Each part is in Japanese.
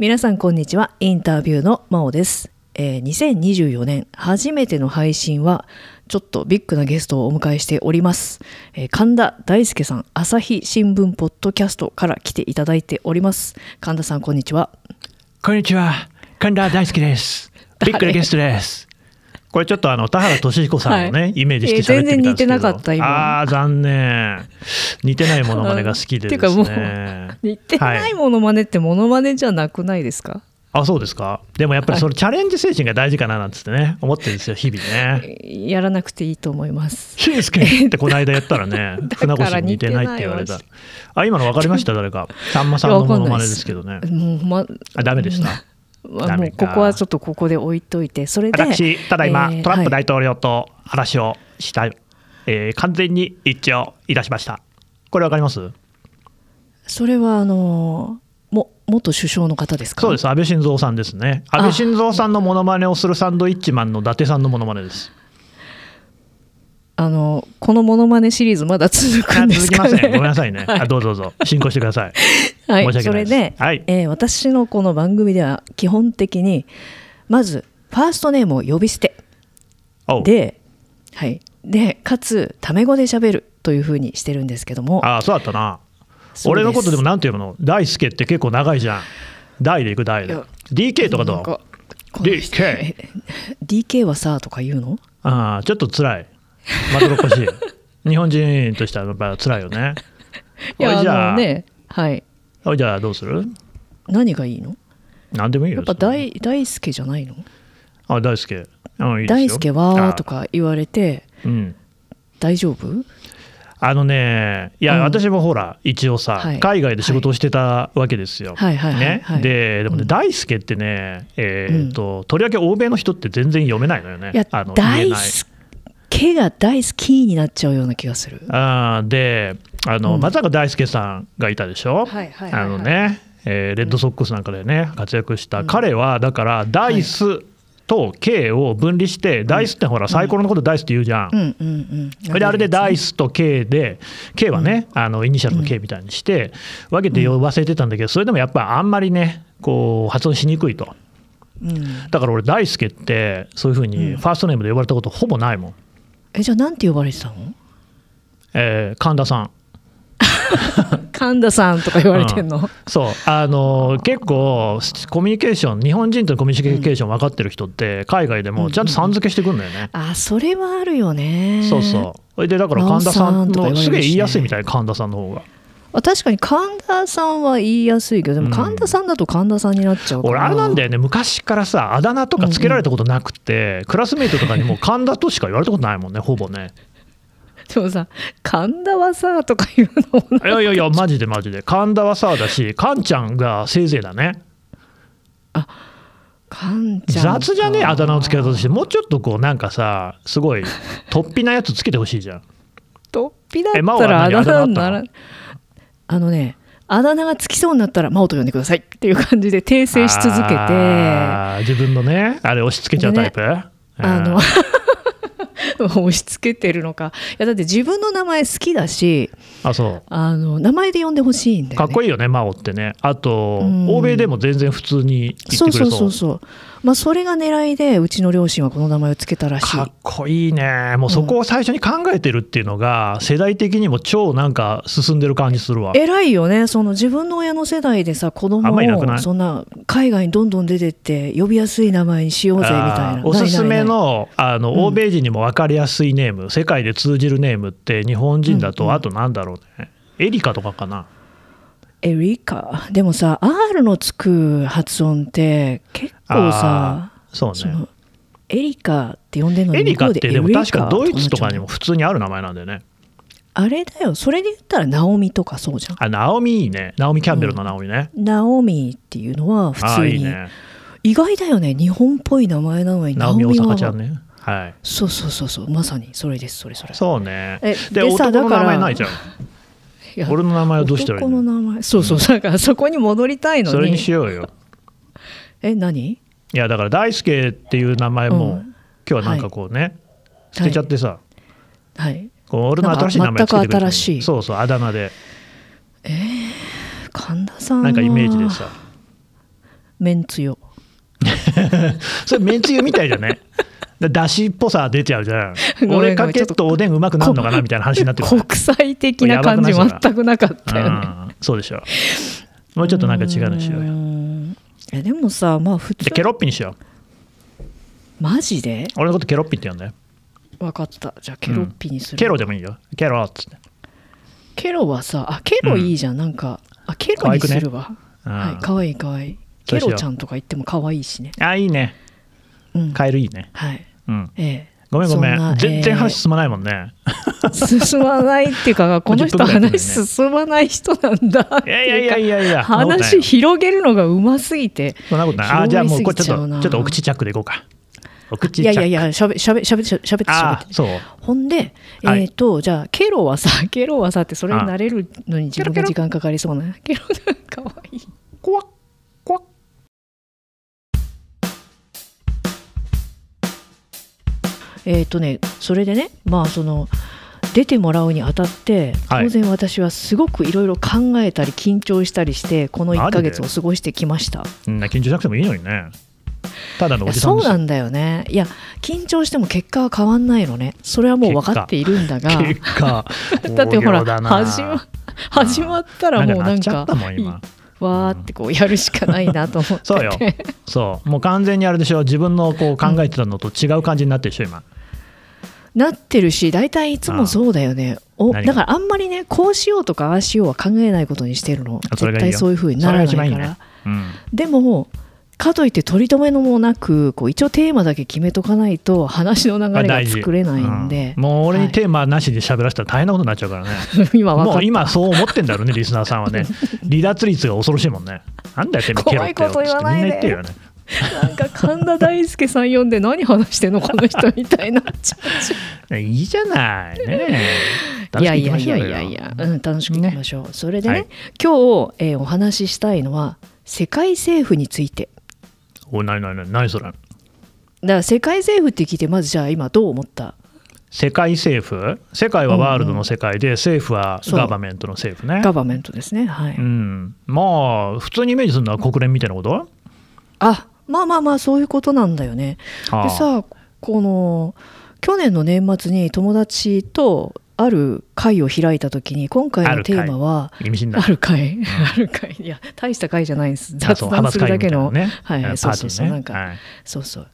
皆さんこんにちは。インタビューの真央です、えー2024年初めての配信はちょっとビッグなゲストをお迎えしております、えー神田大輔さん朝日新聞ポッドキャストから来ていただいております。神田さんこんにちは。こんにちは。神田大好きです。ビッグなゲストですこれちょっとあの田原俊彦さんのね、はい。イメージして喋ってみたんですけど。えー全然似てなかった今。ああ残念。似てないものまねが好きでですていうかもうね 似てないはいものまねってものまねじゃなくないですか、あそうですか。でもやっぱりそのチャレンジ精神が大事かななんつってね思ってるんですよ日々ね。やらなくていいと思います。しんすけってこの間やったらね 船越に似てないって言われた。あ今の分かりました？誰か。さんまさんのものまねですけどね。もうまあダメでしたもうここはちょっとここで置いといてそれで私ただいま、えートランプはい。大統領と話をした、えー完全に一致をいたしました。これわかります？それはあのも元首相の方ですか？そうです。安倍晋三さんですね。安倍晋三さんのモノマネをするサンドイッチマンの伊達さんのモノマネですあのこのモノマネシリーズまだ続くあんで続きますかね。せ んごめんなさいね、あどうぞどうぞ。進行してください。はい、申し訳ないです。それで、はい。えー私のこの番組では基本的にまずファーストネームを呼び捨て。で,、はい、でかつタメ語で喋るというふうにしてるんですけども。ああそうだったな。俺のことでもすなんていうの？大輔って結構長いじゃん。大でいく大で。DK とかどう？DK え DK はさとか言うの？ああちょっと辛いまどろっこしい。日本人としてはやっぱ辛いよね。いやじゃあ。ねはい。おいじゃあどうする？何がいいの？何でもいいよやっぱ大大輔じゃないの？あ大輔。うんいい大輔は？とかか言われてうん。大丈夫？あのねいや、うん。私もほら一応さ、はい。海外で仕事をしてたわけですよ、ね。はい。ででもね、うん。大輔ってねえーっと、とりわけ欧米の人って全然読めないのよね。いやあの大ない輔が大好きになっちゃうような気がする。あーであの、うん。松坂大輔さんがいたでしょ、はいはいあのね、えーレッドソックスなんかでね活躍した、彼はだからダイスと K を分離して、ダイスってほらサイコロのことダイスって言うじゃん、うんうんうん。それであれでダイスと K で K はね、あのイニシャルの K みたいにして分けて呼ばせてたんだけどそれでもやっぱあんまりねこう発音しにくいと。うん。だから俺大輔ってそういうふうにファーストネームで呼ばれたことほぼないもん、えじゃあなんて呼ばれてたの？えー神田さん。神田さんとか言われてんの、そう。あの結構コミュニケーション日本人とのコミュニケーション分かってる人って海外でもちゃんとさん付けしてくんだよね、あそれはあるよね。そうそう。でだから神田さんのすげえ言いやすいみたい神田さんの方があ確かに神田さんは言いやすいけどでもうん。神田さんだと神田さんになっちゃうから、俺あれなんだよね。昔からさあだ名とかつけられたことなくて、クラスメートとかにも神田としか言われたことないもんねほぼね。でもさ神田はさとか言うのもいやいやいやマジでマジで。神田はさだし神ちゃんがせいぜいだね。神ちゃんか。雑じゃねえあだ名の付け方として。もうちょっとこうなんかさすごい突飛なやつつけてほしいじゃん。突飛だったらあだ名にならあのねあだ名がつきそうになったら真央と呼んでくださいっていう感じで訂正し続けて。自分のねあれ押し付けちゃうタイプ、あうんの押し付けてるのか。いやだって自分の名前好きだしあそう。あの名前で呼んでほしいんだよね。かっこいいよね真央ってね。あと、うん。欧米でも全然普通に言ってくれそう。うそうそうまあそれが狙いでうちの両親はこの名前をつけたらしい。かっこいいね。もうそこを最初に考えてるっていうのが世代的にも超なんか進んでる感じするわ。偉いよね。その自分の親の世代でさ子供をそんな海外にどんどん出てって呼びやすい名前にしようぜみたいあなーおすすめのあの、うん。欧米人にも分かりやすいネーム。世界で通じるネームって日本人だと、うんうん。あとなんだろうね。エリカとかかな。エリカ？でもさ R のつく発音って結構さそうね。エリカって呼んでるのにエリカってでも確かドイツとかにも普通にある名前なんだよね。カあれだよ。それで言ったらナオミとかそうじゃん。あナオミいいね。ナオミ・キャンベルのナオミね、ナオミっていうのは普あ通にあいいね。意外だよね。日本っぽい名前なのにナオミ大は。阪ちゃんね。はい。そうそうそうそう。まさにそれです。それそれそうね。えででさだから名前ないじゃん。俺の名前はどうしたらいい男のの名前。そうそう。だからそこに戻りたいのに。それにしようよえ何？いやだから大輔っていう名前も、うん。今日はなんかこうね、捨てちゃってさ、はい。こう俺の新しい名前つけてくれてそうそうあだ名で。神田さんはなんかイメージでさめんつゆ。それめんつゆみたいじゃね？だだしっぽさ出ちゃうじゃん。俺かけっとおでんうまくなるのかなみたいな話になってくる。国際的な感じ全くなかったよね。うん。そうでしょもうちょっとなんか違うのしよううよんいやでもさまあ普通でケロッピにしよマジで？う俺のことケロッピって呼んで。分かった。じゃあケロッピにする、ケロでもいいよ。ケロっつって。ケロはさあケロいいじゃん、なんかあケロにするわ、うんはいかわいいかわい。いケそうしよう。ロちゃんとか言ってもかわいいしね。あいいね。うん。カエルいいね。はい。うん。ええごめんごめそんなん全然えー話進まないもんね、進まないっていうかこの人10分ぐらいやってるね。話進まない人なんだっていやいやいやいいうやいやか話広げるのがうますぎてそんなことない。あじゃあもうこれちょっとちょっとお口チャックでいこうか。お口いチャック。やいやいやしゃべしゃべしゃべしゃべしゃべってしゃべって。あそう。ほんで、えっ、はいと、じゃあ、ケロはさ、ケロはさって、それになれるのに自分が時間かかりそうな。ケロかわいい。怖っえっ、とね、それでね、まあ、その、出てもらうにあたって、はい。当然私はすごくいろいろ考えたり、緊張したりして、この1ヶ月を過ごしてきました。緊張しなくてもいいのにね。ただのおじそうなんだよね。いや、緊張しても結果は変わんないのね。それはもう分かっているんだが。結果。だってほら始ま始まったらもうなんかわーってこうやるしかないなと思って。てそうよ。そう。もう完全にあれでしょ。自分のこう考えてたのと違う感じになってるでしょ今なってるし大体いつもそうだよね。おだからあんまりねこうしようとかああしようは考えないことにしてるの。絶対そういう風にならないから。ね。うん。でもかといって取り留めのもなくこう一応テーマだけ決めとかないと話の流れが作れないんで、うん。もう俺にはいテーマなしで喋らせたら大変なことになっちゃうからね。今もう今そう思ってんだろうねリスナーさんはね。離脱率が恐ろしいもんね。なんだよてめえケロってよ怖いこと言わないで。みんな言ってるよね。たなんか神田大輔さん読んで何話してんのこの人みたいになっちゃう いいじゃないね。いやいやいやいやいや、うん、楽しくいきましょう、それでね、はい今日、えーお話ししたいのは世界政府について。おなになになに？何それ？だから世界政府って聞いてまずじゃあ今どう思った？世界政府？世界はワールドの世界で、政府はガバメントの政府ね。ガバメントですね。はい、うん。まあ普通にイメージするのは国連みたいなこと？あまあまあまあそういうことなんだよね。でさこの去年の年末に友達とある会を開いた時に今回のテーマはある会、ある会。いや大した会じゃないんです。雑談するだけの、ね。はいそうそうそうなんかはい。そうそう。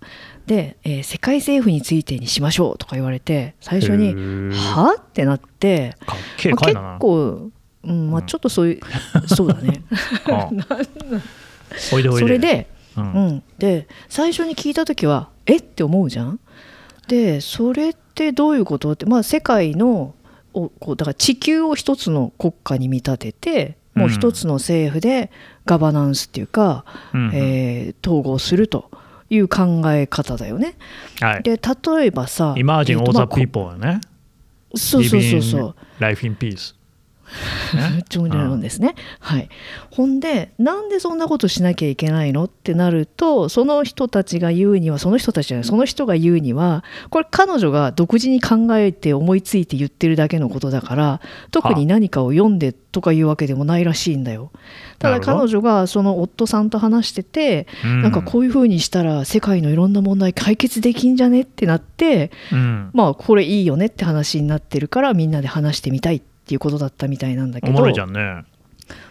で、えー世界政府についてにしましょうとか言われて最初にはってなって、まあ結構、うんまあ、うん。ちょっとそういう、そうだね。おいでおいで。それで、ううん。ん、で最初に聞いた時はえ？って思うじゃん？でそれってどういうこと？って、まあ、世界のおこうだから地球を一つの国家に見立ててもう一つの政府でガバナンスっていうか、うんうん。えー統合するという考え方だよね。はい。で例えばさ imagine all the people はね。そうそうそうそう。 life in peace ちょんですね。はい。ほんで、なんでそんなことしなきゃいけないのってなると、その人たちが言うには、その人たちじゃない、その人が言うには、これ彼女が独自に考えて思いついて言ってるだけのことだから、特に何かを読んでとかいうわけでもないらしいんだよ。ただ彼女がその夫さんと話してて、なんかこういうふうにしたら世界のいろんな問題解決できんじゃねってなって、うん、まあこれいいよねって話になってるからみんなで話してみたいっていうことだったみたいなんだけど。おもろいじゃんね。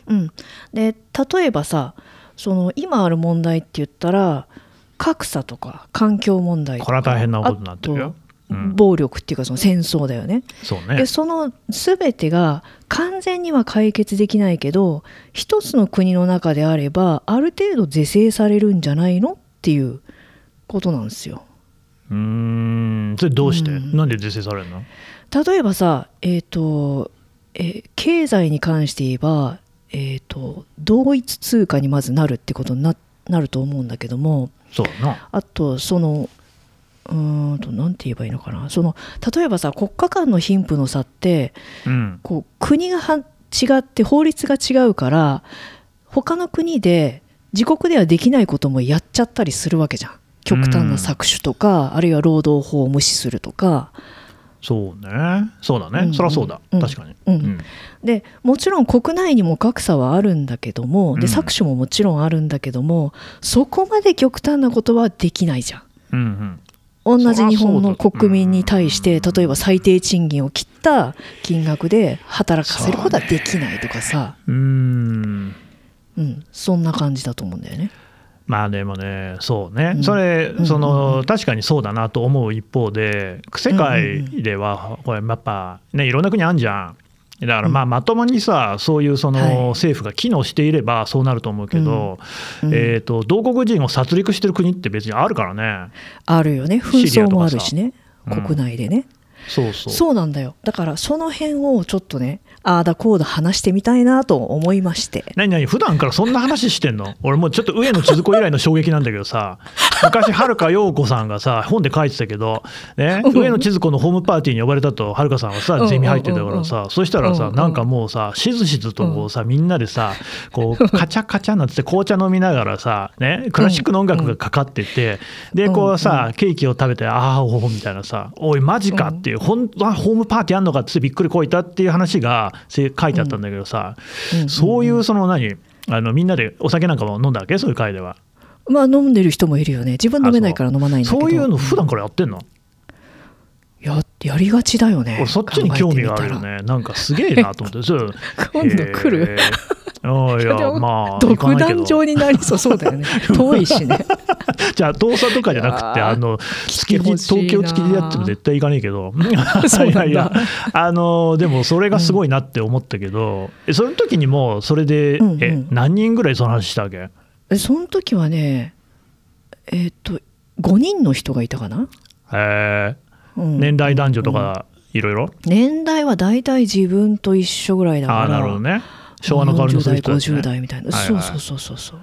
うん、で例えばさその今ある問題って言ったら格差とか環境問題とか。これは大変なことになってるよ。うん。暴力っていうかその戦争だよね。そうね。でその全てが完全には解決できないけど一つの国の中であればある程度是正されるんじゃないのっていうことなんですよ。うーん。それどうして、うん。なんで是正されるの？例えばさえっ、と、えー経済に関して言えば、えー、と同一通貨にまずなるってことにななると思うんだけどもそうだな。あとそのうーんと何て言えばいいのかな。その例えばさ国家間の貧富の差ってうん。こう国がは違って法律が違うから他の国で自国ではできないこともやっちゃったりするわけじゃん。極端な搾取とか、あるいは労働法を無視するとかそうね。そうだね、うん。そりゃそうだ、うん。確かに、うん。でもちろん国内にも格差はあるんだけどもでうん。搾取ももちろんあるんだけどもそこまで極端なことはできないじゃん。うんうん。同じ日本の国民に対してうん。例えば最低賃金を切った金額で働かせることはできないとかさ。うーん。うん、そんな感じだと思うんだよね。まあでもね、そうね、うん。それ、うんそうんの確かにそうだなと思う一方で、世界では、これ、やっぱね、いろんな国あんじゃん。だからまあまともにさ、そういうそはい。の政府が機能していればそうなると思うけど、うん。えー、と同国人を殺戮してる国って別にあるからね、あるよね。紛争もあるしね。うん。国内でね、そうそう。そうなんだよ。だからその辺をちょっとねああだこうだ話してみたいなと思いまして。何何？普段からそんな話してんの？俺もうちょっと上野千鶴子以来の衝撃なんだけどさ。昔はか陽子さんがさ本で書いてたけど、ね、うん。上野千鶴子のホームパーティーに呼ばれたとはるかさんはさうんゼミ入ってたからさ。そしたらうんうんさなんかもうさしずしずとこうさみんなでさこうカチャカチャなんつって紅茶飲みながらさ、ね、クラシックの音楽がかかっててでこうさケーキを食べてああおおみたいなさおいマジかっていう本当はホームパーティーあんのかっつってびっくりこいたっていう話がせ書いてあったんだけどさ、うん。そういうその何あのみんなでお酒なんかも飲んだわけ？そういう会では。まあ飲んでる人もいるよね。自分飲めないから飲まないんだけど。そう。いうの普段からやってんの？ややりがちだよね。俺そっちに興味があるよね。なんかすげえなと思って。そう。今度来る？いやまあ独壇場になりそう。そうだよね。遠いしね。じゃあ遠さとかじゃなくてあの築地東京築地でやっても絶対行かねえけど。いやいやあのでもそれがすごいなって思ったけど、えその時にもうそれで、うんうん。え何人ぐらいその話したわけ？えその時はねえーっと5人の人がいたかな、へえうん。年代男女とかいろいろ？年代は大体自分と一緒ぐらいだから。ああなるほどね昭和の代わりのそういう人たちね40代50代みたいな、はいはい。そうそうそうそう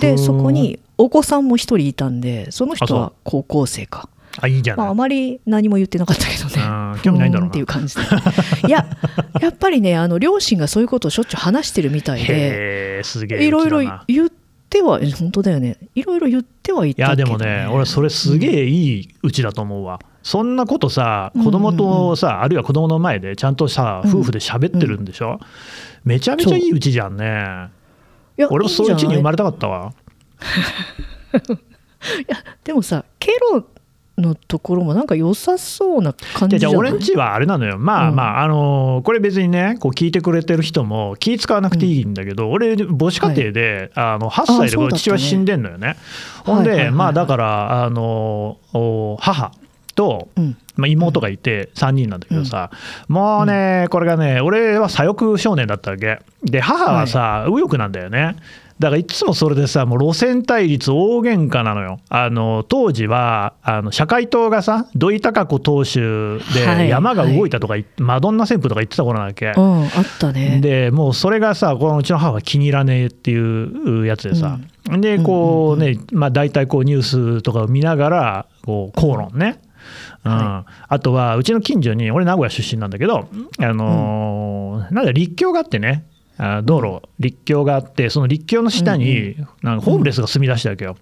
でそこにお子さんも一人いたんでその人あは高校生か。あいいじゃない、まあ、あまり何も言ってなかったけどね。うん興味ないんだろうな。っていう感じで。いや やっぱりねあの両親がそういうことをしょっちゅう話してるみたいでへえすげえいろいろ言ってはえ本当だよね。いろいろ言ってはいいたけど、やでもね俺それすげえいいうちだと思うわそんなことさ子供とさ、あるいは子供の前でちゃんとさうん。夫婦で喋ってるんでしょ、めちゃめちゃいいうちじゃんね。いや俺もそういううちに生まれれたかったわ。でもさケロのところもなんか良さそうな感じじゃ俺んちはあれなのよ。まあうん。まあ、あのーこれ別にねこう聞いてくれてる人も気使わなくていいんだけど、俺母子家庭で、あの8歳で父親死んでんのよね。ほんで、はいはいはいはい。まあだからあのーお母とうん。まあ、妹がいて3人なんだけどさ、もうね、これがね、俺は左翼少年だったわけ。で、母はさ、右翼なんだよね。だからいつもそれでさ、もう路線対立、大喧嘩なのよ。あの当時はあの社会党がさ、土井孝子党首はいで山が動いたとか言って、マドンナ旋風とか言ってた頃なわけ。うんあったね。でもうそれがさこのうちの母は気に入らねえっていうやつでさ、でこうね、まあ、大体こうニュースとかを見ながらこう口論ね、うん。はあとはうちの近所に俺名古屋出身なんだけど、あのーなんだ立教があってね。あ道路。立教があってその立教の下になんかホームレスが住み出したわけよ。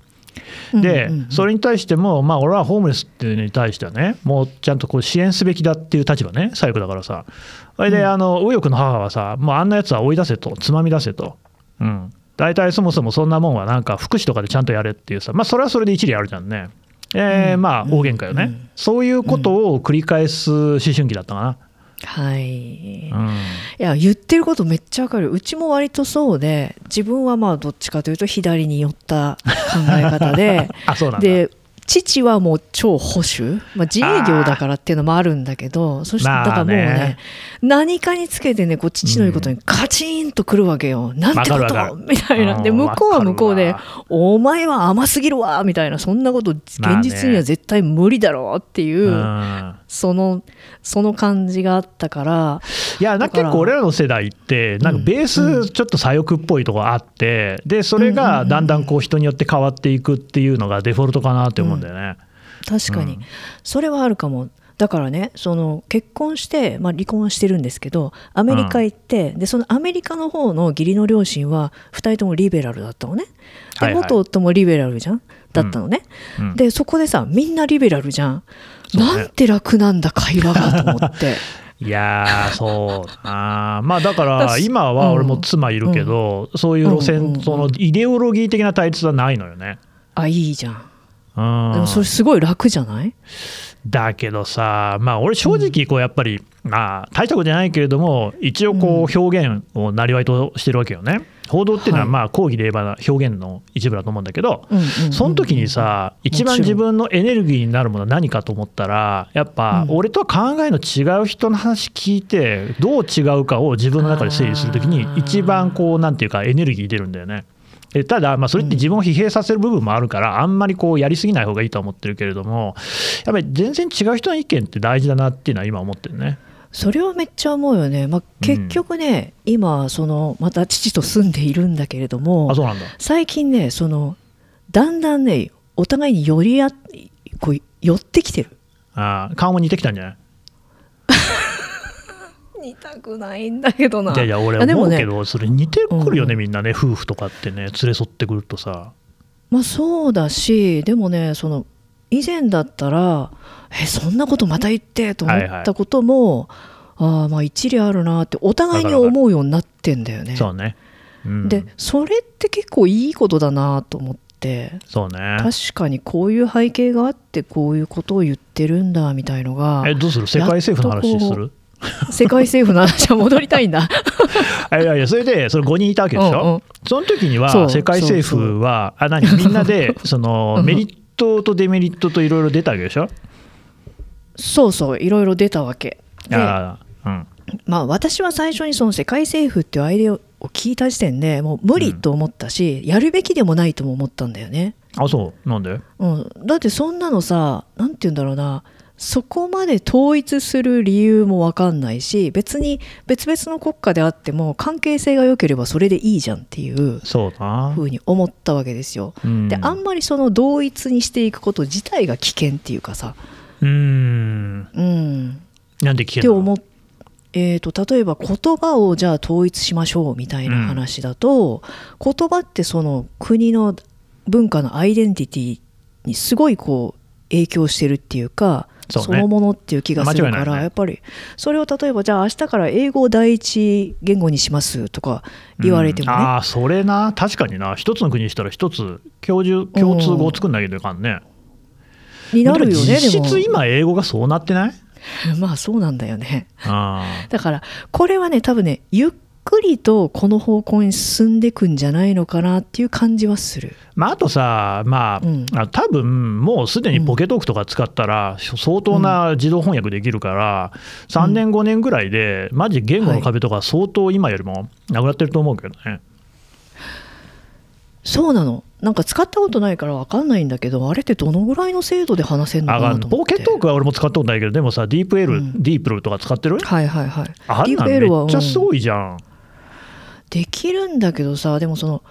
で、うんうんうん。それに対しても、まあ、俺はホームレスっていうのに対してはね、もうちゃんとこう支援すべきだっていう立場ね、左翼だからさ、それで、あの右翼の母はさ、もうあんなやつは追い出せと、つまみ出せと、うん、大体そもそもそんなもんは、なんか福祉とかでちゃんとやれっていうさ、まあ、それはそれで一理あるじゃんね。えーまあ大喧嘩よね、うん。そういうことを繰り返す思春期だったかはい、な。うん。いや言ってることめっちゃわかる。うちも割とそうで自分はまあどっちかというと左に寄った考え方で あそうなんだ。で父はもう超保守、まあ、自営業だからっていうのもあるんだけどそしてまあだからもうね,、ね。何かにつけてねこう父の言うことにカチンとくるわけよ、なんてこと？みたいな。でうん向こうは向こうでわか「お前は甘すぎるわ」みたいな。そんなこと現実には絶対無理だろうっていう、うん。そのその感じがあったから。いやなだから。結構俺らの世代ってなんかベースちょっと左翼っぽいとこあってでそれがだんだんこう人によって変わっていくっていうのがデフォルトかなって思うんだよね。確かに、うん。それはあるかも。だからねその結婚して、まあ、離婚はしてるんですけどアメリカ行って、でそのアメリカの方の義理の両親は2人ともリベラルだったのね。ではいはい。元夫もリベラルじゃん？だったのね、うん。でそこでさみんなリベラルじゃん。ね。なんて楽なんだ会話がと思って。いやー、そう。だな、まあだから、今は俺も妻いるけど、そういう路線、うんうんうんそのイデオロギー的な対立はないのよね。あいいじゃんうん、でもそれすごい楽じゃない？だけどさ、まあ、俺、正直、こうやっぱり、まあ、大したことじゃないけれども、一応こう、表現をなりわいとしてるわけよね。報道っていうのは、はい。まあ、講義で言えば表現の一部だと思うんだけど、うんうんうんその時にさ、一番自分のエネルギーになるものは何かと思ったら、やっぱ、うん。俺とは考えの違う人の話聞いて、どう違うかを自分の中で整理するときに一番こう、なんていうか、エネルギー出るんだよね。えただ、まあ、それって自分を疲弊させる部分もあるから、あんまりこうやりすぎない方がいいとは思ってるけれども、やっぱり全然違う人の意見って大事だなっていうのは今思ってるね。それはめっちゃ思うよね、まあ、結局ね、今そのまた父と住んでいるんだけれどもあ、そうなんだ。最近ねそのだんだんねお互いに寄り合こう寄ってきてる。あー顔も似てきたんじゃない？似たくないんだけどな。いやいや、俺思うけど、それ似てくるよね、うん。みんなね、夫婦とかってね、連れ添ってくるとさ。まあそうだしでもねその以前だったらえそんなことまた言ってと思ったことも、ああまあ一理あるなってお互いに思うようになってんだよね。そうね。うん、でそれって結構いいことだなと思って。そうね。確かにこういう背景があってこういうことを言ってるんだみたいのがえ、どうする？世界政府の話する？世界政府の話は戻りたいんだ あいやいや、それで、それ5人いたわけでしょ？うんうん。その時には、世界政府は、あ、何、みんなで、そのメリットとデメリットといろいろ出たわけでしょ？そうそういろいろ出たわけ。であーうん。まあ私は最初にその世界政府っていうアイデアを聞いた時点でもう無理と思ったし、やるべきでもないとも思ったんだよね、あ、そう。なんで？うん、だってそんなのさなんて言うんだろうなそこまで統一する理由も分かんないし別に別々の国家であっても関係性が良ければそれでいいじゃんっていうそうな。ふうに思ったわけですよ。うんであんまりその同一にしていくこと自体が危険っていうかさ、うーん。うん、なんで聞けって思っえー、と例えば言葉をじゃあ統一しましょうみたいな話だと、言葉ってその国の文化のアイデンティティにすごいこう影響してるっていうかそのものっていう気がするから、ね。やっぱりそれを例えばじゃあ明日から英語を第一言語にしますとか言われてもね、うん。ああ、それな、確かにな、一つの国にしたら一つ共通共通語を作んなきゃいけんね。になるよねでも実質で今、英語がそうなってない？も まあそうなんだよね。あだからこれはね多分ねゆっくりとこの方向に進んでいくんじゃないのかなっていう感じはする。まあ、あとさ、まあ、うん。あ多分もうすでにポケトークとか使ったら、相当な自動翻訳できるから、3年、5年ぐらいで、マジ言語の壁とか、相当今よりもなくなってると思うけどね。そうなの。なんか使ったことないから分かんないんだけどあれってどのぐらいの精度で話せるのあかなとポケトークは俺も使ったことないけど、でもさ、ディープ L、うん。ディープルとか使ってる？はいはいはい。あんなんディープ L はめっちゃすうん。ごいじゃん。できるんだけどさでもその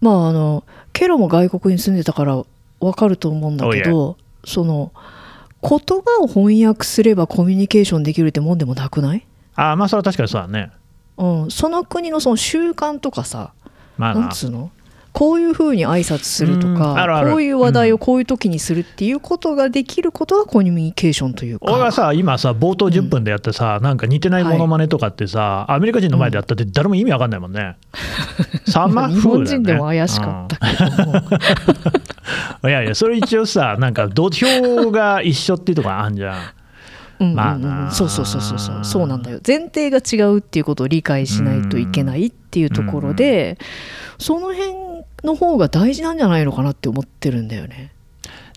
まああのケロも外国に住んでたから分かると思うんだけどその言葉を翻訳すればコミュニケーションできるってもんでもなくない、あまあ、それは確かにそうだね。うん、その国のその習慣とかさまあな。なんつうの？こういうふうに挨拶するとうんかこういう話題をこういう時にするっていうことができることがコミュニケーションというか。俺はさ、今さ、冒頭10分でやってさ、なんか似てないものまねとかってさ、アメリカ人の前でやったって誰も意味わかんないもんね。サンマ日本人でも怪しかったけども、いやいや、それ一応さ、なんか土俵が一緒っていうところあんじゃん。うんうんうん。まあなそうそうそうそうそう。そうなんだよ。前提が違うっていうことを理解しないといけないっていうところで、その辺の方が大事なんじゃないのかなって思ってるんだよね。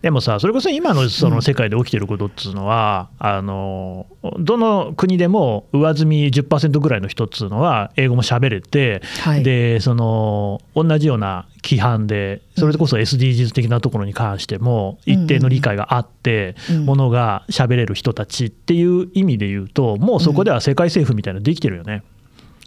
でもさ、それこそ今のその世界で起きてることっつうのは、あのどの国でも上積み10%ぐらいの人っつうのは、英語も喋れて、はい、でその同じような規範で、それこそ SDGs 的なところに関しても、一定の理解があって、うんものが喋れる人たちっていう意味で言うと、もうそこでは世界政府みたいなのできてるよね。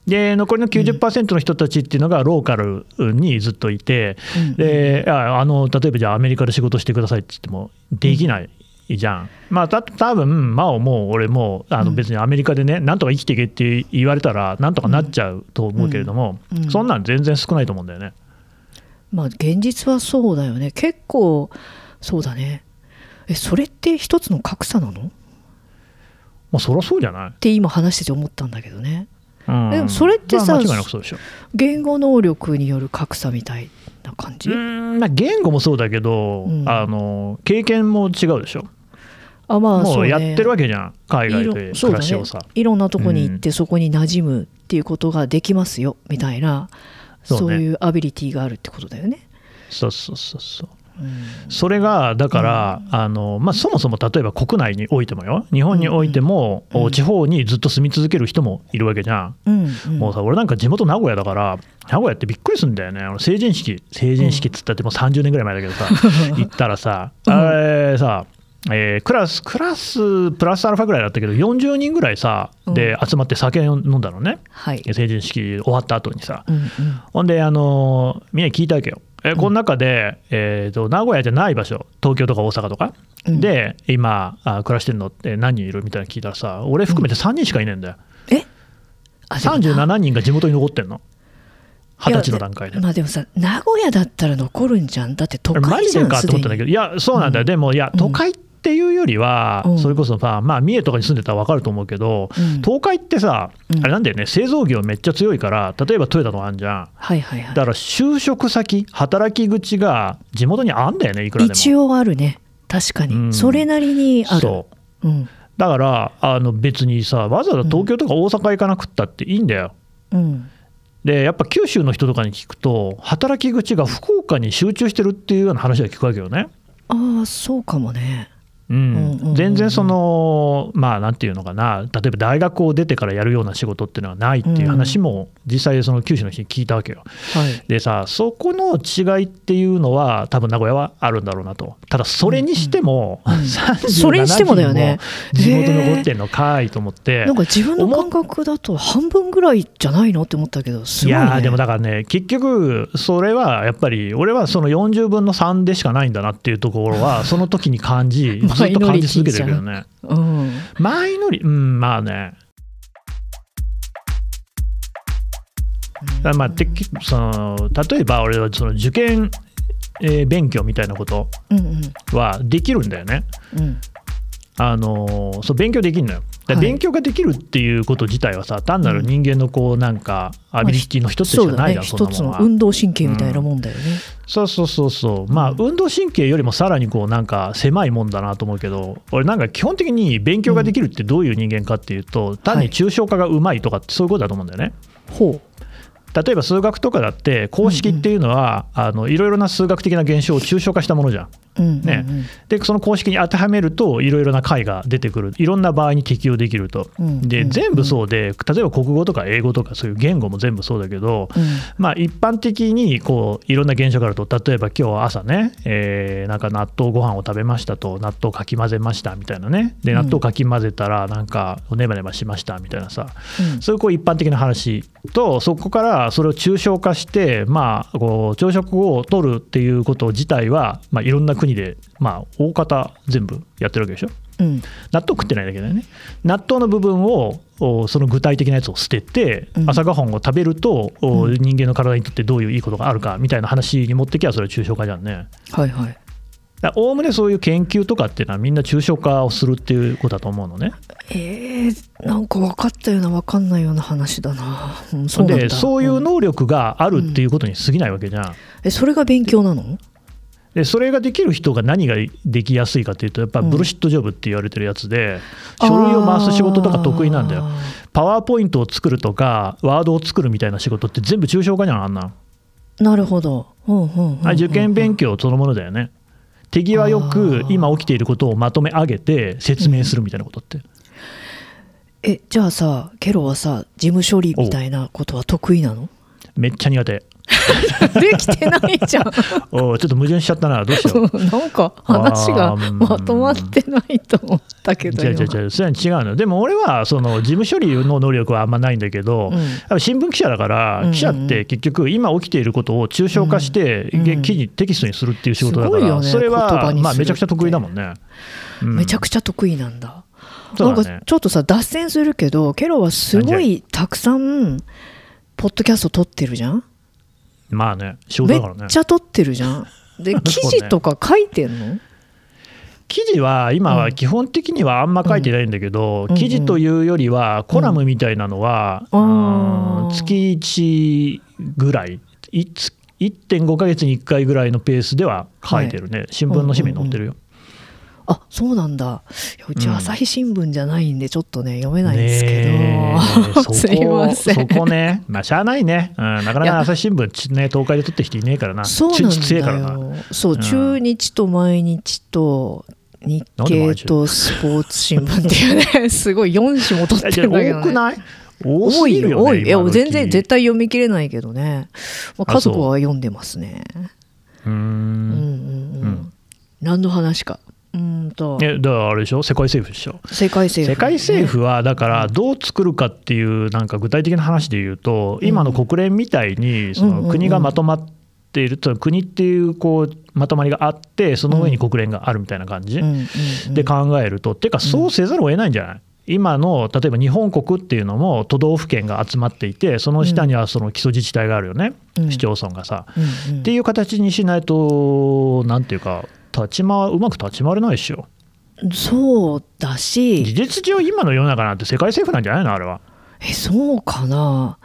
で残りの90%の人たちっていうのがローカルにずっといて、うん。でああの例えばじゃあアメリカで仕事してくださいって言ってもできないじゃん。まあた多分真央も俺もあのうん。別にアメリカでねなんとか生きていけって言われたらなんとかなっちゃうと思うけれども、うん。うん。そんなん全然少ないと思うんだよね。まあ現実はそうだよね。結構そうだね。えそれって一つの格差なの？っまあそりゃそうじゃない、て今話してて思ったんだけどね。うんでもそれってさまあ間違いなくそうでしょ。言語能力による格差みたいな感じ、まあ言語もそうだけど、うん。あの経験も違うでしょ。あまあもそうやってるわけじゃん。海外で暮らしをさ、いろんなとこに行ってそこに馴染むっていうことができますよみたいな、そうね。そういうアビリティがあるってことだよね。そうそうそうそう。うんそれがだから、あのまあ、そもそも例えば国内においてもよ。日本においても、地方にずっと住み続ける人もいるわけじゃん、もうさ俺なんか地元名古屋だから名古屋ってびっくりするんだよね。成人式。成人式っつったってもう30年ぐらい前だけどさ、行ったらさあれさえークラスクラスプラスアルファぐらいだったけど40人ぐらいさで集まって酒飲んだのね、はい。成人式終わった後にさ、ほんで、あのみんなに聞いたわけよ。えこの中で、えーと、名古屋じゃない場所、東京とか大阪とか、うん。で、今あ、暮らしてるのって何人いるみたいなの聞いたらさ、俺含めて3人しかいないんだよ。え？あでもな。37人が地元に残ってんの。二十歳の段階で。まあでもさ名古屋だったら残るんじゃん。だって都マ会じゃんジでかと思ったんだけど、いや、そうなんだよ、うん。でも、いや、都会っていうよりは、うん。それこそさ、まあ、三重とかに住んでたら分かると思うけど、うん。東海ってさ、うん。あれなんだよね、製造業めっちゃ強いから、例えばトヨタとかあんじゃん。はいはいはい。だから就職先、働き口が地元にあんだよね、いくらでも。一応あるね。確かに、うん。それなりにある。そう。うん。だからあの別にさわざわざ東京とか大阪行かなくったっていいんだよ。うん。でやっぱ九州の人とかに聞くと働き口が福岡に集中してるっていうような話は聞くわけよね。ああそうかもねうん。全然そのまあなんていうのかな。例えば大学を出てからやるような仕事っていうのはないっていう話も実際その九州の人に聞いたわけよ。はい。でさそこの違いっていうのは多分名古屋はあるんだろうなと。ただそれにしても、うんうん37それにしてもだよね。人も地元残ってんのかいと思って。なんか自分の感覚だと半分ぐらいじゃないのって思ったけどすいごい、ね、やーでもだからね、結局、それはやっぱり、俺はその40分の3でしかないんだなっていうところは、その時に感じ、ずっと感じ続けてるけどね。うんマイノリ、うん、まあね、まあてその例えば俺はその受験、えー勉強みたいなことはできるんだよね。うんあのーそう勉強できるのよ。勉強ができるっていうこと自体はさ、単なる人間のこうなんかアビリティの一つしそうだねかないじゃん、そん一つのなもんは。運動神経みたいなもんだよね、そうそうそうそう、まあ、うん。運動神経よりもさらにこうなんか狭いもんだなと思うけど、俺、なんか基本的に勉強ができるってどういう人間かっていうと、単に抽象化がうまいとかってそういうことだと思うんだよね。ほ例えば数学とかだって、公式っていうのは、あのいろいろな数学的な現象を抽象化したものじゃん。う、うんうんうん。ね。で、その公式に当てはめると、いろいろな解が出てくる、いろんな場合に適用できると。うんうんで全部そうで、例えば国語とか英語とか、そういう言語も全部そうだけど、うん。まあ、一般的にこういろんな現象があると例えば今日朝ね、えーなんか納豆ご飯を食べましたと納豆かき混ぜましたみたいなね。でうん。納豆かき混ぜたらなんかネバネバしましたみたいなさ、うん。そういうこう一般的な話とそこからそれを抽象化して、まあ、こう朝食を取るっていうこと自体は、まあ、いろんな国で、まあ、大方全部やってるわけでしょ。うん。納豆食ってないだけだよね。納豆の部分をおその具体的なやつを捨てて、うん。朝ごはんを食べるとおうん。人間の体にとってどういういいことがあるかみたいな話に持ってきゃそれは抽象化じゃんね。はいはいおおむねそういう研究とかっていうのはみんな抽象化をするっていうことだと思うのね。えー、なんか分かったような分かんないような話だな、うん、そうでそういう能力があるっていうことに過ぎないわけじゃん、えそれが勉強なの？でそれができる人が何ができやすいかっていうとやっぱブルシットジョブって言われてるやつで、書類を回す仕事とか得意なんだよ。あパワーポイントを作るとかワードを作るみたいな仕事って全部抽象化じゃんあんななるほど、うんうん受験勉強そのものだよね手際よく今起きていることをまとめ上げて説明するみたいなことって、えじゃあさケロはさ事務処理みたいなことは得意なの？めっちゃ苦手 できてないじゃん。おうちょっと矛盾しちゃったな。どうしよう。なんか話がまとまってないと思ったけど違う違う今違う。それは違うの。でも俺はその事務処理の能力はあんまないんだけど、うん。やっぱ新聞記者だから、うんうん記者って結局今起きていることを抽象化して、うんうん記事テキストにするっていう仕事だから、すごいよねそれは、まあ、めちゃくちゃ得意だもんね、うん。めちゃくちゃ得意なんだ。なんかちょっとさ脱線するけどケロはすごい？たくさんポッドキャスト撮ってるじゃん？まあね仕事めっだからね。ちゃ撮ってるじゃん。で 記事とか書いてんの？記記事は今は基本的にはあんま書いてないんだけど、うん。記事というよりはコラムみたいなのは、うん。月1ぐらいいつ1.5ヶ月に1回ぐらいのペースでは書いてるね、新聞の紙面に載ってるよ。あそうなんだ。いやうちうん。朝日新聞じゃないんでちょっとね読めないんですけど、そこ すいません。そこね、まあ、しゃあないね、うん、なかないかや。朝日新聞、ちね、東海で取ってきていねえからな、そう中日強えからな。そう、うん。中日と毎日と日経とスポーツ新聞っていうね すごい4紙も取ってるんだけど、ね、多くない？多いよ、ね、よ多いいや全然絶対読み切れないけどね、まあ、あ家族は読んでますね。うんうんうん、うん。何の話かうーんと。えだからあれでしょ、世界政府でしょ？世界政府、世界政府はだからどう作るかっていうなんか具体的な話で言うと今の国連みたいにその国がまとまっていると国っていうこうまとまりがあってその上に国連があるみたいな感じ？で考えると。てかそうせざるを得ないんじゃない？今の例えば日本国っていうのも都道府県が集まっていてその下にはその基礎自治体があるよね？うん。市町村がさ。うんうん。っていう形にしないとなんていうか立ち回うまく立ち回れないでしょ。そうだし。事実上今の世の中なんて世界政府なんじゃないのあれは。えそうかな。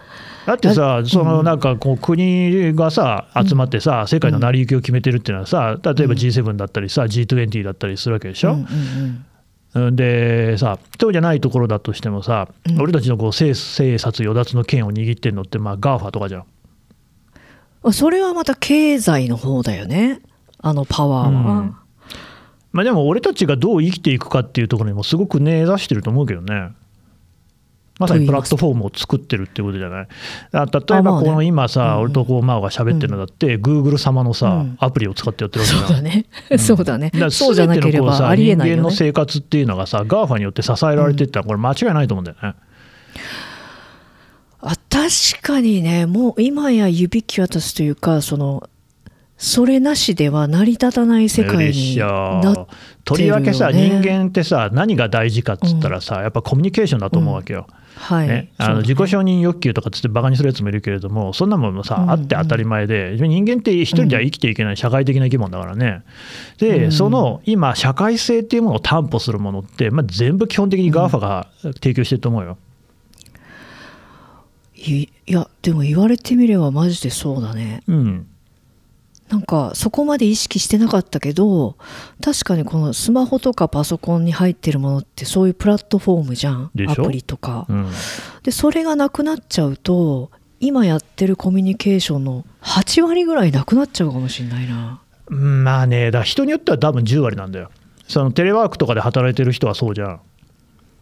だってさ、そのなんかこう国がさ、集まってさ、世界の成り行きを決めてるっていうのはさ、例えば G7 だったりさ、G20 だったりするわけでしょ。でさ、そうじゃないところだとしてもさ、うん。俺たちのこう政政察与奪の権を握ってるのって、まあ、GAFA とかじゃん。あそれはまた経済の方だよねあのパワーは、うん。まあ、でも俺たちがどう生きていくかっていうところにもすごく根ざしてると思うけどね。まさにプラットフォームを作ってるってことじゃない。あ例えばこの今さ、うん俺とこう真央が喋ってるのだって、Google 様のさ、うん。アプリを使ってやってるわけそうだね、そうだね。そうじゃなければありえない人間の生活っていうのがさ、GAFA によって支えられてったら、これ間違いないと思うんだよね。あ確かにね。もう今や指キュアタスというかそのそれなしでは成り立たない世界になっとりわけさ、人間ってさ、何が大事かっつったらさ、やっぱコミュニケーションだと思うわけよ。はい、ね、あの自己承認欲求とかつってバカにするやつもいるけれども、そんなもんもさ、うん。あって当たり前で、人間って一人では生きていけない社会的な生き物だからね。うで、ん。その今、社会性っていうものを担保するものって、まあ、全部基本的に GAFA が提供してると思うよ。いいやでも言われてみればマジでそうだね。うんなんかそこまで意識してなかったけど確かにこのスマホとかパソコンに入ってるものってそういうプラットフォームじゃんアプリとかうんでそれがなくなっちゃうと今やってるコミュニケーションの8割ぐらいなくなっちゃうかもしれないなうんまあね、だ人によっては多分10割なんだよ。そのテレワークとかで働いてる人はそうじゃん。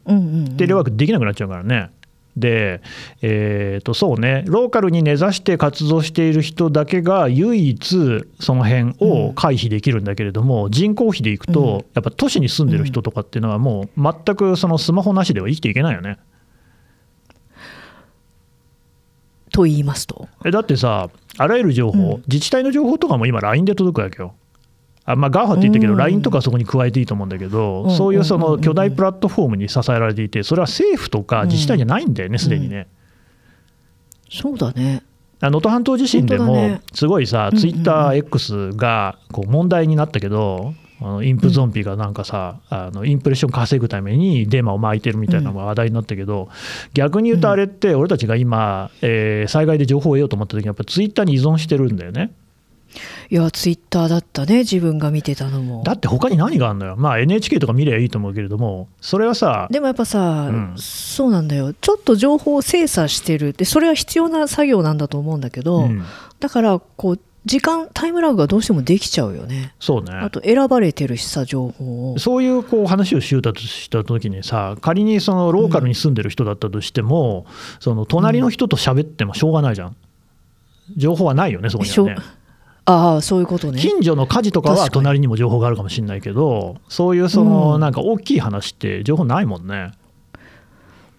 うんうん、うん、テレワークできなくなっちゃうからね。で、えー、とそうね、ローカルに根ざして活動している人だけが唯一その辺を回避できるんだけれども、人口比でいくと、うん。やっぱ都市に住んでる人とかっていうのは、もう全くそのスマホなしでは生きていけないよね。と言いますと？えだってさ、あらゆる情報、うん。自治体の情報とかも今、LINE で届くわけよ。あまあ、GAFA って言ったけど、うん。LINE とかそこに加えていいと思うんだけど、うん。そういうその巨大プラットフォームに支えられていて、それは政府とか自治体じゃないんだよね、すでにね。そうだね。能登半島地震でもすごいさ、ツイッター X がこう問題になったけど、あのインプゾンビがなんかさ、あのインプレッション稼ぐためにデマを巻いてるみたいなのが話題になったけど、逆に言うとあれって、俺たちが今、えー災害で情報を得ようと思った時に、やっぱツイッターに依存してるんだよね。いやツイッターだったね自分が見てたのも。だって他に何があるのよ、まあ、NHK とか見ればいいと思うけれども、それはさ、でもやっぱさ、うん。そうなんだよ。ちょっと情報を精査してる。でそれは必要な作業なんだと思うんだけど、うん。だからこう時間タイムラグがどうしてもできちゃうよね。そうね。あと選ばれてるしさ情報を。そういうこう話をしようとした時にさ仮にそのローカルに住んでる人だったとしても、その隣の人と喋ってもしょうがないじゃん。情報はないよねそこにはねああそういうことね。近所の火事とかは隣にも情報があるかもしれないけどそういうそのうん。なんか大きい話って情報ないもんね。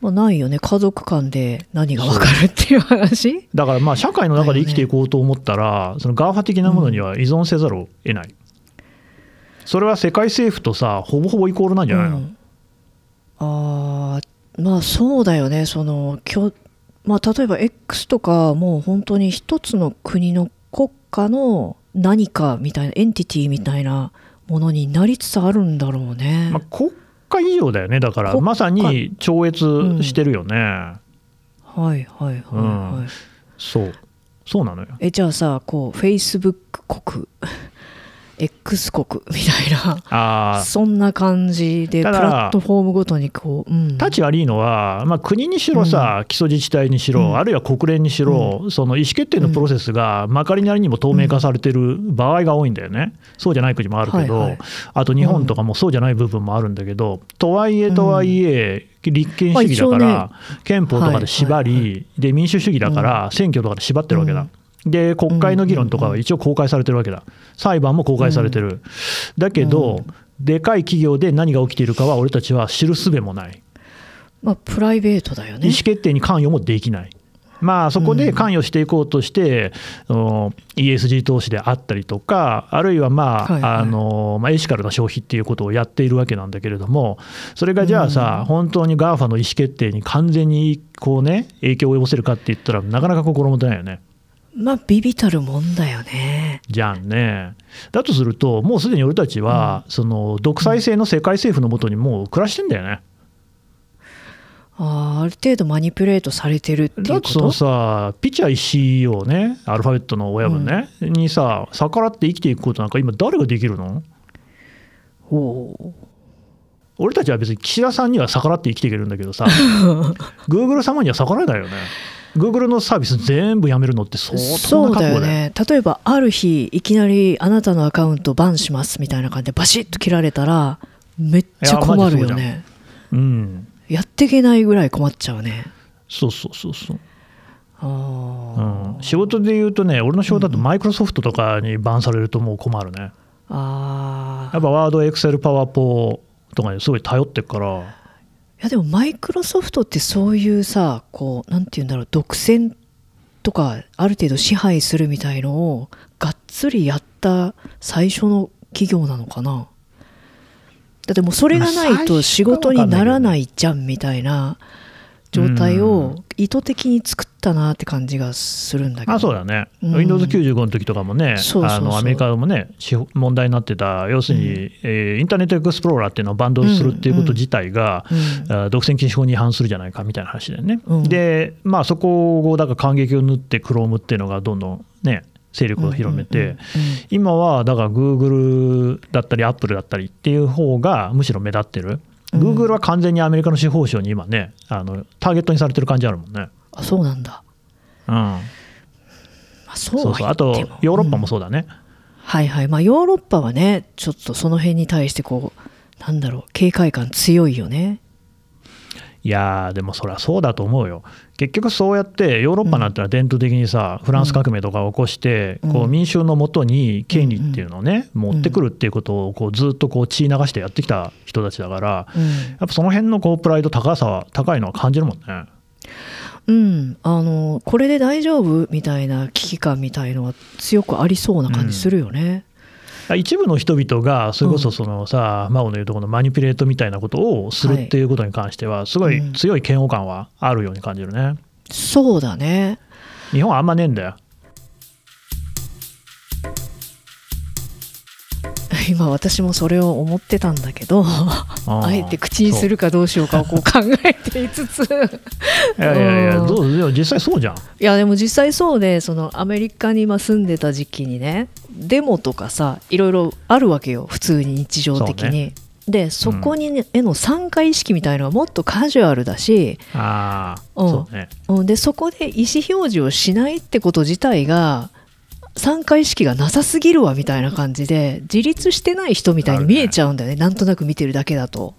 まあ、ないよね。家族間で何が分かるっていう話。だからまあ社会の中で生きていこうと思ったら、その GAFA 的なものには依存せざるを得ない、それは世界政府とさほぼほぼイコールなんじゃないの、うん。あーまあそうだよね。そのきょ、まあ、例えば X とかもう本当に一つの国の国家の何かみたいなエンティティみたいなものになりつつあるんだろうね。まあ、国家以上だよね。だからまさに超越してるよね、はいはいはいはい。うん。そう。そうなのよ。えじゃあさこうフェイスブック国 X 国みたいな。あそんな感じでプラットフォームごとにこう、うん、立ち悪いのは、まあ、国にしろさ、基礎自治体にしろ、うん。あるいは国連にしろ、その意思決定のプロセスがまかりなりにも透明化されてる場合が多いんだよね、そうじゃない国もあるけど、はいはいあと日本とかもそうじゃない部分もあるんだけど、とはいえとはいえ、立憲主義だから、まあ憲法とかで縛り、はいで民主主義だから、選挙とかで縛ってるわけだ。で国会の議論とかは一応公開されてるわけだ、裁判も公開されてる、だけど、でかい企業で何が起きているかは、俺たちは知るすべもない。まあプライベートだよね。意思決定に関与もできない。まあ、そこで関与していこうとして、ESG 投資であったりとか、あるいは、まあはいはい。あのまあ、エシカルな消費っていうことをやっているわけなんだけれども、それがじゃあさ、本当に GAFA の意思決定に完全にこう、ね、影響を及ぼせるかって言ったら、なかなか心もとないよね。まあビビたるもんだよねじゃんね。だとすると、もうすでに俺たちは、その独裁制の世界政府のもとにもう暮らしてんだよね。あーある程度マニピュレートされてるっていうこだってそのとさ、ピチャイ CEO ね、アルファベットの親分ね、にさ、逆らって生きていくことなんか、今、誰ができるの？おお俺たちは別に岸田さんには逆らって生きていけるんだけどさ、グーグル様には逆らえないよね。グーグルのサービス全部やめるのって相当そうだよ。な覚悟だよ。ね。例えばある日いきなりあなたのアカウントバンしますみたいな感じでバシッと切られたらめっちゃ困るよね。うん、やっていけないぐらい困っちゃうね。そうそうそうそう。あー、うん、仕事で言うとね、俺の仕事だとマイクロソフトとかにバンされるともう困るね。あー。やっぱワード、エクセル、パワポとかにすごい頼ってるから、いやでもマイクロソフトってそういうさこうなんて言うんだろう独占とかある程度支配するみたいのをがっつりやった最初の企業なのかな。だってもうそれがないと仕事にならないじゃんみたいな。状態うを意図的に作ったなって感じがするんだけど。あそうだね、うん。Windows95 の時とかもね、アメリカもね、し問題になってた、要するに、えーインターネットエクスプローラーっていうのをバンドするっていうこと自体が、うん。あ独占禁止法に違反するじゃないかみたいな話だよね。うん。で、まあ、そこをだから感激を縫って、Chrome っていうのがどんどんね、勢力を広めて、うんうんうん。今はだから Google だったり Apple だったりっていう方がむしろ目立ってる。うん。Google は完全にアメリカの司法省に今ね、あのターゲットにされてる感じあるもんね。あそうなんだ、うん、まあ、そうそうあとヨーロッパもそうだね。はいはい。まあヨーロッパはねちょっとその辺に対してこうなんだろう警戒感強いよねいやーでもそりゃそうだと思うよ。結局そうやってヨーロッパなんてのは伝統的にさ、フランス革命とかを起こして、うんこう民衆のもとに権利っていうのをね、持ってくるっていうことをこうずっとこう血流してやってきた人たちだから、うんやっぱその辺のこうプライド高さは高いのは感じるもんね。うん、あのこれで大丈夫みたいな危機感みたいのは強くありそうな感じするよね。一部の人々がそれこそそのさ、マオの言うところのマニピュレートみたいなことをするっていうことに関してはすごい強い嫌悪感はあるように感じるね。そうだね。日本はあんまねえんだよ。今私もそれを思ってたんだけどーあえて口にするかどうしようかをこう考えていつついやいやいや、うんどうでも実際そうじゃん。いやでも実際そうでそのアメリカに今住んでた時期にねデモとかさいろいろあるわけよ普通に日常的に。でそこに、ねへの参加意識みたいのはもっとカジュアルだし、ああ、うんそうね。うん、でそこで意思表示をしないってこと自体が参加意識がなさすぎるわみたいな感じで自立してない人みたいに見えちゃうんだよねなんとなく見てるだけだと。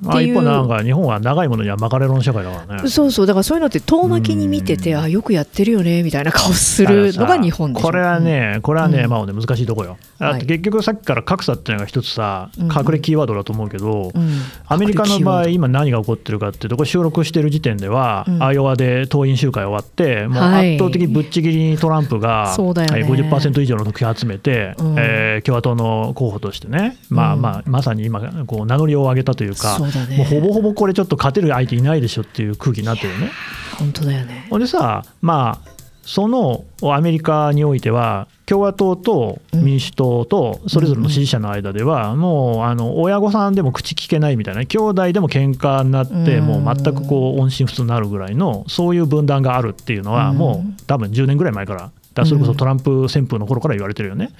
まあ、一方なんか日本は長いものには巻かれろの社会だからね。そうそう。だからそういうのって遠巻きに見ててうん。あよくやってるよねみたいな顔するのが日本でこれはね、これはね、うんまあね、難しいとこよ。だって結局さっきから格差っていうのが一つさ、うん。隠れキーワードだと思うけど、うん。アメリカの場合、今何が起こってるかっていうと、これ収録してる時点では、うん。アイオワで党員集会終わって、もうはい。圧倒的ぶっちぎりにトランプが、そうだよね。えー50%以上の得票を集めて、うん。えー共和党の候補としてね、まあうん。まあ、まさに今、こう名乗りを上げたというか、そうだね。もうほぼほぼこれ、ちょっと勝てる相手いないでしょっていう空気になってるよね。本当だよね。ほんでさ、まあ、そのアメリカにおいては、共和党と民主党とそれぞれの支持者の間では、もうあの親御さんでも口聞けないみたいな、兄弟でも喧嘩になって、もう全くこう音信不通になるぐらいの、そういう分断があるっていうのは、もう多分10年ぐらい前から、だそれこそトランプ旋風の頃から言われてるよね。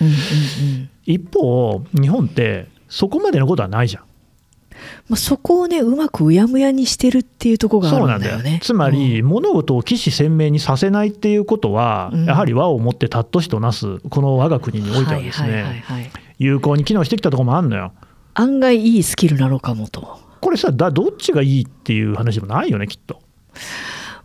一方、日本って、そこまでのことはないじゃん。まあ、そこをねうまくうやむやにしてるっていうところがあるんだよね。つまり、うん、物事を起死鮮明にさせないっていうことは、うん、やはり和をもって尊しとなすこの我が国においてはですね、有効に機能してきたところもあるのよ。案外いいスキルなのかもと。これさだどっちがいいっていう話でもないよねきっと。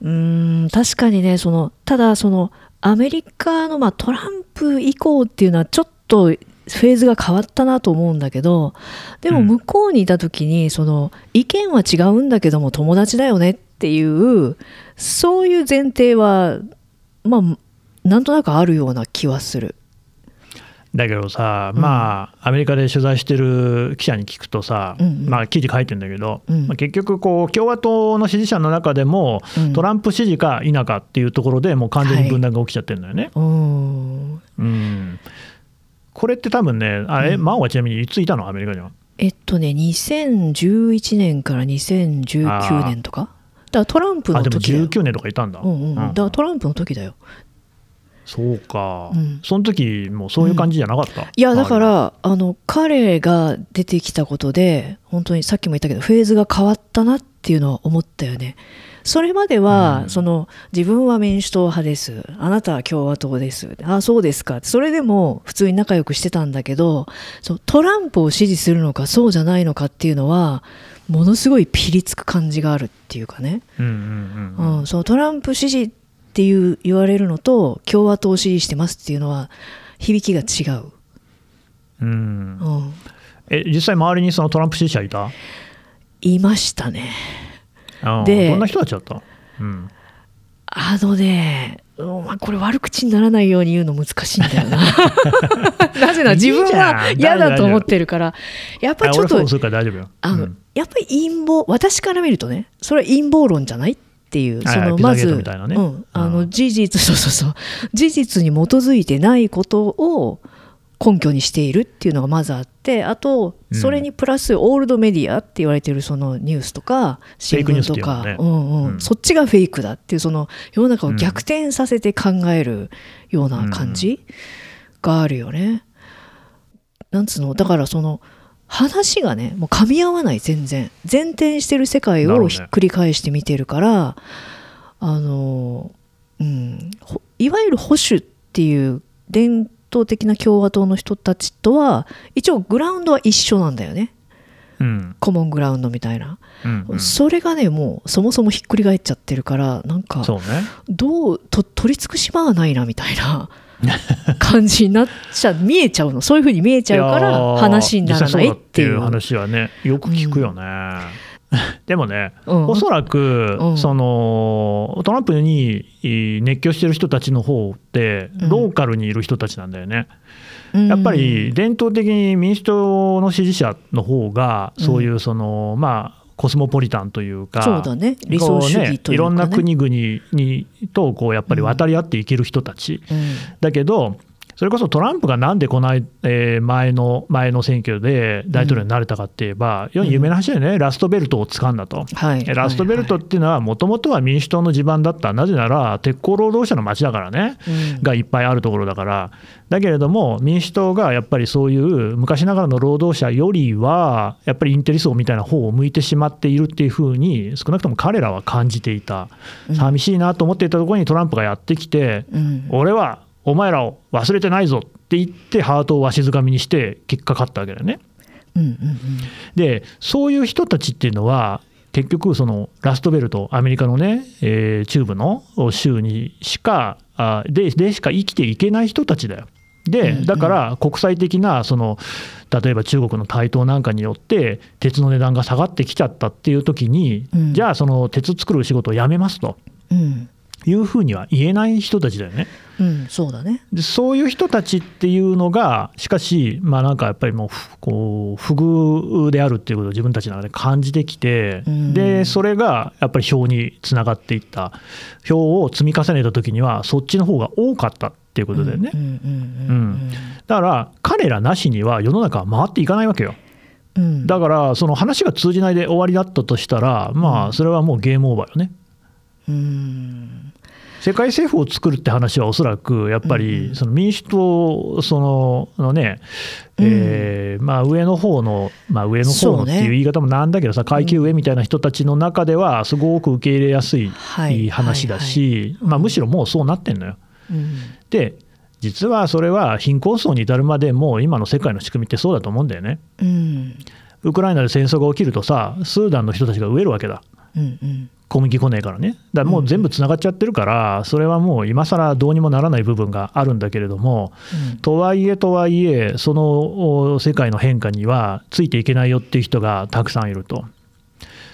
うん確かにねそのただそのアメリカの、まあ、トランプ以降っていうのはちょっとフェーズが変わったなと思うんだけどでも向こうにいた時に、その意見は違うんだけども友達だよねっていうそういう前提はまあなんとなくあるような気はする。だけどさ、うん、まあアメリカで取材してる記者に聞くとさ、うんうん、まあ、記事書いてるんだけど、うん、まあ、結局こう、共和党の支持者の中でも、トランプ支持か否かっていうところでもう完全に分断が起きちゃってるんだよね。はい、うんこれって多分ね、あれ、うん、マオはちなみにいついたの、アメリカには。えっとね、2011年から2019年とか、だからトランプの時だよ。19年とかいたんだ。うんうん、だからトランプの時だよ。そうか、うん、その時もそういう感じじゃなかった、うん、いやだからあの彼が出てきたことで本当にさっきも言ったけどフェーズが変わったなっていうのは思ったよねそれまでは、うん、その自分は民主党派です。あなたは共和党です。あそうですか。それでも普通に仲良くしてたんだけどそトランプを支持するのかそうじゃないのかっていうのはものすごいピリつく感じがあるっていうかね、うんそのトランプ支持っていう言われるのと共和党を支持してますっていうのは響きが違う。うん、うん、え実際周りにそのトランプ支持者いた？いましたね。でどんな人たちだった、うん、あのね、まあ、これ悪口にならないように言うの難しいんだよな。なぜなら自分は嫌だと思ってるから。やっぱりちょっとあの、やっぱり陰謀私から見るとねそれは陰謀論じゃないっていうそのまず、ねうん、あの事実そうそうそう。事実に基づいてないことを根拠にしているっていうのがまずあってあとそれにプラスオールドメディアって言われてるそのニュースとか新聞とか、うんうん、そっちがフェイクだっていうその世の中を逆転させて考えるような感じがあるよね。なんつうの？だからその話がねもう噛み合わない全然。前転してる世界をひっくり返して見てるから、ね、あの、うん、いわゆる保守っていう伝統的な共和党の人たちとは一応グラウンドは一緒なんだよね、うん、コモングラウンドみたいな、うんうん、それがねもうそもそもひっくり返っちゃってるからなんか、ね、どうと取り尽くしまわないなみたいな 感じになっちゃ見えちゃうの。そういうふうに見えちゃうから話にならないっていう。話はねよく聞くよね。うん でもね、うん、おそらく、うん、そのトランプに熱狂してる人たちの方って、ローカルにいる人たちなんだよね。うん、やっぱり伝統的に民主党の支持者の方が、そういうその、まあ、コスモポリタンというか、そうだね、理想主義というか、ね、いろんな国々にとこうやっぱり渡り合っていける人たち、だけど、それこそトランプがなんでこの、え前の前の選挙で大統領になれたかって言えば、非常に有名な話だよね、ラストベルトを掴んだと、はい、ラストベルトっていうのは、もともとは民主党の地盤だった、なぜなら鉄鋼労働者の街だからね、うん、がいっぱいあるところだから、だけれども、民主党がやっぱりそういう昔ながらの労働者よりは、やっぱりインテリ層みたいな方を向いてしまっているっていうふうに、少なくとも彼らは感じていた、寂しいなと思っていたところにトランプがやってきて、うん、俺はお前らを忘れてないぞって言ってハートをわしづかみにして結果勝ったわけだよね。うんうんうん、でそういう人たちっていうのは結局そのラストベルトアメリカのね、えー、中部の州にしかあででしか生きていけない人たちだよ。でだから国際的なその例えば中国の台頭なんかによって鉄の値段が下がってきちゃったっていう時に、うん、じゃあその鉄作る仕事をやめますと。うんいうふうには言えない人たちだよね。うん、そうだね。でそういう人たちっていうのが、しかし、まあ、なんかやっぱりもうふこう不遇であるっていうことを自分たちの中で感じてきて、うんでそれがやっぱり票につながっていった、票を積み重ねた時には、そっちの方が多かったっていうことだよね。だから、彼らなしには世の中は回っていかないわけよ。うんうん。だから、その話が通じないで終わりだったとしたら、まあ、それはもうゲームオーバーよね。うん世界政府を作るって話はおそらくやっぱうんうりん。その民主党そののね、えーまあ、上の方の、まあ、上の方のっていう言い方もなんだけどさ階級上みたいな人たちの中ではすごく受け入れやすいはい話だし、まあ、むしろもうそうなってんのよ。うん。で実はそれは貧困層に至るまでもう今の世界の仕組みってそうだと思うんだよね。うん。ウクライナで戦争が起きるとさスーダンの人たちが飢えるわけだ。うんうん小麦来ねえからね、だからもう全部つながっちゃってるから、それはもう今更どうにもならない部分があるんだけれども、うんとはいえとはいえ、そのお世界の変化にはついていけないよっていう人がたくさんいると。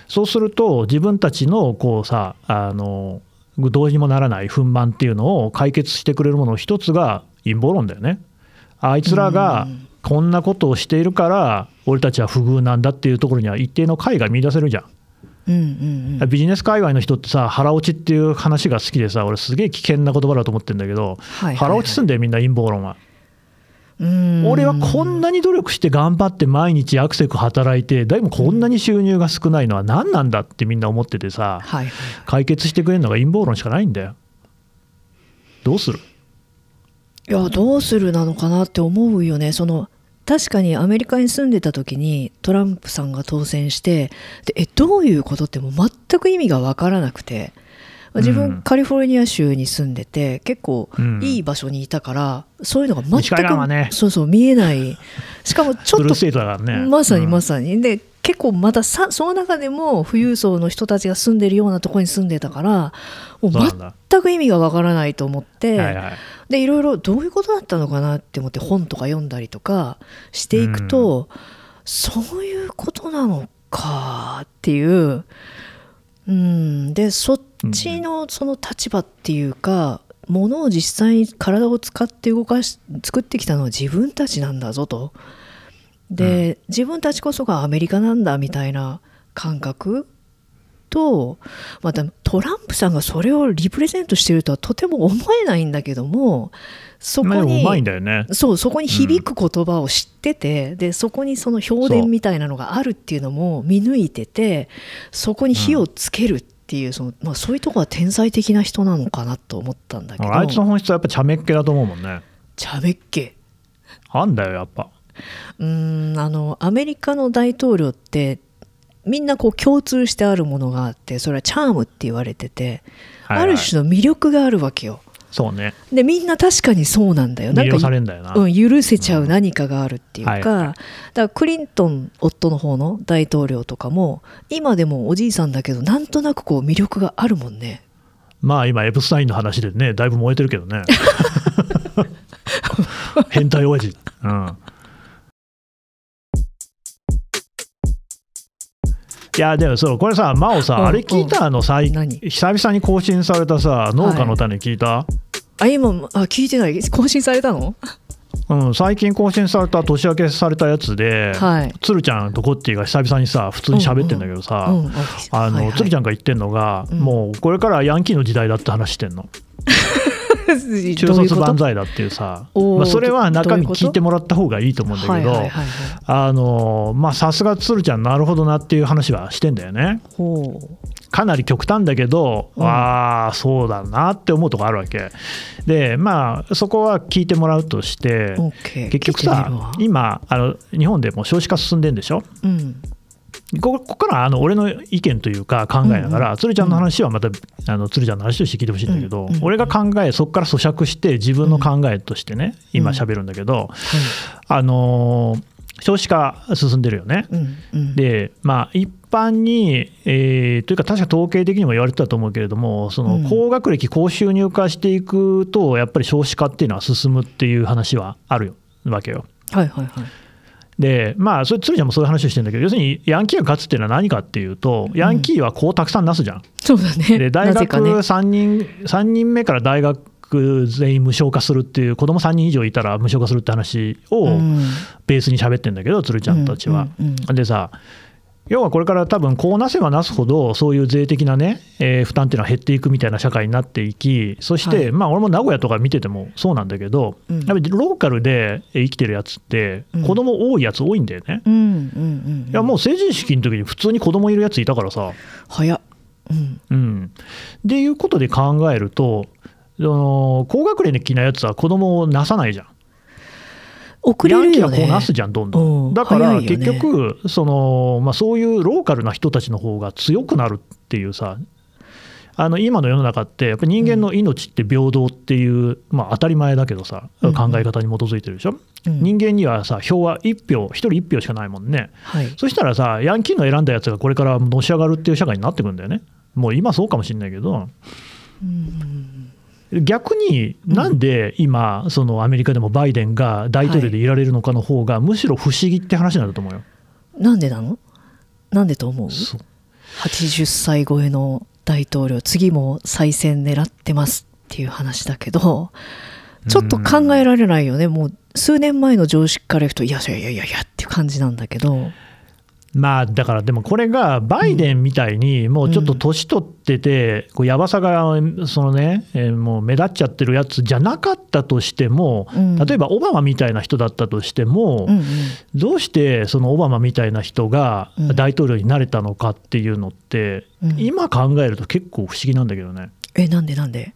そうすると、自分たちのこうさあの、どうにもならない憤懣っていうのを解決してくれるものの一つが陰謀論だよね。あいつらがうんこんなことをしているから、俺たちは不遇なんだっていうところには一定の解が見出せるじゃん。うんうんうん。ビジネス界隈の人ってさ腹落ちっていう話が好きでさ俺すげえ危険な言葉だと思ってるんだけど、はいはいはい。腹落ちすんだよみんな陰謀論は、うん。俺はこんなに努力して頑張って毎日アクセク働いてでもこんなに収入が少ないのは何なんだってみんな思っててさはいはい。解決してくれるのが陰謀論しかないんだよ。どうする？いやどうするなのかなって思うよね。その確かにアメリカに住んでた時にトランプさんが当選してでえどういうことってもう全く意味が分からなくて。自分、うん。カリフォルニア州に住んでて結構うん。いい場所にいたから、そういうのが全く、ね。そうそう見えない。しかもちょっとね。まさにまささに、で結構またさその中でも富裕層の人たちが住んでるようなところに住んでたからもう全く意味がわからないと思って、はいはいでいろいろどういうことだったのかなって思って本とか読んだりとかしていくと、そういうことなのかっていう、うん、でそっちのその立場っていうか、ものを実際に体を使って動かし作ってきたのは自分たちなんだぞと。で、自分たちこそがアメリカなんだみたいな感覚とまたトランプさんがそれをリプレゼントしてるとはとても思えないんだけどもそこにそうそこに響く言葉を知ってて、でそこにその評伝みたいなのがあるっていうのも見抜いててそこに火をつけるっていうその、まあ、そういうとこは天才的な人なのかなと思ったんだけど。あいつの本質はやっぱ茶目っ気だと思うもんね。茶目っ気。あんだよやっぱ。うーんあのアメリカの大統領ってみんなこう共通してあるものがあってそれはチャームって言われてて、はいはい。ある種の魅力があるわけよ。そうね。でみんな確かにそうなんだよ。なんかうん、許せちゃう何かがあるっていうか、はい。はいだからクリントン夫の方の大統領とかも今でもおじいさんだけどなんとなくこう魅力があるもんね。まあ今エプスタインの話でねだいぶ燃えてるけどね。変態親父。うんいやでもそうこれさ真央さ、うんあれ聞いたあの最何？久々に更新されたさ農家の種聞いた、あ今あ聞いてない？更新されたの？うん、最近更新された年明けされたやつで、はい。鶴ちゃんとコッティが久々にさ普通に喋ってんだけどさ、うんあの、はいはい。鶴ちゃんが言ってんのが、うん。もうこれからはヤンキーの時代だって話してんの 中卒万歳だっていうさまあ、それは中身聞いてもらった方がいいと思うんだけどあのまあさすが鶴ちゃんなるほどなっていう話はしてんだよね。かなり極端だけど、うん。ああそうだなって思うとこあるわけ。でまあそこは聞いてもらうとして結局さわ。今あの日本でも少子化進んでんでしょ？うんここからあの俺の意見というか考えながら、鶴ちゃんの話はまた、あの鶴ちゃんの話として聞いてほしいんだけど、うんうん。俺が考えそこから咀嚼して自分の考えとしてね、今喋るんだけど、あのー少子化進んでるよね。うんうん。でまあ一般に、えーというか確か統計的にも言われてたと思うけれどもそのうん。高学歴高収入化していくとやっぱり少子化っていうのは進むっていう話はあるわけよ。はいはいはいでまあ、それ鶴ちゃんもそういう話をしてるんだけど、要するにヤンキーが勝つっていうのは何かっていうと、ヤンキーは子をたくさんなすじゃん。そうだね。で大学なぜかね。3人、三人目から大学全員無償化するっていう、子供3人以上いたら無償化するって話をうん。ベースに喋ってんだけど、鶴ちゃんたちは。うんうんうん。でさ要はこれから多分こうなせばなすほどそういう税的なね、えー負担っていうのは減っていくみたいな社会になっていきそして、はい。まあ俺も名古屋とか見ててもそうなんだけど、うん。やっぱりローカルで生きてるやつってうん。子供多いやつ多いんだよね、うんいやもう成人式の時に普通に子供いるやついたからさ。早っ。うん。うん。っていうことで考えるとその高学歴なやつは子供をなさないじゃん遅れヤンキーはるよねこうなすじゃん、どんどうん。ん。だから結局、そのまあ、そういうローカルな人たちの方が強くなるっていうさ、あの今の世の中って、やっぱり人間の命って平等っていう、まあ、当たり前だけどさ、うん。考え方に基づいてるでしょ、うん。人間にはさ、票は1票、1人1票しかないもんね。はい。そしたらさ、ヤンキーの選んだやつがこれからのし上がるっていう社会になってくるんだよね。もう今そうかもしれないけど、逆になんで今、そのアメリカでもバイデンが大統領でいられるのかの方が、むしろ不思議って話なんだと思うよ。なんでなの？なんでと思う？そう。80歳超えの大統領次も再選狙ってますっていう話だけどちょっと考えられないよね。もう数年前の常識からいくといやいやいやいやっていう感じなんだけどまあだからでもこれがバイデンみたいにもうちょっと年取っててこうやばさがそのねえーもう目立っちゃってるやつじゃなかったとしてもうん。例えばオバマみたいな人だったとしてもどうしてそのオバマみたいな人がうん。大統領になれたのかっていうのってうん。今考えると結構不思議なんだけどね。えなんでなんで？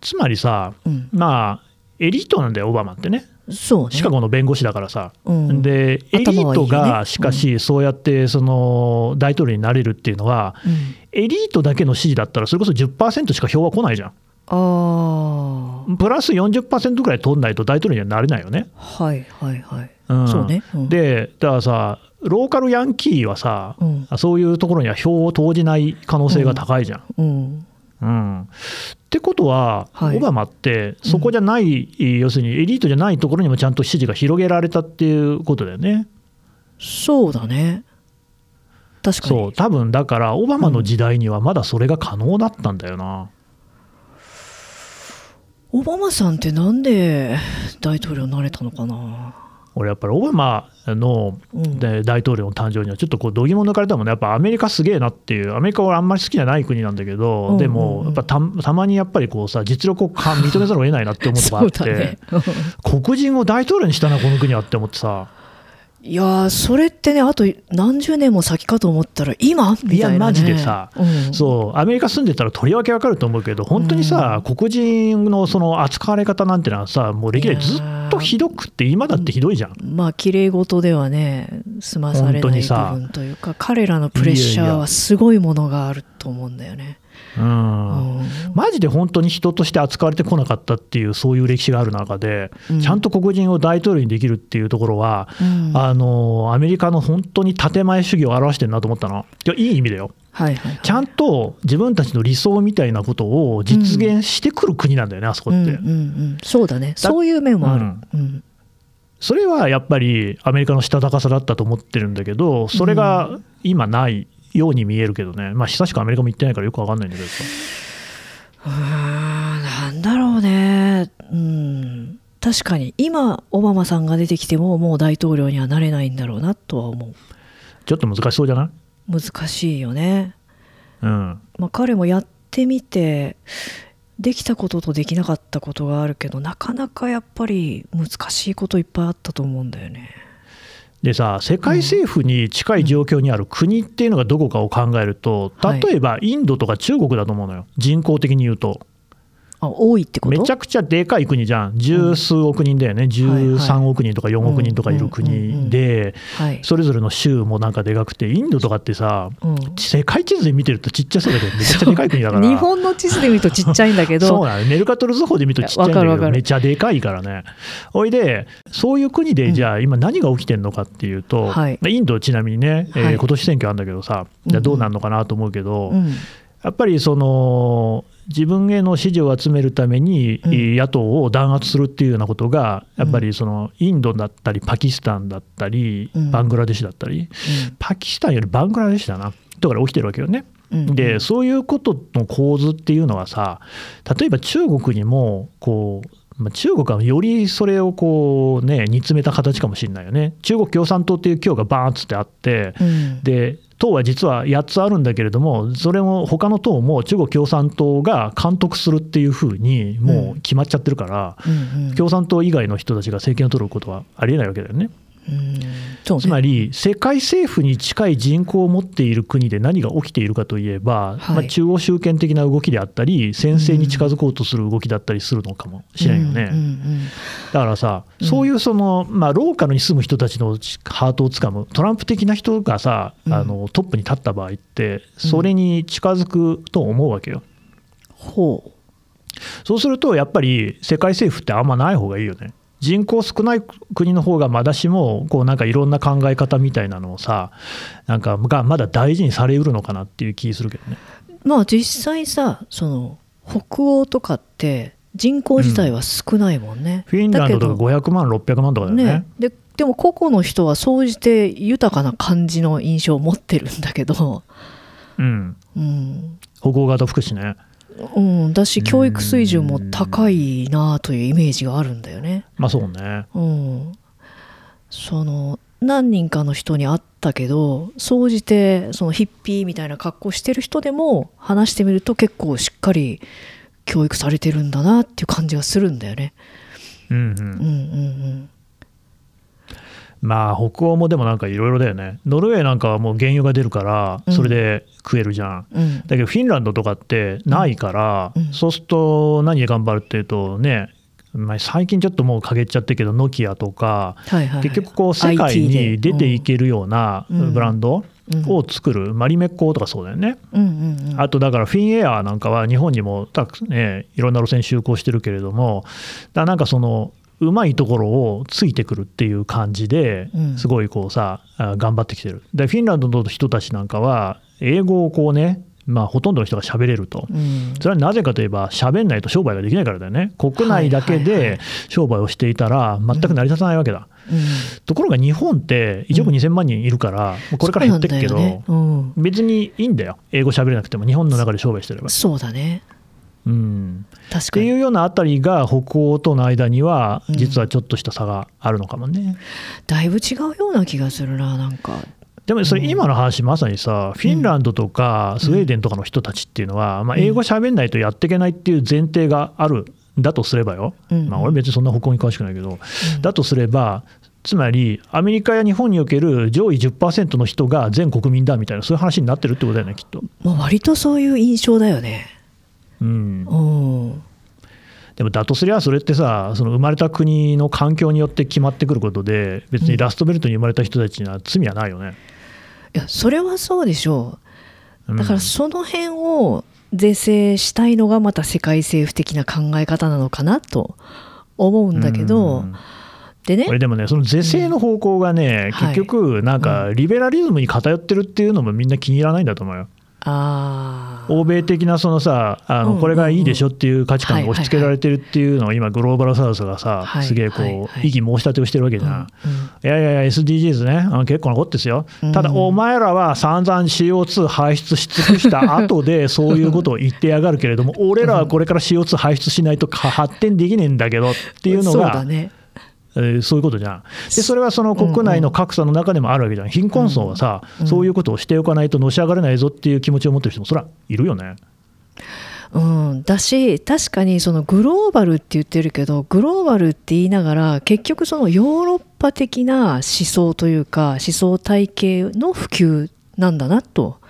つまりさうん。まあエリートなんだよオバマってね。そうね。シカゴの弁護士だからさ、うん。でエリートがしかしそうやってその大統領になれるっていうのは、うん。エリートだけの支持だったらそれこそ10%しか票は来ないじゃん。ああプラス40%ぐらい取んないと大統領にはなれないよね、はいはいはい、うん。そうね、うん、でだからさローカルヤンキーはさ、うん。そういうところには票を投じない可能性が高いじゃん、うん。うんってことは、はい。オバマってそこじゃない、要するにエリートじゃないところにもちゃんと支持が広げられたっていうことだよね。そうだね。確かに。そう。多分だからオバマの時代にはまだそれが可能だったんだよな、オバマさんってなんで大統領になれたのかな俺やっぱりオバマの大統領の誕生にはちょっとこう度肝抜かれたもんね。やっぱアメリカすげえなっていうアメリカはあんまり好きじゃない国なんだけど、うんうんうん。でもやっぱたたまにやっぱりこうさ実力をか認めざるを得ないなって思うとこあって、ね。黒人を大統領にしたなこの国はって思ってさいやーそれってねあと何十年も先かと思ったら今？みたいな、ね、いやマジでさうんそうアメリカ住んでたらとりわけわかると思うけど本当にさ、黒人のその扱われ方なんてのはさもう歴代ずっとひどくって今だってひどいじゃん。まあ綺麗事ではね済まされない部分というか彼らのプレッシャーはすごいものがあると思うんだよね。うん。うんマジで本当に人として扱われてこなかったっていうそういう歴史がある中で、うん。ちゃんと黒人を大統領にできるっていうところは、うん。あのアメリカの本当に建前主義を表してるなと思ったの。いやいい意味だよ。はいはいはい。ちゃんと自分たちの理想みたいなことを実現してくる国なんだよね、あそこって、うんうんうん、そうだね。そういう面もある。うん。それはやっぱりアメリカのしたたかさだったと思ってるんだけどそれが今ないように見えるけどね。まあ久しくアメリカも行ってないからよくわかんないんだけどさ。うーんなんだろうね、うん、確かに今オバマさんが出てきてももう大統領にはなれないんだろうなとは思う。ちょっと難しそうじゃない？難しいよね、うん。まあ、彼もやってみてできたこととできなかったことがあるけどなかなかやっぱり難しいこといっぱいあったと思うんだよねでさ世界政府に近い状況にある国っていうのがどこかを考えるとはい。例えばインドとか中国だと思うのよ。人口的に言うとあ多いってこと？めちゃくちゃでかい国じゃん。十数億人だよね。13億人とか4億人とかいる国ではい、それぞれの州もなんかでかくてインドとかってさうん。世界地図で見てるとちっちゃそうだけどめちゃくちゃでかい国だから。日本の地図で見るとちっちゃいんだけど。そうなの。メルカトル図法で見るとちっちゃいんだけどめちゃでかいからね。おいでそういう国でじゃあ今何が起きてるのかっていうと、はい。インドちなみにね、えーはい。今年選挙あるんだけどさ、じゃあどうなるのかなと思うけど、うんやっぱりその自分への支持を集めるために、うん。野党を弾圧するっていうようなことが、やっぱりそのインドだったり、パキスタンだったりうん、バングラデシュだったり、パキスタンよりバングラデシュだな、とかで起きてるわけよね。うん。でそういうことの構図っていうのはさ例えば中国にもこう、まあ、中国はよりそれをこうね煮詰めた形かもしれないよね。中国共産党っていう教がバーンっつってあってうん。で党は実は8つあるんだけれどもそれも他の党も中国共産党が監督するっていうふうにもう決まっちゃってるから、うんうん。共産党以外の人たちが政権を取ることはありえないわけだよね。ね。つまり世界政府に近い人口を持っている国で何が起きているかといえば、はい。まあ、中央集権的な動きであったり先制に近づこうとする動きだったりするのかもしれんよね。うんうんだからさ、うん。そういうその、まあ、ローカルに住む人たちのハートをつかむトランプ的な人がさ、うん。あのトップに立った場合ってそれに近づくと思うわけよ。ほう。そうするとやっぱり世界政府ってあんまない方がいいよね。人口少ない国の方がまだしもこうなんかいろんな考え方みたいなのをさなんかがまだ大事にされうるのかなっていう気するけどね。まあ実際さその北欧とかって人口自体は少ないもんね、フィンランドとかだけ500万600万とかだよね。ねででも個々の人は総じて豊かな感じの印象を持ってるんだけど、うん、うん北欧型福祉ね。うん、だし教育水準も高いなというイメージがあるんだよね。まあそうね。うん、その何人かの人に会ったけど総じてそのヒッピーみたいな格好してる人でも話してみると結構しっかり教育されてるんだなっていう感じがするんだよね。うんうんうんうんまあ北欧もでもなんかいろいろだよね。ノルウェーなんかはもう原油が出るからそれで食えるじゃん。うん。うんだけどフィンランドとかってないから、うん。うん。そうすると何で頑張るっていうとね、まあ、最近ちょっともう陰っちゃってるけどノキアとか、結局こう世界に出ていけるようなうん。ブランドうん。を作る、マリメッコとかそうだよね。あとだからフィンエアーなんかは日本にもたく、ね、いろんな路線就航してるけれどもだからなんかそのうまいところをついてくるっていう感じでうん。すごいこうさあ頑張ってきてる。でフィンランドの人たちなんかは英語をこうねまあほとんどの人が喋れると。うん。それはなぜかといえば喋んないと商売ができないからだよね。国内だけで商売をしていたら全く成り立たないわけだ、うん。ところが日本って1億2000万人いるから、これから減ってくけど、ね。うん。別にいいんだよ。英語喋れなくても日本の中で商売してれば。そうだねうん、確かに。っていうようなあたりが北欧との間にはうん。実はちょっとした差があるのかもね。だいぶ違うような気がするななんか。でもそれ今の話まさにさフィンランドとかスウェーデンとかの人たちっていうのは、まあ、英語喋んないとやっていけないっていう前提があるんだとすればよ、うん。まあ、俺別にそんな北欧に詳しくないけど、だとすればつまりアメリカや日本における上位10%の人が全国民だみたいなそういう話になってるってことだよねきっと。まあ割とそういう印象だよねうん。うん。でもだとすりゃそれってさその生まれた国の環境によって決まってくることで別にラストベルトに生まれた人たちには罪はないよね。いやそれはそうでしょう。うん。だからその辺を是正したいのがまた世界政府的な考え方なのかなと思うんだけど、うん。でね。これでもねその是正の方向がね、はい。結局なんかリベラリズムに偏ってるっていうのもみんな気に入らないんだと思うよ。ああ欧米的なそのさあのこれがいいでしょっていう価値観が押し付けられてるっていうのを今グローバルサウスがさはいすげえこうい。異議申し立てをしてるわけじゃん。いやいやいや SDGs ねあの結構なことですよ。うん。ただお前らは散々 CO2 排出し尽くした後でそういうことを言ってやがるけれども俺らはこれから CO2 排出しないとか発展できねえんだけどっていうのそうだがねえーそういうことじゃん。でそれはその国内の格差の中でもあるわけじゃん。貧困層はさ、うんそういうことをしておかないとのし上がれないぞっていう気持ちを持ってる人もそりゃいるよね。うん、だし確かにそのグローバルって言ってるけどグローバルって言いながら結局そのヨーロッパ的な思想というか思想体系の普及なんだなと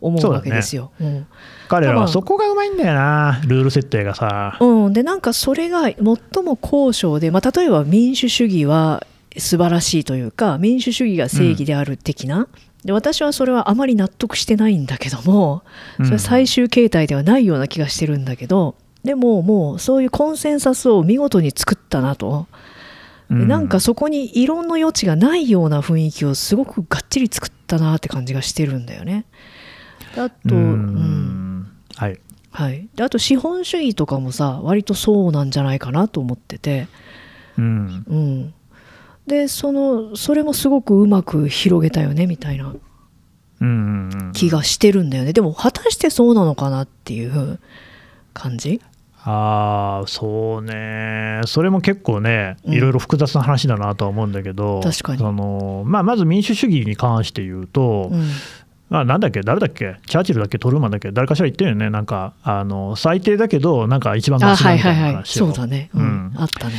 思うわけですよ。うん彼らまあはそこがうまいんだよな、ルール設定がさ。うん、でなんかそれが最も高尚で、まあ、例えば民主主義は素晴らしいというか民主主義が正義である的な、で私はそれはあまり納得してないんだけどもそれは最終形態ではないような気がしてるんだけどでももうそういうコンセンサスを見事に作ったなと、でうなんかそこに異論の余地がないような雰囲気をすごくがっちり作ったなって感じがしてるんだよね。あと、ううんんはい。はい、であと資本主義とかもさ割とそうなんじゃないかなと思ってて、うん。うん、でそのそれもすごくうまく広げたよねみたいな。うんうんうん気がしてるんだよね。でも果たしてそうなのかなっていう感じ？ああそうね。それも結構ねうん。いろいろ複雑な話だなとは思うんだけど、確かに。そのまあ、まず民主主義に関して言うと、うん。まあ、なんだっけ？誰だっけ？チャーチルだっけ？トルーマンだっけ？誰かしら言ってるよね。なんかあの最低だけどなんか一番マあシだみたいなはいはいはい。話を。そうだね、うん。うん。あったね。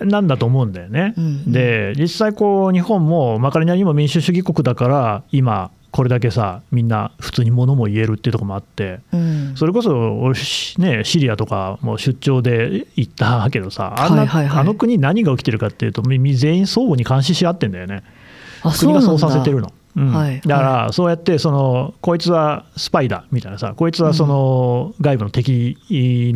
なんだと思うんだよね。うん。で実際こう日本もまかりなりにも民主主義国だから今これだけさみんな普通に物も言えるっていうところもあってうん。それこそ俺しねシリアとかも出張で行ったけどさあはいはいはい。あの国何が起きてるかっていうと全員相互に監視し合ってんだよね。あ国がそうさせてるの。うん。はい。だからそうやってそのこいつはスパイだみたいなさこいつはその外部の敵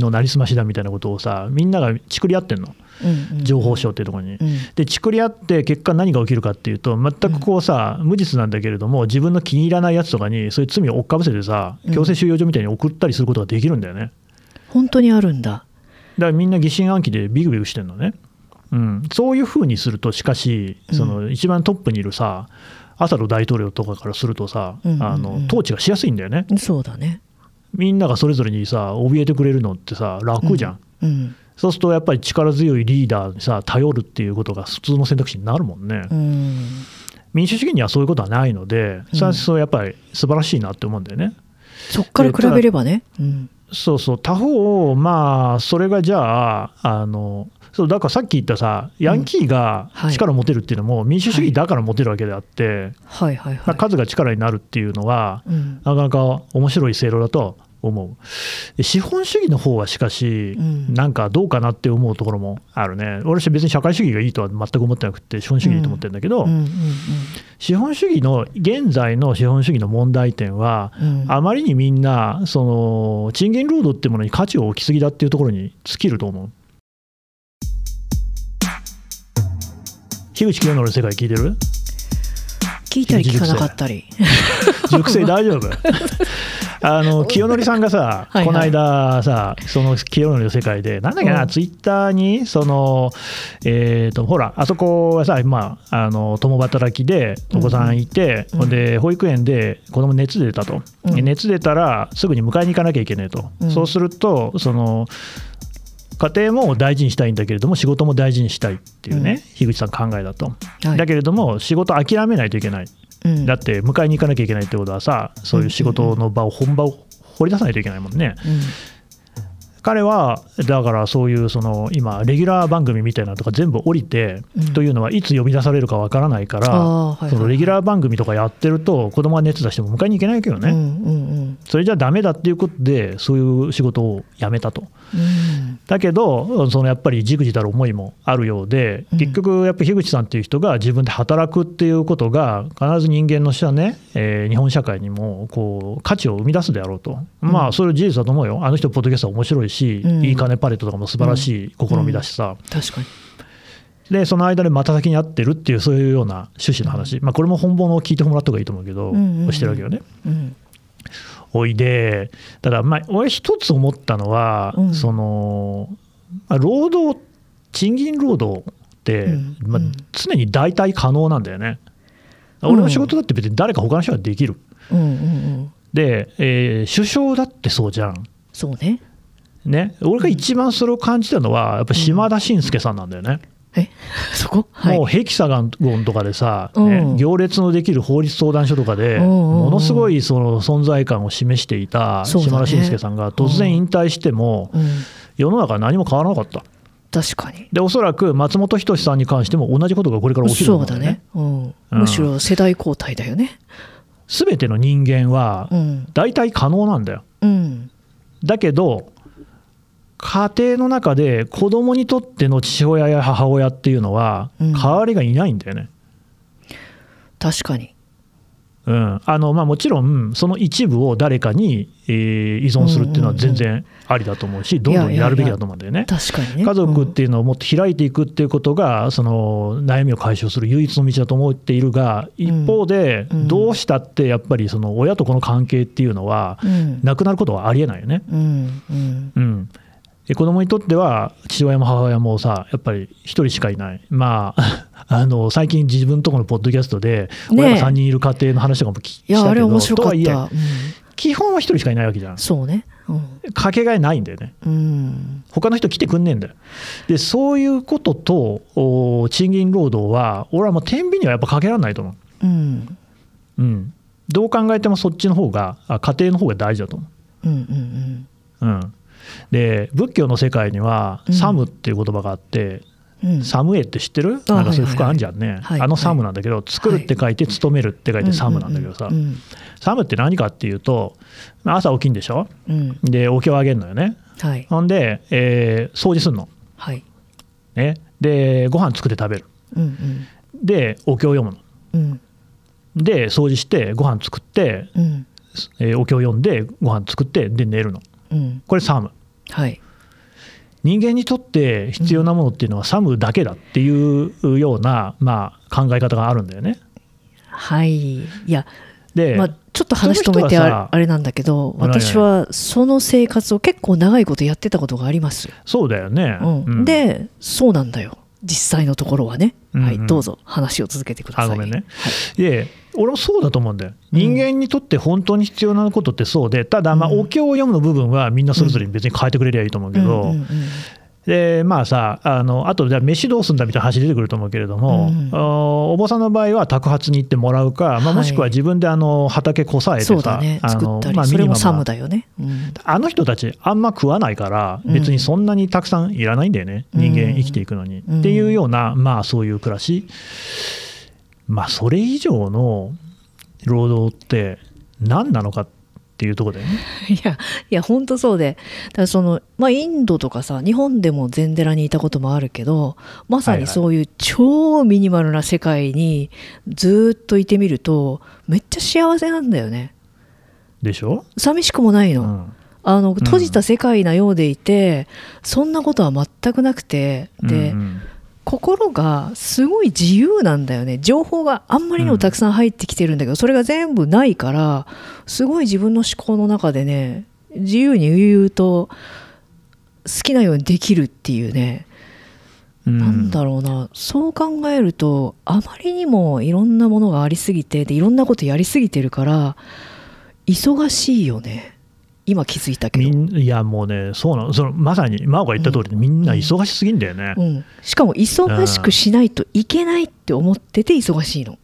のなりすましだみたいなことをさみんながちくり合ってんの。うんうん。情報省っていうところに。うん。でちくり合って結果何が起きるかっていうと全くこうさ、無実なんだけれども自分の気に入らないやつとかにそういう罪を追っかぶせてさうん。強制収容所みたいに送ったりすることができるんだよね。本当にあるんだ。だからみんな疑心暗鬼でビクビクしてんのね、うん、そういうふうにするとしかしその一番トップにいるさアサド大統領とかからするとさ、うんうんうん。あの統治がしやすいんだよね。そうだね。みんながそれぞれにさ怯えてくれるのってさ楽じゃん、うん。そうするとやっぱり力強いリーダーにさ頼るっていうことが普通の選択肢になるもんね、うん。民主主義にはそういうことはないので、それはそうやっぱり素晴らしいなって思うんだよね。そっから比べればね。うん。そうそう、他方、まあ、それがじゃあ、あのそうだからさっき言ったさ、ヤンキーがはい。力を持てるっていうのも、民主主義だから持てるわけであって、はい。はい。はい。まあ数が力になるっていうのは、うん。なかなか面白い制度だと思う。で資本主義の方はしかし、うん。なんかどうかなって思うところもあるね。俺は別に社会主義がいいとは全く思ってなくて、資本主義いいと思ってるんだけど、資本主義の現在の資本主義の問題点は、うん。うんあまりにみんなその賃金労働っていうものに価値を置きすぎだっていうところに尽きると思う。樋口清則の世界聞いてる？聞いたり聞かなかったり。熟成大丈夫？あの清則さんがさ、はいはい。この間さその清則の世界でなんだっけな、うん。ツイッターにそのえっ、とほらあそこはさまああの共働きでお子さんいて、うん。うん。で保育園で子供熱出たと、うん。熱出たらすぐに迎えに行かなきゃいけないと、うん。そうするとその家庭も大事にしたいんだけれども仕事も大事にしたいっていうね、うん。樋口さん考えだと、はい。だけれども仕事諦めないといけない。うん。だって迎えに行かなきゃいけないってことはさそういう仕事の場を本場を掘り出さないといけないもんね。うん彼はだからそういうその今レギュラー番組みたいなのとか全部降りて、うん。というのはいつ呼び出されるかわからないから、あーはいはいそのレギュラー番組とかやってると子供が熱出しても迎えに行けないけどね、うんうんそれじゃダメだっていうことでそういう仕事を辞めたと。うん。だけどそのやっぱりじくじたる思いもあるようでうん。結局やっぱり樋口さんっていう人が自分で働くっていうことが必ず人間のしたね、えー日本社会にもこう価値を生み出すであろうと、うん。まあそれは事実だと思うよ。あの人ポッドキャストは面白いし、うん。いい金パレットとかも素晴らしい試みだしさ、確かに。でその間で股先に合ってるっていうそういうような趣旨の話、まあこれも本物を聞いてもらった方がいいと思うけど、うしてるわけよね。うん。おいで、ただ、まあ、俺、一つ思ったのは、うん。そのまあ労働、賃金労働って、うん。まあうん、常に代替可能なんだよね。俺の仕事だって別に誰か他の人ができる。うんうんうん。で、えー首相だってそうじゃん。そうねね、俺が一番それを感じたのは、やっぱ島田紳介さんなんだよね。え？そこ？はい。もうヘキサゴンとかでさ、うん。ね、行列のできる法律相談所とかで、ものすごいその存在感を示していた島田紳介さんが突然引退しても、うん。世の中は何も変わらなかった。確かに。で、おそらく松本人志さんに関しても同じことがこれから起きるんだよね。そうだね。、うん、むしろ世代交代だよね。すべての人間はうん。大体可能なんだよ。うん。だけど、家庭の中で子供にとっての父親や母親っていうのは、うん。代わりがいないんだよね。確かに。うん。あのまあ、もちろん、その一部を誰かに、えー依存するっていうのは全然ありだと思うし、どんどんやるべきだと思うんだよね。確かにね。家族っていうのをもっと開いていくっていうことが、その悩みを解消する唯一の道だと思っているが、一方で、うん。どうしたってやっぱりその親と子の関係っていうのは、うん。なくなることはありえないよね。うん。うん。うん、で子供にとっては父親も母親もさやっぱり一人しかいない。まあ あの最近自分のところのポッドキャストで親が3人いる家庭の話とかも聞きいやあれした。けど面うん。基本は一人しかいないわけじゃん。そうね。かけがえないんだよね。うん、うん、他の人来てくんねえんだよ。でそういうこととお賃金労働は俺はもう天秤にはやっぱかけられないと思う。ん。う、うん、どう考えてもそっちの方があ家庭の方が大事だと思う。うんうんうん。うん、で仏教の世界には「うん。サム」っていう言葉があって、うん。サムエって知ってる？あなんかそういう服あんじゃんね、はいあのサムなんだけど、作るって書いて勤めるって書いてサムなんだけどさ、うんうんサムって何かっていうと朝起きんでしょ？うん。でお経をあげるのよね。はい。ほんで、えー掃除するの、はい。ね、でご飯作って食べる。うんうん。でお経を読むの。うん。で掃除してご飯作って、うん。えーお経を読んでご飯作ってで寝るの。うん。これサムはい。人間にとって必要なものっていうのはサムだけだっていうような、まあ、考え方があるんだよね。はい。いやで、まあ、ちょっと話止めてああれなんだけど私はその生活を結構長いことやってたことがあります、そうだよね。うん。うん。でそうなんだよ。実際のところはね、うんうん。はいどうぞ。話を続けてください。あごめんね。で俺もそうだと思うんだよ。人間にとって本当に必要なことってそうでただまあうん。お経を読むの部分はみんなそれぞれ別に変えてくれりゃいいと思うけど、でまあさあのあとじゃあ飯どうすんだみたいな話出てくると思うけれども、うんあお坊さんの場合は托鉢に行ってもらうか、まあ、もしくは自分であの畑こさえてさ、そうだね。あ作ったり、のまあ、それもサミニマムだよね、うん。あの人たちあんま食わないからうん。別にそんなにたくさんいらないんだよね、うん人間生きていくのに、うん。っていうようなまあそういう暮らしまあそれ以上の労働って何なのかっていうところだよね。いやいや本当そうで。だからその、まあ、インドとかさ日本でも禅寺にいたこともあるけどまさにそういう超ミニマルな世界にずーっといてみるとめっちゃ幸せなんだよね。でしょ、寂しくもないの,、うん。あの閉じた世界なようでいて、そんなことは全くなくてで、うんうん心がすごい自由なんだよね。情報があんまりにもたくさん入ってきてるんだけど、それが全部ないからすごい自分の思考の中でね自由に悠々と好きなようにできるっていうね、うん。なんだろうな。そう考えるとあまりにもいろんなものがありすぎてでいろんなことやりすぎてるから忙しいよね今気づいたけみど、んいやもうねそうなの。そのまさに真央が言った通りでみんな忙しすぎんだよね。うん、しかも忙しくしないといけないって思ってて忙しいの。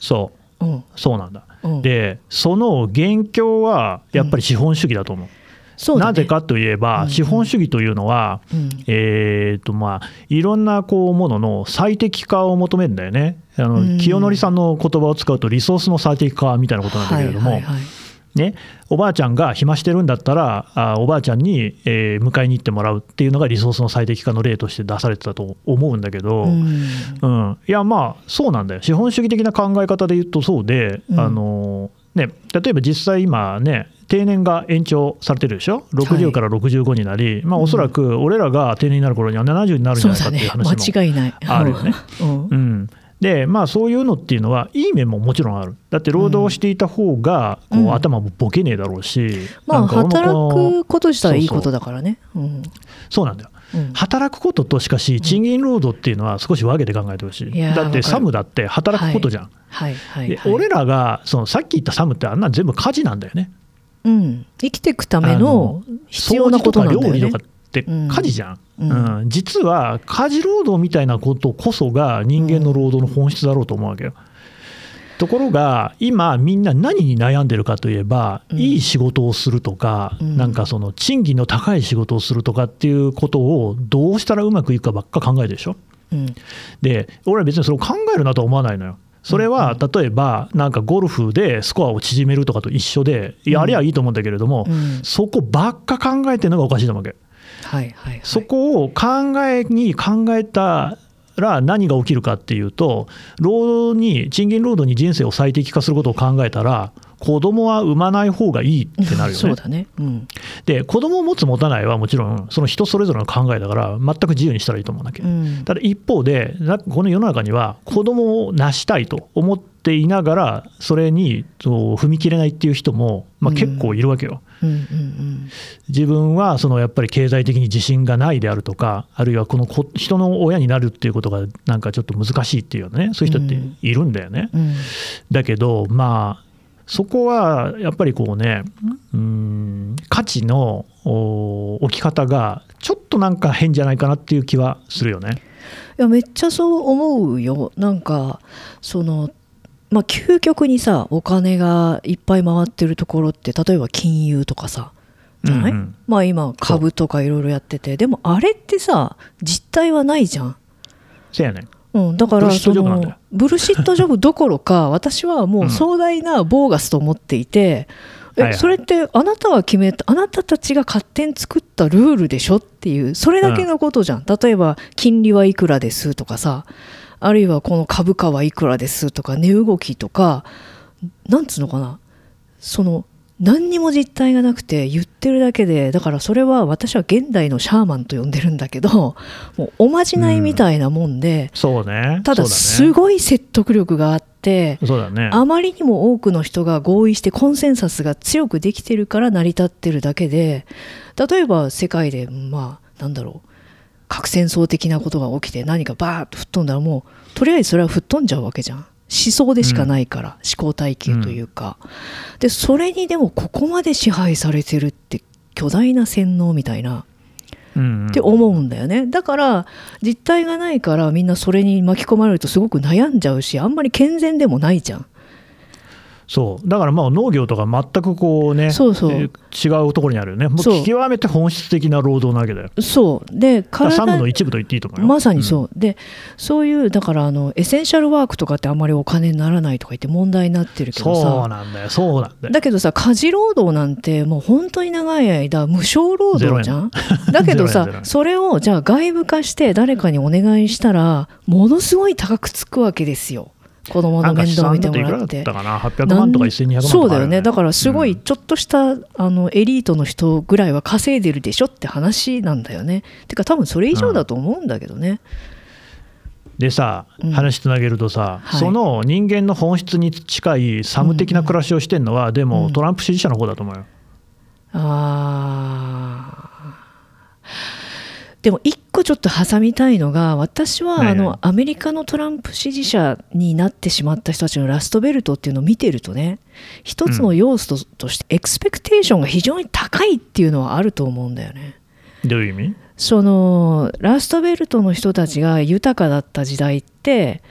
そう。うん。そうなんだ。うん、でその元凶はやっぱり資本主義だと思う。ね。なぜかといえば、うん。資本主義というのは、うん。えーとまあ、いろんなこうものの最適化を求めるんだよね。あのうん。清則さんの言葉を使うとリソースの最適化みたいなことなんだけれども、はいはいはいね、おばあちゃんが暇してるんだったらあおばあちゃんに、えー迎えに行ってもらうっていうのがリソースの最適化の例として出されてたと思うんだけど、うん。うん、いやまあそうなんだよ。資本主義的な考え方で言うとそうで、うんあのね、例えば実際今ね定年が延長されてるでしょ？はい60から65になり、まあ、おそらく俺らが定年になる頃には70になるんじゃないかっていう話も間違いない。あるよね。うん。うん、でまあそういうのっていうのはいい面ももちろんある。だって労働していた方がこう、うん頭もボケねえだろうし、まあなんか俺も働くこと自体はいいことだからね。うん。そうなんだよ。うん。働くこととしかし賃金労働っていうのは少し分けて考えてほしい、だってサムだって働くことじゃん、はい。はい。ではい。俺らがそのさっき言ったサムってあんなん全部家事なんだよね。うん。生きていくための必要なことなんだよね。料理とかって家事じゃん、うんうん実は家事労働みたいなことこそが人間の労働の本質だろうと思うわけよ。ところが今みんな何に悩んでるかといえば、うんいい仕事をするとか、うんなんかその賃金の高い仕事をするとかっていうことをどうしたらうまくいくかばっか考えるでしょ。うんで俺は別にそれを考えるなとは思わないのよ。それは例えばなんかゴルフでスコアを縮めるとかと一緒でやりゃいいと思うんだけれども、うんそこばっか考えてるのがおかしいと思うわけ。はいはいはい。そこを考えに考えたら何が起きるかっていうと、労働に、賃金労働に人生を最適化することを考えたら、子供は産まない方がいいってなるよね。そうだね、うん。で、子供を持つ、持たないはもちろん、その人それぞれの考えだから、全く自由にしたらいいと思うんだけど、うん。ただ一方で、なこの世の中には、子供を成したいと思っていながら、それにそう踏み切れないっていう人も、まあ、結構いるわけよ。自分はそのやっぱり経済的に自信がないであるとか、あるいはこの子人の親になるっていうことがなんかちょっと難しいっていうよね、そういう人っているんだよね。うんうん。だけど、まあ、そこはやっぱりこうね、うん価値のお置き方がちょっとなんか変じゃないかなっていう気はするよね。いやめっちゃそう思うよなんかそのまあ究極にさお金がいっぱい回ってるところって例えば金融とかさじゃない、うんうんまあ今株とかいろいろやっててでもあれってさ実態はないじゃん。せやねん。うん、だからそのブルシットジョブどころか私はもう壮大なボーガスと思っていて、はいはい。えそれってあなたが決めたあなたたちが勝手に作ったルールでしょっていうそれだけのことじゃん、例えば金利はいくらですとかさあるいはこの株価はいくらですとか値動きとかなんつうのかな？その何にも実態がなくて言ってるだけでだからそれは私は現代のシャーマンと呼んでるんだけど もうおまじないみたいなもんで、そうね。ただすごい説得力があってそうだね。あまりにも多くの人が合意してコンセンサスが強くできてるから成り立ってるだけで例えば世界でまあなんだろう核戦争的なことが起きて何かバーッと吹っ飛んだらもうとりあえずそれは吹っ飛んじゃうわけじゃん思想でしかないから、思考体系というか、でそれにでもここまで支配されてるって巨大な洗脳みたいなうんうん。って思うんだよね。だから実態がないからみんなそれに巻き込まれるとすごく悩んじゃうしあんまり健全でもないじゃんそう。だからまあ農業とか全くこうねそうそう。えー違うところにあるよね、もう極めて本質的な労働なわけだよ。そう。で体サムの一部と言っていいと思うよ。まさにそう、でそういうだからあのエッセンシャルワークとかってあんまりお金にならないとか言って問題になってるけどそうさなんだよ、そうなんだよ。だけどさ家事労働なんてもう本当に長い間無償労働じゃん？だけどさそれをじゃあ外部化して誰かにお願いしたらものすごい高くつくわけですよ子供の面倒見てもらって。だったかな、800万とか1200万とかそうだよね。だかからすごいちょっとした、あのエリートの人ぐらいは稼いでるでしょって話なんだよね。てか多分それ以上だと思うんだけどね、でさうん、話つなげるとさ、はい。その人間の本質に近いサム的な暮らしをしてるのは、でうん。もトランプ支持者の方だと思うよ。あー。でも一個ちょっと挟みたいのが私ははいはいあのアメリカのトランプ支持者になってしまった人たちのラストベルトっていうのを見てるとね一つの要素としてエクスペクテーションが非常に高いっていうのはあると思うんだよね。どういう意味？そのラストベルトの人たちが豊かだった時代って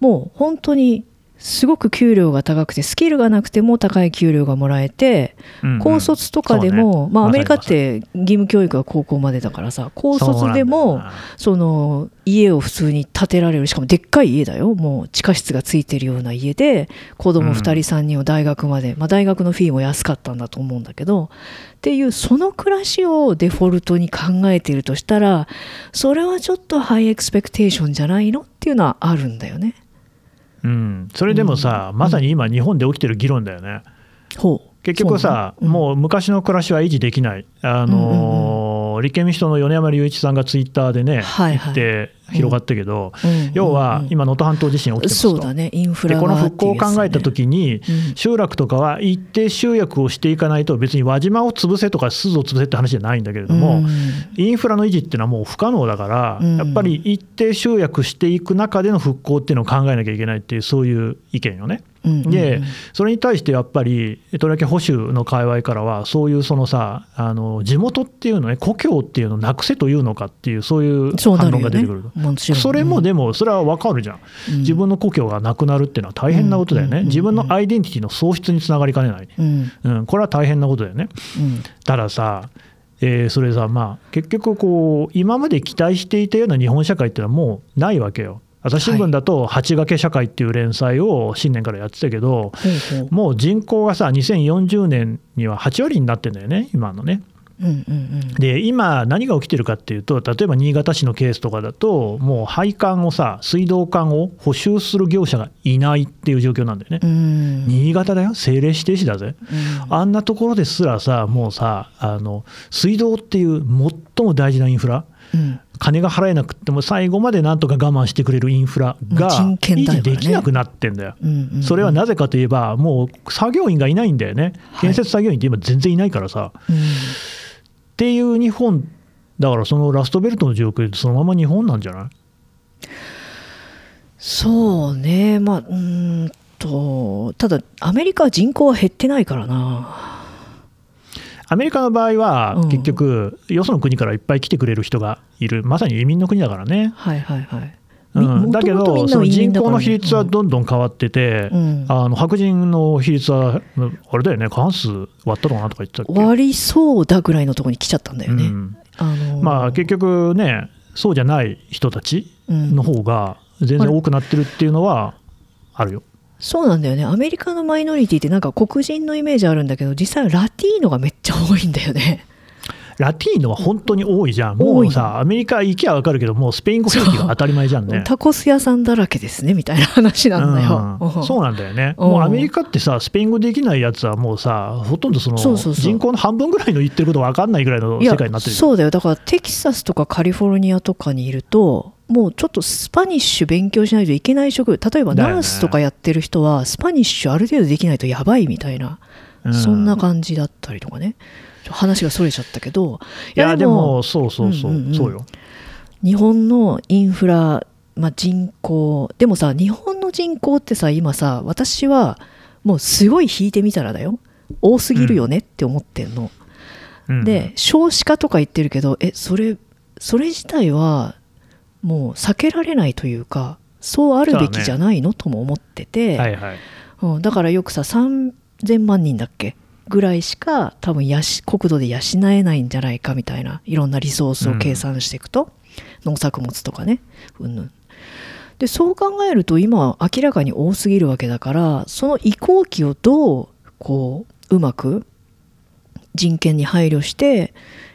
もう本当にすごく給料が高くてスキルがなくても高い給料がもらえてうんうん。高卒とかでも、ね。まあアメリカって義務教育が高校までだからさ高卒でもその家を普通に建てられるしかもでっかい家だよ。もう地下室がついてるような家で子供2人3人を大学まで、まあ、大学のフィーも安かったんだと思うんだけどっていうその暮らしをデフォルトに考えているとしたらそれはちょっとハイエクスペクテーションじゃないの？っていうのはあるんだよね。うん、それでもさ、まさに今、日本で起きてる議論だよね。ほう結局さ、そうね。もう昔の暮らしは維持できない、あのー立憲民主党の米山隆一さんがツイッターでね、はいはい。言って広がったけど、うん。うんうん要は今、能登半島地震起きてますと。そうだね。インフラでこのが復興を考えたときに、うん。集落とかは一定集約をしていかないと、別に輪島を潰せとか、鈴を潰せって話じゃないんだけれども、うん。インフラの維持っていうのはもう不可能だから、うん。やっぱり一定集約していく中での復興っていうのを考えなきゃいけないっていう、そういう意見よね。で、それに対してやっぱり、とりわけ保守の界隈からは、そういうそのさ、あの地元っていうのね、故郷っていうのをなくせというのかっていう、そういう反論が出てくると。もちろんそれもでも、それは分かるじゃん、うん。自分の故郷がなくなるっていうのは大変なことだよね、自分のアイデンティティの喪失につながりかねない、うん。うん、これは大変なことだよね。うん。たださ、えーそれさ、まあ、結局こう、今まで期待していたような日本社会っていうのはもうないわけよ。朝日新聞だと、八掛け社会っていう連載を新年からやってたけど、ほうほうもう人口がさ、2040年には8割になってんだよね、今のね。うんうんうんで今、何が起きてるかっていうと、例えば新潟市のケースとかだと、もう配管をさ、水道管を補修する業者がいないっていう状況なんだよね。うん新潟だよ、政令指定市だぜ。うんあんなところですらさ、もうさ、あの水道っていう最も大事なインフラ、うん金が払えなくっても、最後までなんとか我慢してくれるインフラが維持できなくなってんだよ。それはなぜかといえば、もう作業員がいないんだよね、建設作業員って今、全然いないからさ。うんっていう日本、だからそのラストベルトの状況でそのまま日本なんじゃない？そうね。まあうーんとただアメリカは人口は減ってないからなアメリカの場合はうん。結局、よその国からいっぱい来てくれる人がいる、まさに移民の国だからね。はいはいはい、うん、だけど、その人口の比率はうん。どんどん変わってて、うん。あの白人の比率は、あれだよね、過半数割ったのかなとか言ってたっけ？割りそうだぐらいのところに来ちゃったんだよね、うん。あのまあ、結局ね、そうじゃない人たちうんの方が全然多くなってるっていうのはあるよ。そうなんだよね。アメリカのマイノリティってなんか黒人のイメージあるんだけど実際はラティーノがめっちゃ多いんだよね。ラティーノは本当に多いじゃん、もうさ、アメリカ行きゃ分かるけど、もうスペイン語表記が当たり前じゃんね。タコス屋さんだらけですねみたいな話なんだよ、うん。そうなんだよね、うん。もうアメリカってさ、スペイン語できないやつはもうさ、ほとんどその人口の半分ぐらいの言ってること分かんないぐらいの世界になってるそうだよ。だからテキサスとかカリフォルニアとかにいるともうちょっと Spanish 勉強しないといけない職例えばナースとかやってる人は Spanish ある程度できないとやばいみたいな、うん。そんな感じだったりとかね。話がそれちゃったけどいや、でも、そうそうそう、うんうんうん。そうよ。日本のインフラ、まあ、人口でもさ日本の人口ってさ今さ私はもうすごい引いてみたらだよ。多すぎるよねって思ってんの、うん。で少子化とか言ってるけどえそれそれ自体はもう避けられないというかそうあるべきじゃないの、とも思ってて、はいはい。うん、だからよくさ3000万人だっけ？ぐらいしか多分やし国土で養えないんじゃないかみたいないろんなリソースを計算していくと、農作物とかね。うんぬん。でそう考えると今明らかに多すぎるわけだからその移行期をどうこううまく人権に配慮して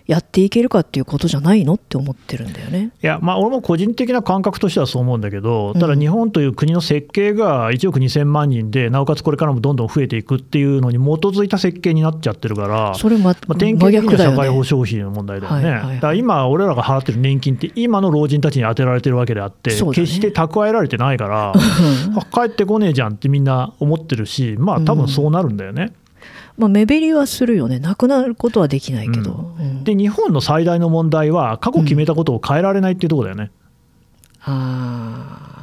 やっていけるかっていうことじゃないのって思ってるんだよね。いや、まあ、俺も個人的な感覚としてはそう思うんだけど、ただうん日本という国の設計が1億2000万人で、なおかつこれからもどんどん増えていくっていうのに基づいた設計になっちゃってるから、それま、まあ、典型的には社会保ね。障費の問題だよね、だから今、俺らが払ってる年金って、今の老人たちに当てられてるわけであって、ね決して蓄えられてないから、あ帰ってこねえじゃんってみんな思ってるし、まあ多分そうなるんだよね。まあ、目減りはするよね。なくなることはできないけど、うん。で、日本の最大の問題は、過去決めたことを変えられないっていうところだよね。ああ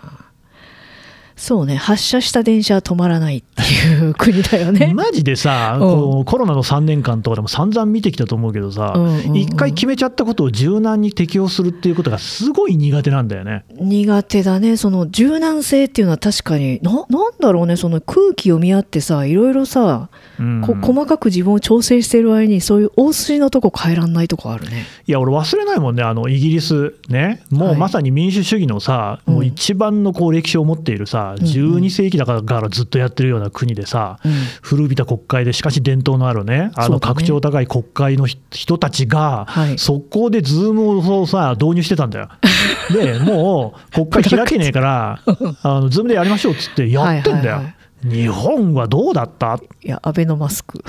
そうね発車した電車は止まらないっていう国だよね。マジでさ、うん。こうコロナの3年間とかでも散々見てきたと思うけどさうんうんうん、一、回決めちゃったことを柔軟に適用するっていうことがすごい苦手なんだよね。苦手だね。その柔軟性っていうのは確かにななんだろうねその空気を見合ってさいろいろさ、うんこ細かく自分を調整してる間にそういう大筋のとこ変えらんないとこあるね。いや、俺忘れないもんね、あのイギリスね、もうはい。まさに民主主義のさ、うん。もう一番のこう歴史を持っているさ、うんうん12世紀だからずっとやってるような国でさ、うん。古びた国会で、しかし伝統のあるね、あの格調高い国会の人人たちが、はい。速攻でズームをさ、導入してたんだよ。で、もう国会開けねえから、あのズームでやりましょうっつってやってんだよ。日本はどうだった？いやアベノマスク。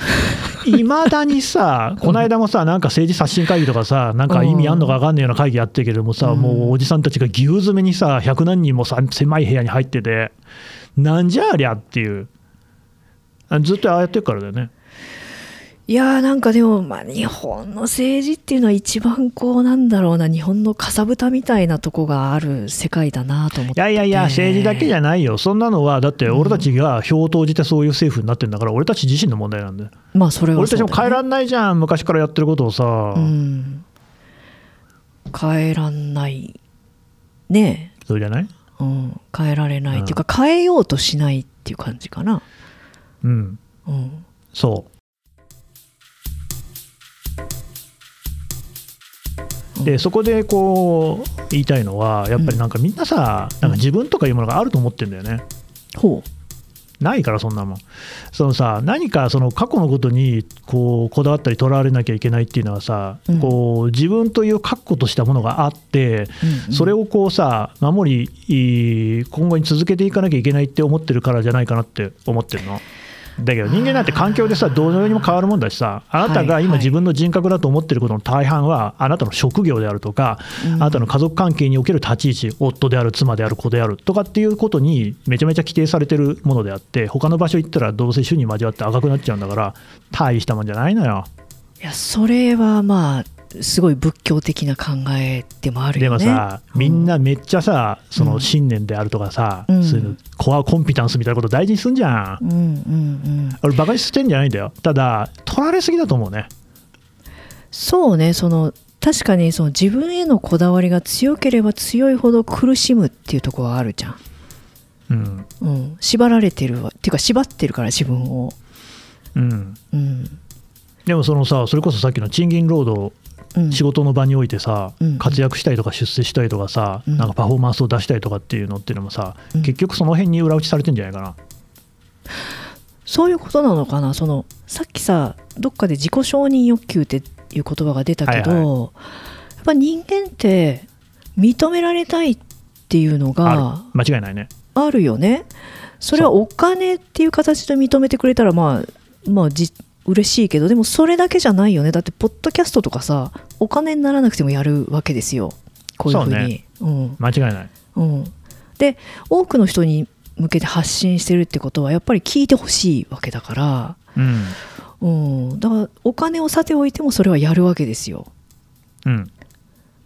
いまだにさ、この間もさ、なんか政治刷新会議とかさ、なんか意味あんのか分かんないような会議やってるけどもさ、うん。もうおじさんたちがぎゅう詰めにさ、100何人もさ、狭い部屋に入ってて、なんじゃありゃっていう、あずっとああやってるからだよね。いやーなんかでも、まあ、日本の政治っていうのは一番こうなんだろうな日本のかさぶたみたいなとこがある世界だなと思って。いやいやいや、政治だけじゃないよ、そんなのは、だって俺たちが票を投じてそういう政府になってるんだから、俺たち自身の問題なんだよ。まあそれは俺たちも変えらんないじゃん、昔からやってることをさ。うん。変えらんない。ね。それじゃない？え、うん、変えられない。っていうか変えようとしないっていう感じかな、うん、うん、そう。でそこでこう言いたいのはやっぱりなんかみんなさ、なんか自分とかいうものがあると思ってんだよね。ほないから、そんなもん。そのさ、何かその過去のことにこうこだわったり、とらわれなきゃいけないっていうのはさ、うんこう自分という確固としたものがあって、うんそれをこうさ、守り、い今後に続けていかなきゃいけないって思ってるからじゃないかなって思ってるの？だけど人間なんて環境でさ、どうにも変わるもんだしさ、あなたが今自分の人格だと思ってることの大半は、あなたの職業であるとか、うんあなたの家族関係における立ち位置、夫である、妻である、子であるとかっていうことにめちゃめちゃ規定されてるものであって、他の場所行ったらどうせ種に交わって赤くなっちゃうんだから、大したもんじゃないのよ。いやそれはまあすごい仏教的な考えでもあるでよねもさ、みんなめっちゃさ、その信念であるとかさ、うんそういうのコアコンピタンスみたいなこと大事にすんじゃん。うんうんうん俺、バカにしてんじゃないんだよ。ただ、取られすぎだと思うね。そうねその確かにその自分へのこだわりが強ければ強いほど苦しむっていうところはあるじゃん、うん。うん、縛られてるわっていうか縛ってるから自分を、うん。うんでもそのさ、それこそさっきの賃金労働、うん、仕事の場においてさ、うん。活躍したりとか出世したりとかさ、うん。なんかパフォーマンスを出したりとかっていうのっていうのもさ、うん。結局その辺に裏打ちされてんじゃないかな。そういうことなのかな？そのさっきさどっかで自己承認欲求っていう言葉が出たけど、はいやっぱ人間って認められたいっていうのあがる。間違いないね。あるよね。それはお金っていう形で認めてくれたらまあまあじ嬉しいけどでもそれだけじゃないよね。だってポッドキャストとかさお金にならなくてもやるわけですよ。こういうふうに。うん。間違いない。うん、で多くの人に向けて発信してるってことはやっぱり聞いてほしいわけだから、うん。うん、だからお金をさておいてもそれはやるわけですよ。うん。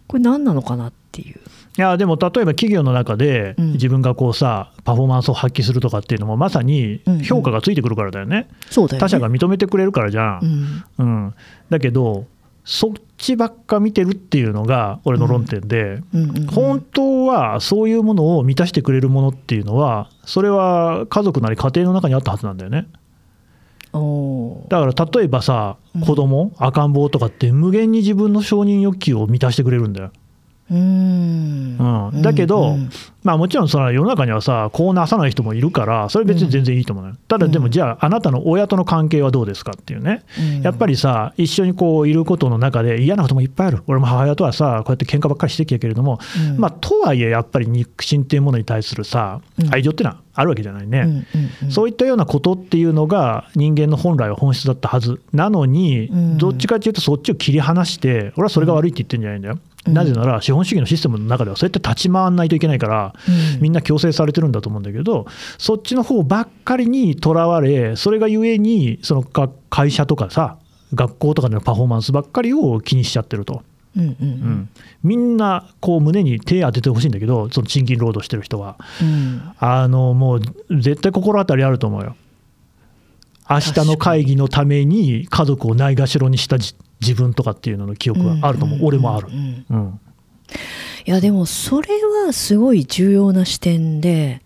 これ何なのかなっていういやでも例えば企業の中でうん。自分がこうさパフォーマンスを発揮するとかっていうのもまさにうんうん。評価がついてくるからだよね、そうだよね。他者が認めてくれるからじゃ、うん。んうん、だけどそっちばっか見てるっていうのが俺の論点で、うん。うんうん本当はそういうものを満たしてくれるものっていうのはそれは家族なり家庭の中にあったはずなんだよね。だから例えばさうん。子供、赤ん坊とかって無限に自分の承認欲求を満たしてくれるんだようーん。うん。だけどうんまあもちろんその世の中にはさこうなさない人もいるからそれ別に全然いいと思うのよ、ただでもじゃああなたの親との関係はどうですかっていうね。うん。やっぱりさ一緒にこういることの中で嫌なこともいっぱいある。俺も母親とはさこうやって喧嘩ばっかりしてきたけれども、うん。まあとはいえやっぱり肉親っていうものに対するさうん。愛情っていうのはあるわけじゃないね、うんうんうんそういったようなことっていうのが人間の本来は本質だったはずなのに、うん。どっちかっていうとそっちを切り離して俺はそれが悪いって言ってるんじゃないんだよ、うんなぜなら資本主義のシステムの中ではそうやって立ち回らないといけないから、うん。みんな強制されてるんだと思うんだけどそっちの方ばっかりにとらわれそれがゆえにそのか会社とかさ学校とかでのパフォーマンスばっかりを気にしちゃってると、うんうんううんん。みんなこう胸に手当ててほしいんだけどその賃金労働してる人は。うん。あのもう絶対心当たりあると思うよ。明日の会議のために家族をないがしろにしたじ自分とかっていうのの記憶はあると思う、うん。俺もある。うん。いやでもそれはすごい重要な視点で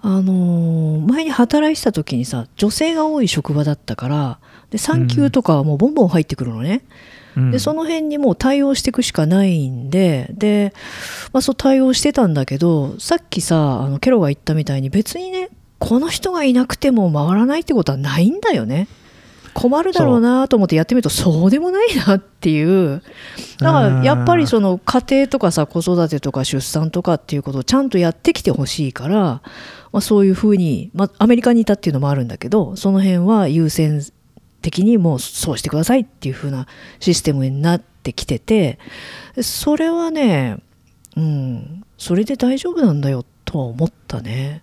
あのー前に働いてた時にさ女性が多い職場だったからで産休とかはもうボンボン入ってくるのね、うん。でその辺にもう対応していくしかないんでで、まあ、そう対応してたんだけどさっきさあのケロが言ったみたいに別にねこの人がいなくても回らないってことはないんだよね困るだろうなと思ってやってみるとそうでもないなっていうだからやっぱりその家庭とかさ子育てとか出産とかっていうことをちゃんとやってきてほしいから、まあ、そういうふうに、まあ、アメリカにいたっていうのもあるんだけどその辺は優先的にもうそうしてくださいっていうふうなシステムになってきててそれはねうんそれで大丈夫なんだよとは思ったね。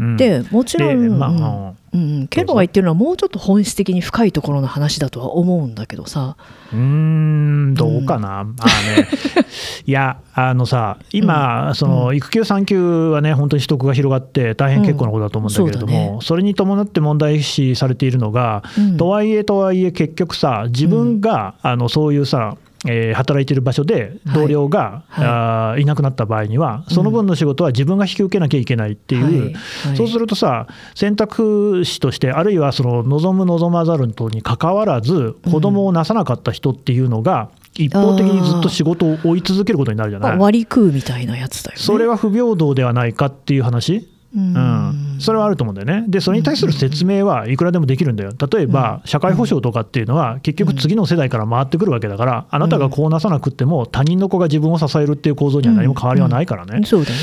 うん。でもちろん、でまあうん。うん、ケロが言ってるのはもうちょっと本質的に深いところの話だとは思うんだけどさ、うーんどうかな、まあね、いや、あのさ、今、その育休、産休はね、本当に取得が広がって、大変結構なことだと思うんだけれどうんそね。も、それに伴って問題視されているのが、うん。とはいえとはいえ、結局さ、自分が、あのそういうさ、えー働いてる場所ではい同僚が、はい。あーいなくなった場合には、その分の仕事は自分が引き受けなきゃいけないっていう、はい。はい。そうするとさ、選択肢として、あるいはその望む、望まざるとにかかわらず、子供をなさなかった人っていうのが、一方的にずっと仕事を追い続けることになるじゃまあない。割り食うみたいなやつだよね。それは不平等ではないかっていう話、うん、それはあると思うんだよね。で、それに対する説明はいくらでもできるんだよ。例えば、社会保障とかっていうのは、結局、次の世代から回ってくるわけだから、あなたがこうなさなくっても、他人の子が自分を支えるっていう構造には何も変わりはないからね。そうだね。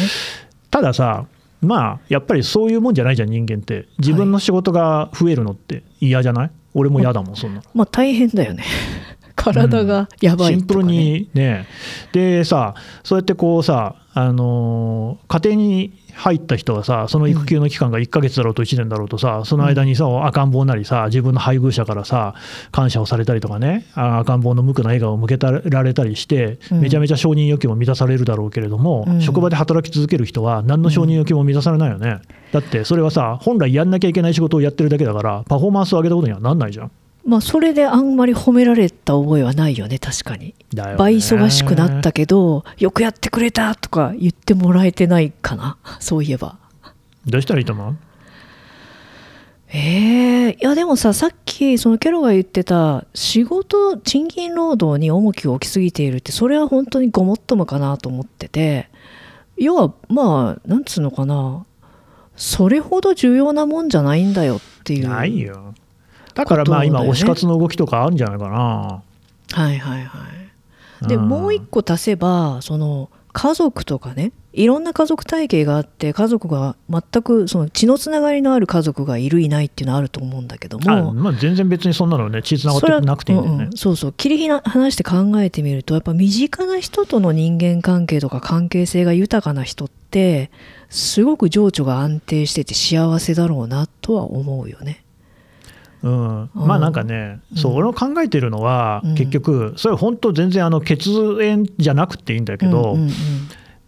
たださ、まあ、やっぱりそういうもんじゃないじゃん、人間って。自分の仕事が増えるのって嫌じゃない？俺も嫌だもん、そんなの。まあ大変だよね。体がやばいシンプルにね、でさ、そうやってこうさ、あのー家庭に入った人はさ、その育休の期間が1ヶ月だろうと1年だろうとさ、その間にさ、赤ん坊なりさ、自分の配偶者からさ、感謝をされたりとかね、あ赤ん坊の無垢な笑顔を向けたられたりして、うんめちゃめちゃ承認欲求も満たされるだろうけれども、うん職場で働き続ける人は、何の承認欲求も満たされないよね。だって、それはさ、本来やんなきゃいけない仕事をやってるだけだから、パフォーマンスを上げたことにはなんないじゃん。まあそれであんまり褒められた覚えはないよね確かに。倍忙しくなったけどよくやってくれたとか言ってもらえてないかな そういえば。どうしたらいいと思う？えー、いやでもささっきそのケロが言ってた仕事賃金労働に重きを置きすぎているってそれは本当にごもっともかなと思ってて要はまあなんつうのかなそれほど重要なもんじゃないんだよっていう。ないよ。だからまあ今、推し活の動きとかあるんじゃないかな。はいはいはいでうんもう一個足せばその家族とかねいろんな家族体系があって家族が全くその血のつながりのある家族がいるいないっていうのはあると思うんだけどもあまあ、全然別にそんなのね、血つながってなくていいんだよねそうん。そうそう切り離して考えてみるとやっぱ身近な人との人間関係とか関係性が豊かな人ってすごく情緒が安定してて幸せだろうなとは思うよね。うん、うん。まあなんかね、そううん俺の考えてるのは、うん。結局、それ本当、全然あの血縁じゃなくていいんだけど、うんうんうん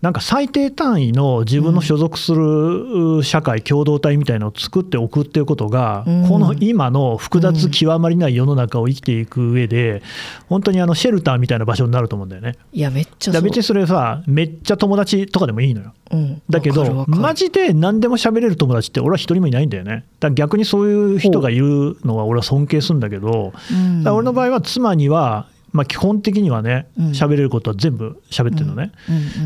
なんか最低単位の自分の所属する社会、共同体みたいなのを作っておくっていうことが、うんこの今の複雑極まりない世の中を生きていく上で、本当にあのシェルターみたいな場所になると思うんだよね。いやめっちゃそう別にそれさ、めっちゃ友達とかでもいいのよ。うんだけどマジで何でも喋れる友達って、俺は一人もいないんだよね。だから逆にそういう人がいるのは、俺は尊敬するんだけど、うん俺の場合は妻には、まあ、基本的にはね、うん。喋れることは全部喋ってるのね。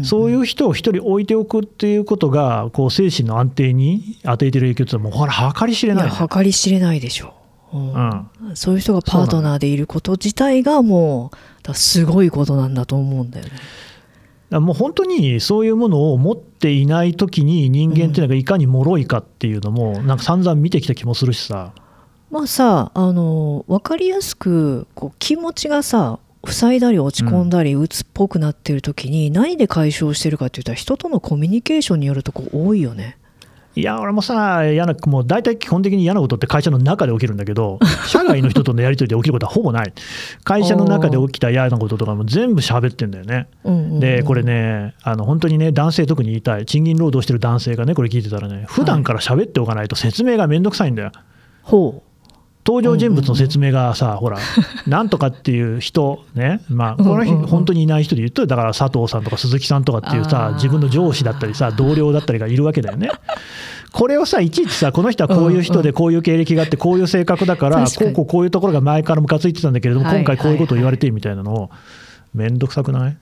そういう人を一人置いておくっていうことが、こう精神の安定に与えてる影響ってもうほら、計り知れいないね、や計り知れないでしょ。う、うん。うん。そういう人がパートナーでいること自体がもうすごいことなんだと思うんだよね。もう本当にそういうものを持っていないときに、人間っていうのがいかに脆いかっていうのも、なんか散々見てきた気もするしさ。まあさあの分かりやすくこう気持ちがさ塞いだり落ち込んだり鬱っぽくなってる時に何で解消してるかって言ったら人とのコミュニケーションによるとこ多いよね。いや、俺もさ、嫌な、もう大体基本的に嫌なことって会社の中で起きるんだけど、社外の人とのやり取りで起きることはほぼない。会社の中で起きた嫌なこととかも全部喋ってんだよね。で、これね、あの本当にね、男性特に言いたい、賃金労働してる男性がね、これ聞いてたらね、普段から喋っておかないと説明がめんどくさいんだよ。ほ登場人物の説明がさ、ほら、なんとかっていう人、ね、まあ、この人、うんうん。うん本当にいない人で言うと、だから佐藤さんとか鈴木さんとかっていうさ自分の上司だったりさ、同僚だったりがいるわけだよね。これをさ、いちいちさ、この人はこういう人で、こういう経歴があって、こういう性格だから、こうこうこういうところが前からムカついてたんだけれども、はい今回こういうことを言われてみたいなのを、めんどくさくない？う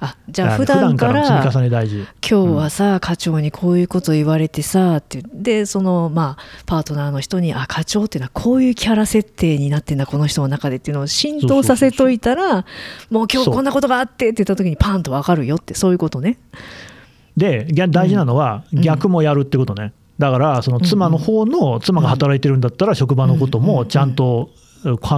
あじゃあだ普段かから。今日はさ、課長にこういうこと言われてさってでそのまあパートナーの人にあ課長っていうのはこういうキャラ設定になってんだこの人の中でっていうのを浸透させといたらもう今日こんなことがあってって言った時にパンと分かるよってそういうことね。で、逆大事なのは、うん逆もやるってことね。だから、その妻の方の、妻が働いてるんだったら、職場のこともちゃんと、か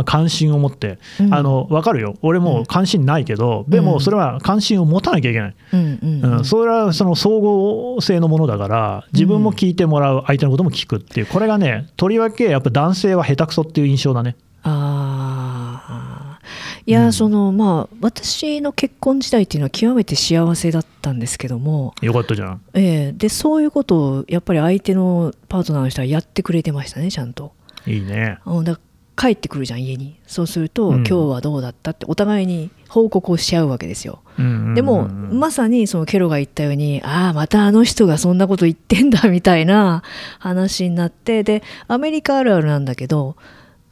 関心を持って、うん。あの分かるよ、俺も関心ないけど、でもそれは関心を持たなきゃいけない、うんうんうん。それはその総合性のものだから、自分も聞いてもらう、相手のことも聞くっていう、これがね、とりわけやっぱ男性は下手くそっていう印象だね。あー。いや、うん。そのまあ私の結婚時代っていうのは極めて幸せだったんですけども、よかったじゃん。ええ。でそういうことをやっぱり相手のパートナーの人はやってくれてましたねちゃんと。いいね。うんだ帰ってくるじゃん家に。そうすると、うん。今日はどうだったってお互いに報告をし合うわけですよ。うんうんうんでも、まさにそのケロが言ったようにああまたあの人がそんなこと言ってんだみたいな話になってでアメリカあるあるなんだけど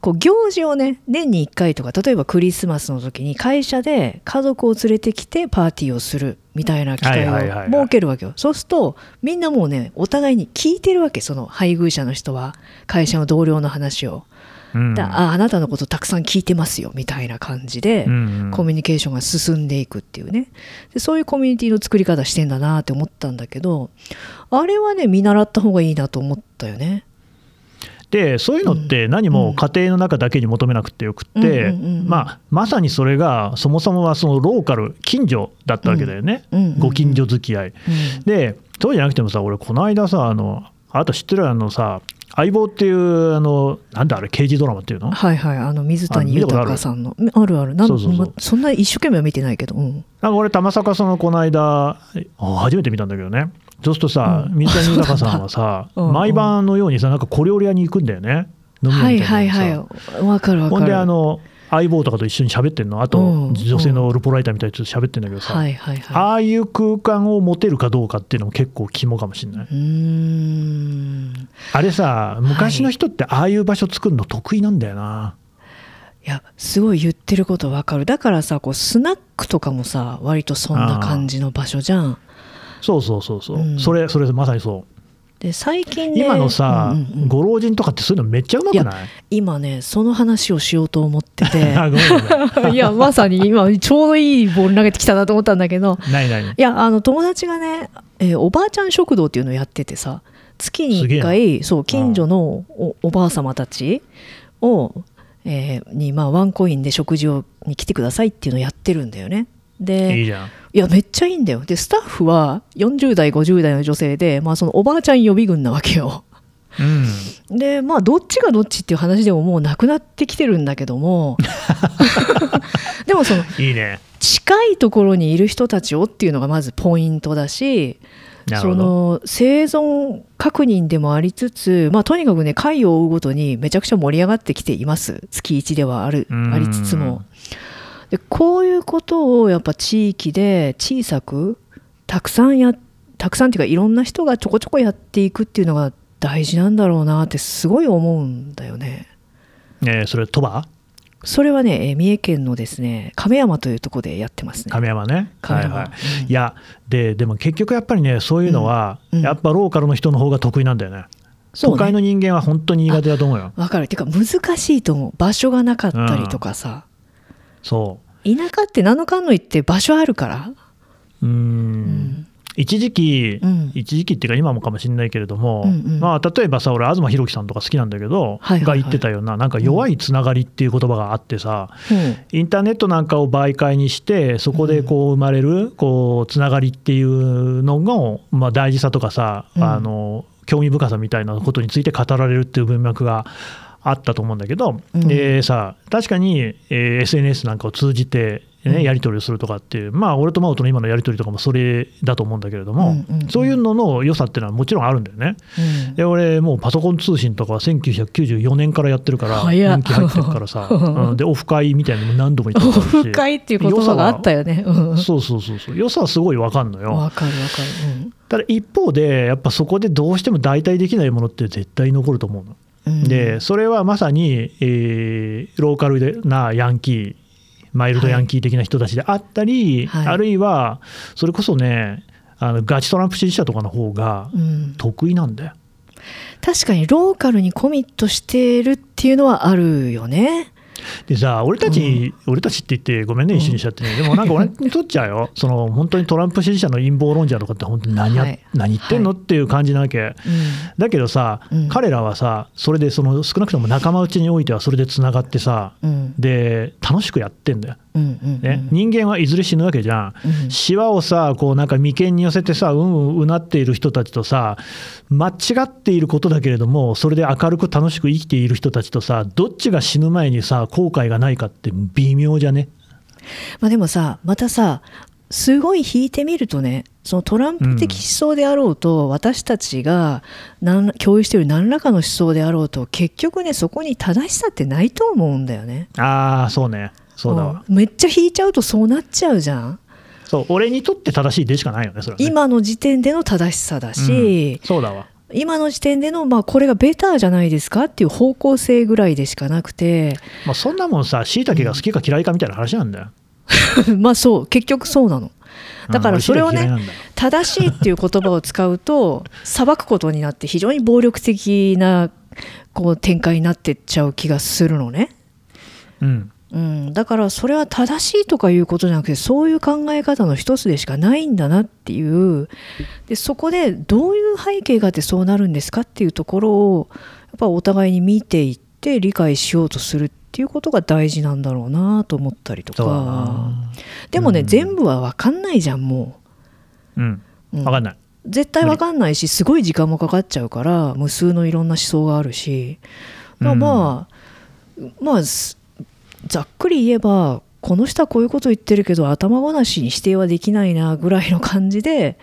こう行事をね年に1回とか例えばクリスマスの時に会社で家族を連れてきてパーティーをするみたいな機会をはいはいはいはい。設けるわけよ。そうするとみんなもうねお互いに聞いてるわけその配偶者の人は会社の同僚の話を、ああなたのことたくさん聞いてますよみたいな感じで、うんコミュニケーションが進んでいくっていうね。でそういうコミュニティの作り方してんだなって思ったんだけどあれはね見習った方がいいなと思ったよね。でそういうのって何も家庭の中だけに求めなくてよくって、うんうんうんうん。まあ、まさにそれがそもそもはそのローカル近所だったわけだよね、うんうんうんご近所付き合い。うん。でそうじゃなくてもさ俺この間さあのあなた知ってる？あのさ相棒っていうあのなんだあれ刑事ドラマっていうの？はいはいあの水谷豊さんの。あるある。なんそうそうそう。まそんな一生懸命は見てないけど、うん、なんか俺たまさかそのこの間あ初めて見たんだけどね。そうするとさ、うん。水谷豊さんはさ 毎晩のようにさなんか小料理屋に行くんだよね。飲み屋はいみたはいいなのにさ。はい。わかるわかる。ほんであの相棒とかと一緒に喋ってんの？あとうん女性のルポライターみたいな人と喋ってんだけどさ、はいはいはい。ああいう空間を持てるかどうかっていうのも結構肝かもしれない。あれさ昔の人ってああいう場所作るの得意なんだよな、いやすごい言ってることわかる。だからさこうスナックとかもさ割とそんな感じの場所じゃん。そうそうそうそう、うん。それそれまさにそうで最近ね今のさ、うんうんうん。ご老人とかってそういうのめっちゃうまくない？今ねその話をしようと思ってて。いやまさに今ちょうどいいボール投げてきたなと思ったんだけど。ないないい。やあの友達がね、えーおばあちゃん食堂っていうのをやっててさ月に1すげえ回そう近所のおおばあ様たちを、えーに、まあ、ワンコインで食事をに来てくださいっていうのをやってるんだよね。でいやめっちゃいいんだよ。でスタッフは40代50代の女性で、まあ、そのおばあちゃん予備軍なわけよ。うん。でまあどっちがどっちっていう話でももうなくなってきてるんだけども。でもそのいいね。近いところにいる人たちをっていうのがまずポイントだしその生存確認でもありつつ、まあ、とにかくね回を追うごとにめちゃくちゃ盛り上がってきています。月1ではあるうんありつつもでこういうことをやっぱ地域で小さくたくさんやたくさんっていうかいろんな人がちょこちょこやっていくっていうのが大事なんだろうなってすごい思うんだよね。えーそれ鳥羽？それはねえー三重県のですね亀山というところでやってますね。亀山ね。亀山。はいはい、うんいやででも結局やっぱりねそういうのは、うんうん。やっぱローカルの人の方が得意なんだよね。そうね。都会の人間は本当に苦手だと思うよ。わかる。てか難しいと思う。場所がなかったりとかさ、そう。田舎って何のかんの言って場所あるから、うーん。うん一時期、うん。一時期っていうか今もかもしれないけれども、うんうん。まあ、例えばさ俺東博樹さんとか好きなんだけど、はいはいはい。が言ってたようななんか弱いつながりっていう言葉があってさ、うん。インターネットなんかを媒介にしてそこでこう生まれるこうつながりっていうのの、まあ、大事さとかさ、うん。あの興味深さみたいなことについて語られるっていう文脈があったと思うんだけど、うん。でさ確かに、えー SNS なんかを通じて、ねうん。やり取りをするとかっていうまあ俺と真央との今のやり取りとかもそれだと思うんだけれども、うんうんうん。そういうのの良さっていうのはもちろんあるんだよね。うん。で俺もうパソコン通信とかは1994年からやってるから早っ。年季入ってるからさ、うんでオフ会みたいなのも何度も行ったことあるしオフ会っていう言葉があったよね。うん。そうそうそうそう。良さはすごい分かんのよ。わかるわかる。ただ一方でやっぱそこでどうしても代替できないものって絶対残ると思うの、うんでそれはまさに、えーローカルでなヤンキーマイルドヤンキー的な人たちであったり、はい。あるいはそれこそねあのガチトランプ支持者とかの方がうん。得意なんだよ、確かにローカルにコミットしてるっていうのはあるよね。でさ俺たち、俺たちって言ってごめんね一緒にしちゃってね、でもなんか俺にとっちゃうよ。その本当にトランプ支持者の陰謀論者とかって本当に何や、はい。何言ってんの、はっていう感じなわけ。うんだけどさ、うん。彼らはさそれでその少なくとも仲間内においてはそれでつながってさうん。で楽しくやってんだよ、うんうんね。人間はいずれ死ぬわけじゃん、うんシワをさこうなんか眉間に寄せてさうんうんうなっている人たちとさ間違っていることだけれどもそれで明るく楽しく生きている人たちとさどっちが死ぬ前にさ後悔がないかって微妙じゃね？まあでもさまたさすごい引いてみるとねそのトランプ的思想であろうと、私たちが何共有している何らかの思想であろうと結局ねそこに正しさってないと思うんだよね。ああそうねそうだわ、うん。めっちゃ引いちゃうとそうなっちゃうじゃん。そう俺にとって正しいでしかないよねそれはね。今の時点での正しさだうん。し、そうだわ。今の時点での、まあ、これがベターじゃないですかっていう方向性ぐらいでしかなくて。まあ、そんなもんさ、しいたけが好きか嫌いかみたいな話なんだよ。まあそう結局そうなの。だからそれをね正しいっていう言葉を使うと裁くことになって非常に暴力的なこう展開になってっちゃう気がするのね、うん、うん、だからそれは正しいとかいうことじゃなくてそういう考え方の一つでしかないんだなっていう。でそこでどういう背景があってそうなるんですかっていうところをやっぱお互いに見ていって理解しようとするっていうことが大事なんだろうなと思ったりとか。な。でもね、うん。全部は分かんないじゃんもう。ん、う、う。ん分かんない。絶対分かんないしすごい時間もかかっちゃうから無数のいろんな思想があるし。まあまあ、まあすざっくり言えばこの人はこういうこと言ってるけど頭ごなしに否定はできないなぐらいの感じで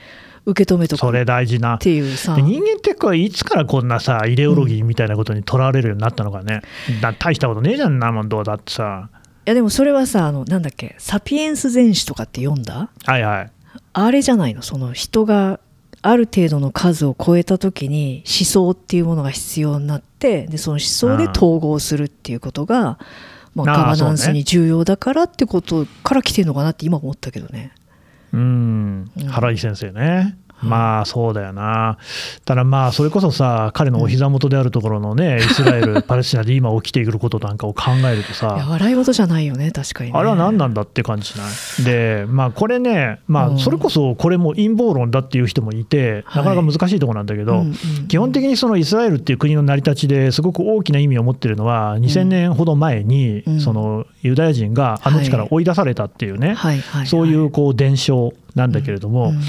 受け止めとく。っそれ大事な。ていうさ。で人間ってこういつからこんなさイデオロギーみたいなことにとらわれるようになったのかね、だ大したことねえじゃんなもんどうだってさ。いやでもそれはさあのなんだっけ「サピエンス全史」とかって読んだ？はいはい。あれじゃないの？その人がある程度の数を超えた時に思想っていうものが必要になってでその思想で統合するっていうことが、まあ、ああガバナンスに重要だからってことから来てるのかなって今思ったけどね。うん。うん。原井先生ね、まあそうだよな、ただまあそれこそさ、彼のお膝元であるところのね、イスラエル、パレスチナで今起きていることなんかを考えるとさ、笑い事じゃないよね確かに、ね、あれは何なんだって感じしない？で、まあこれね、まうん。あそれこそこれも陰謀論だっていう人もいて、はい。なかなか難しいところなんだけど、うんうん基本的にそのイスラエルっていう国の成り立ちですごく大きな意味を持ってるのは、2000年ほど前にうん。そのユダヤ人があの地から追い出されたっていうね、そういうこう伝承なんだけれども、うん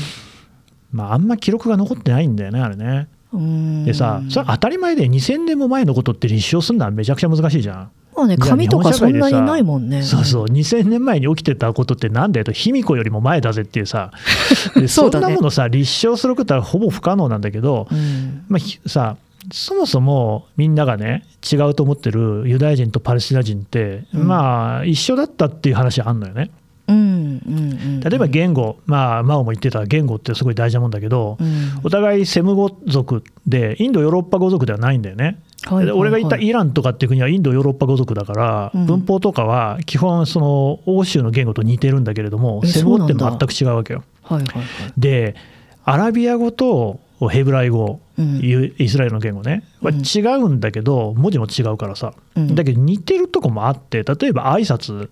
まあ、あんま記録が残ってないんだよね、あれね。うんでさ、それ当たり前で2000年も前のことって立証するのはめちゃくちゃ難しいじゃん。まあね紙とかそんなにないもんねそうそう、2000年前に起きてたことってなんだよと、卑弥呼よりも前だぜっていうさ、でそそうんだねなものさ、立証することはほぼ不可能なんだけど、うんまあ、ひさ、そもそもみんながね、違うと思ってるユダヤ人とパレスチナ人って、うんまあ、一緒だったっていう話あんのよね。うんうんうん。例えば言語、まあ、マオも言ってた言語ってすごい大事なもんだけど、うん。お互いセム語族で、インド・ヨーロッパ語族ではないんだよね。はいで俺が言ったはいイランとかっていう国はインド・ヨーロッパ語族だから、うん。文法とかは基本、その欧州の言語と似てるんだけれども、えセム語って全く違うわけよ。はいはいはい。で、アラビア語とヘブライ語、うん。いうイスラエルの言語ね、はうん。違うんだけど、文字も違うからさ、うん。だけど似てるとこもあって、例えば挨拶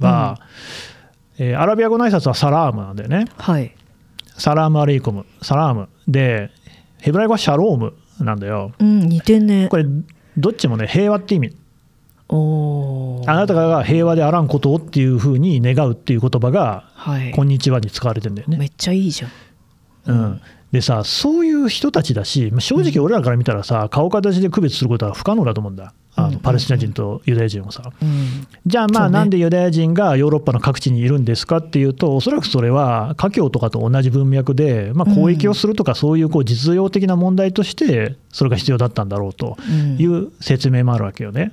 は、えーアラビア語の挨拶はسلام なんだよね。はいسلام عليكم、سلام。で、ヘブライ語はשלוםなんだよ。うん似てんねこれ、どっちもね、平和って意味。おーあなたが平和であらんことをっていうふうに願うっていう言葉が、はいこんにちはに使われてんだよね。めっちゃいいじゃんうん、でさ、そういう人たちだし、まあ正直俺らから見たらさ、顔形で区別することは不可能だと思うんだ。あうん。のパレスチナ人とユダヤ人をさ。うん。じゃあまあなんでユダヤ人がヨーロッパの各地にいるんですかっていうとおそらくそれは華僑とかと同じ文脈で、まあ、交易をするとかそういうこう実用的な問題としてそれが必要だったんだろうとうん。いう説明もあるわけよね。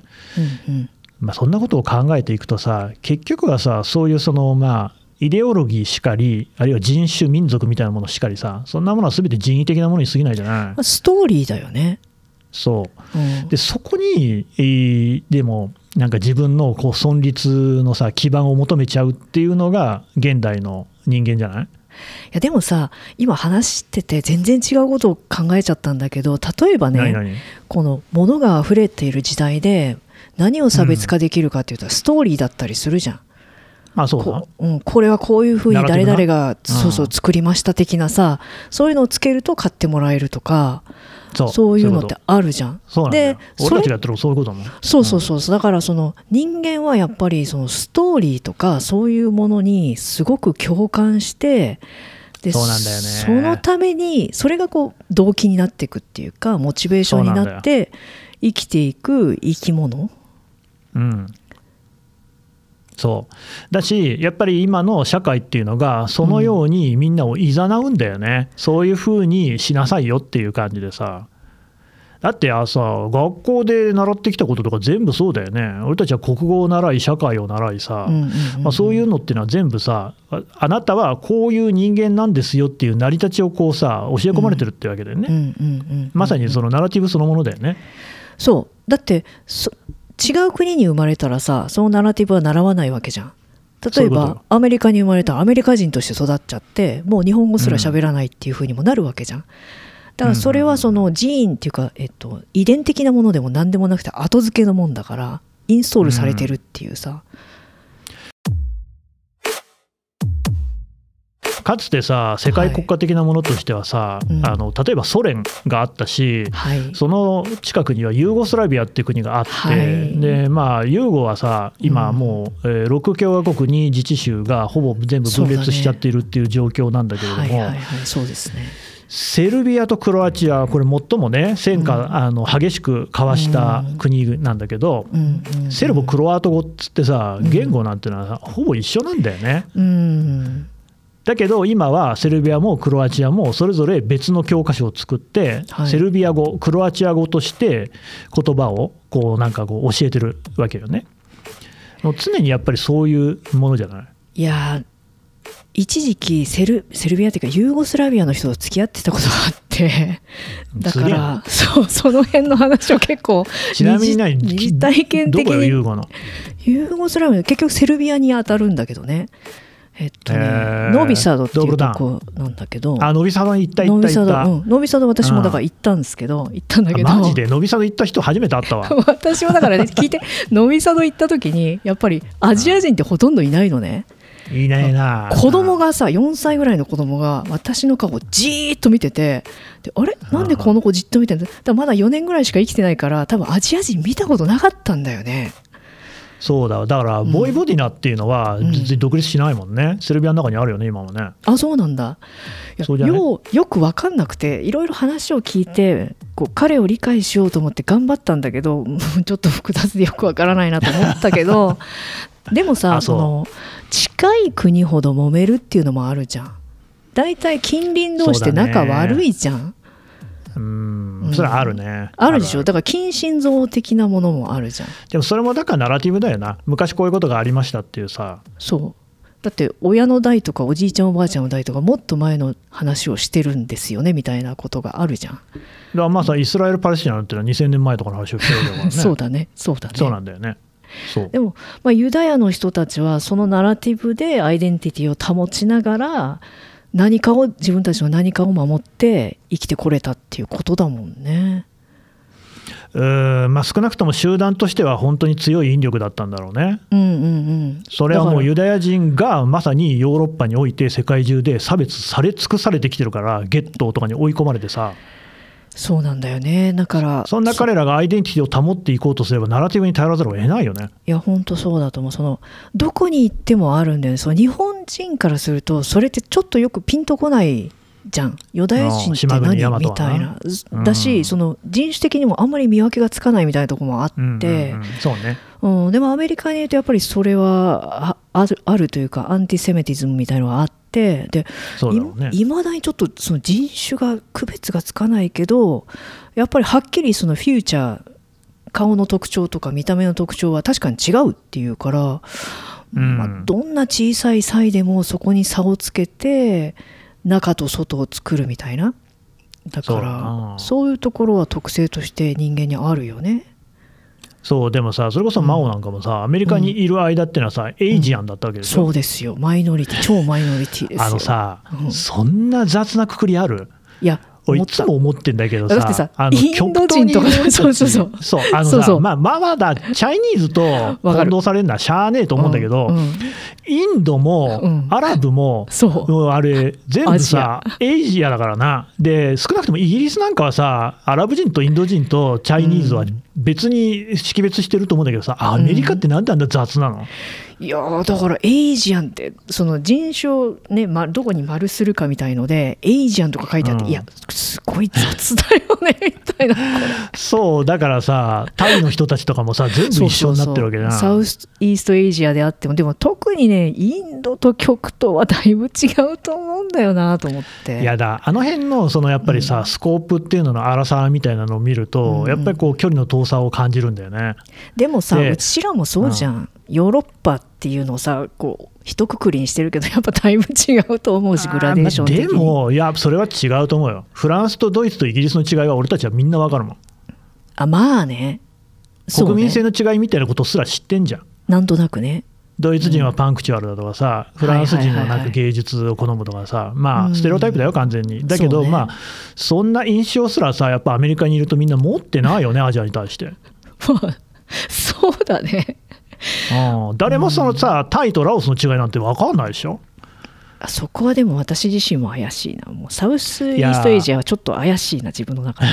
うんうん。まあ、そんなことを考えていくとさ結局はさそういうそのまあイデオロギーしかりあるいは人種民族みたいなものしかりさそんなものは全て人為的なものに過ぎないじゃない。まあストーリーだよねそう。うん。でそこに、えーでもなんか自分のこう存立のさ基盤を求めちゃうっていうのが現代の人間じゃない？いやでもさ今話してて全然違うことを考えちゃったんだけど例えばねこの物が溢れている時代で何を差別化できるかっていうと、ストーリーだったりするじゃん。まあそうだ。こ,、うん、これはこういうふうに誰々がそうそううん作りました的なさそういうのをつけると買ってもらえるとかそう。そういうのってこあるじゃん。とそうで俺たちがやってるのそういうことだも。んそうそうそうそう。だからその人間はやっぱりそのストーリーとかそういうものにすごく共感してでそうなんだよね。そのためにそれがこう動機になっていくっていうかモチベーションになって生きていく生き物。うんそう。だしやっぱり今の社会っていうのがそのようにみんなを誘うんだよね、そういうふうにしなさいよっていう感じでさ。だってあさ学校で習ってきたこととか全部そうだよね。俺たちは国語を習い社会を習いさ、そういうのっていうのは全部さああなたはこういう人間なんですよっていう成り立ちをこうさ教え込まれてるってわけだよね、うんうんうん。まさにそのナラティブそのものだよね。そう。だってそ違う国に生まれたらさそのナラティブは習わないわけじゃん。例えばアメリカに生まれたらアメリカ人として育っちゃってもう日本語すら喋らないっていう風にもなるわけじゃん。だからそれはそのジーンっていうか、えっと、遺伝的なものでも何でもなくて後付けのもんだからインストールされてるっていうさ、かつてさ世界国家的なものとしてはさ、うん。あの例えばソ連があったし、はい。その近くにはユーゴスラビアっていう国があって、はい。でまあ、ユーゴはさ、今もう、えー6共和国に自治州がほぼ全部分裂しちゃっているっていう状況なんだけれども、はいはいはいそうですね。セルビアとクロアチア、これ、最もね、戦火、あの激しく交わした国なんだけど、うんうんうん。セルボ、クロアト語っつってさ、言語なんてのはさほぼ一緒なんだよね。うんだけど今はセルビアもクロアチアもそれぞれ別の教科書を作って、はい。セルビア語クロアチア語として言葉をこうなんかこう教えてるわけよね。もう常にやっぱりそういうものじゃない？いやー一時期セルセルビアっていうかユーゴスラビアの人と付き合ってたことがあって だからそうその辺の話を結構ちなみに何？二次二次体験的どこよにユーゴの？ユーゴスラビア結局セルビアに当たるんだけどねえっとね、へー。ノビサドっていうとこなんだけどあノビサドに行った行った行った。うん、ノビサド私もだから行ったんですけど行ったんだけど。あマジで？ノビサド行った人初めて会ったわ。私もだからね聞いてノビサド行った時にやっぱりアジア人ってほとんどいないのね、いないな。子供がさ4歳ぐらいの子供が私の顔をじーっと見ててであれ？なんでこの子じっと見てんだ？だまだ4年ぐらいしか生きてないから多分アジア人見たことなかったんだよねそうだわ。だからボイボディナっていうのはん。全然独立しないもんね、セルビアの中にあるよね今もね。あそうなんだ。そうじゃようよく分かんなくていろいろ話を聞いてこう彼を理解しようと思って頑張ったんだけどうん ちょっと複雑でよく分からないなと思ったけど でもさその近い国ほど揉めるっていうのもあるじゃん。大体近隣同士って仲悪いじゃん、ううん。んそれはあるね。あるでしょ？あだから近親像的なものもあるじゃん。でもそれもだからナラティブだよな。昔こういうことがありましたっていうさ。そう。だって親の代とかおじいちゃんおばあちゃんの代とかもっと前の話をしてるんですよねみたいなことがあるじゃん、だからまあさイスラエル・パレスチナっていうのは2000年前とかの話をしてるわけだからね。そうだね。そうだね。そうなんだよね。そう。でも、まあ、ユダヤの人たちはそのナラティブでアイデンティティを保ちながら何かを自分たちの何かを守って生きてこれたっていうことだもんね。うーんまあ少なくとも集団としては本当に強い引力だったんだろうねうんうんうん。それはもうユダヤ人がまさにヨーロッパにおいて世界中で差別され尽くされてきてるからゲットーとかに追い込まれてさそうなんだよね。だからそんな彼らがアイデンティティを保っていこうとすればナラティブに頼らざるを得ないよね。いや本当そうだと思う。そのどこに行ってもあるんだよね。その日本人からするとそれってちょっとよくピンとこないじゃん。ユダヤ人って何？みたいな。うんだしその人種的にもあんまり見分けがつかないみたいなところもあって、うんうんうん。そうね。うん、でもアメリカにいるとやっぱりそれはああるあるというかアンティセメティズムみたいのがあって。でいまだにちょっとその人種が区別がつかないけどやっぱりはっきりそのフューチャー顔の特徴とか見た目の特徴は確かに違うっていうから、うん。まあ、どんな小さい差異でもそこに差をつけて中と外を作るみたいな？だからなそういうところは特性として人間にあるよね。そうでもさそれこそマオなんかもさ、アメリカにいる間っていうのはさ、エイジアンだったわけでしょ、そうですよ。マイノリティ。超マイノリティですよ。あのさ、うん。そんな雑なくくりある？いや俺いつも思ってんだけどさだってさあのインド人とかそうそうそう。そうあのさそうそう。まあまあまだチャイニーズと 混同されるのはしゃあねえと思うんだけど、うんうん。インドも、うん。アラブもそう。あれ全部さ Asia だからな。で少なくともイギリスなんかはさアラブ人とインド人と Chinese は別に識別してると思うんだけどさ、アメリカってなんであんな雑なの、いやーだから Asian ってその人種ね、ま、どこに丸するかみたいので Asian とか書いてあって、うん。いやすごい雑だよねみたいな。そう、だからさ、タイの人たちとかもさ、全部一緒になってるわけじゃサウスイーストエイジアであってもでも特にねインドと極東はだいぶ違うと思うんだよなと思って。いやだあの辺のそのやっぱりさ、スコープっていうのの荒さみたいなのを見ると、うん。やっぱりこう距離の遠さを感じるんだよね。でもさでうちらもそうじゃん、ヨーロッパっていうのをさこう一括りにしてるけどやっぱだいぶ違うと思うしグラデーション的にでも、いや、それは違うと思うよ。フランスとドイツとイギリスの違いは俺たちはみんなわかるもん。あまあね国民性の違いみたいなことすら知ってんじゃん。なんとなくねドイツ人はパンクチュアルだとかさ、フランス人ははいはいはいはいなんか芸術を好むとかさ、まうんあ、ステレオタイプだよ、完全に。だけど、ねまあ、そんな印象すらさ、やっぱアメリカにいるとみんな持ってないよね、アジアに対して。まあそうだねうん誰もそのさ、タイとラオスの違いなんて分かんないでしょ？あそこはでも私自身も怪しいな。もうサウスイーストエイジアはちょっと怪しいな自分の中で。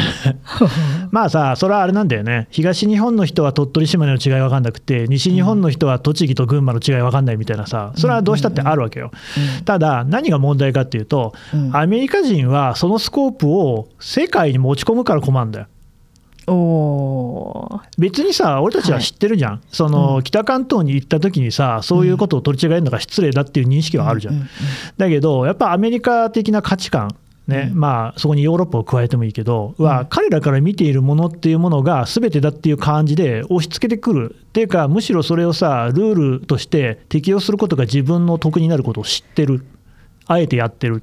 まあさ、それはあれなんだよね、東日本の人は鳥取、島根の違い分かんなくて、西日本の人は栃木と群馬の違い分かんないみたいなさ、それはどうしたってあるわけよ。ただ、何が問題かっていうと、うん。アメリカ人はそのスコープを世界に持ち込むから困るんだよ。おー。別にさ、俺たちは知ってるじゃん、その北関東に行った時にさ、そういうことを取り違えるのが失礼だっていう認識はあるじゃん。うん。うん。だけど、やっぱアメリカ的な価値観、ねうん。まあ、そこにヨーロッパを加えてもいいけど、うん。は彼らから見ているものっていうものが全てだっていう感じで押し付けてくる。っていうか、むしろそれをさ、ルールとして適用することが自分の得になることを知ってる、あえてやってる。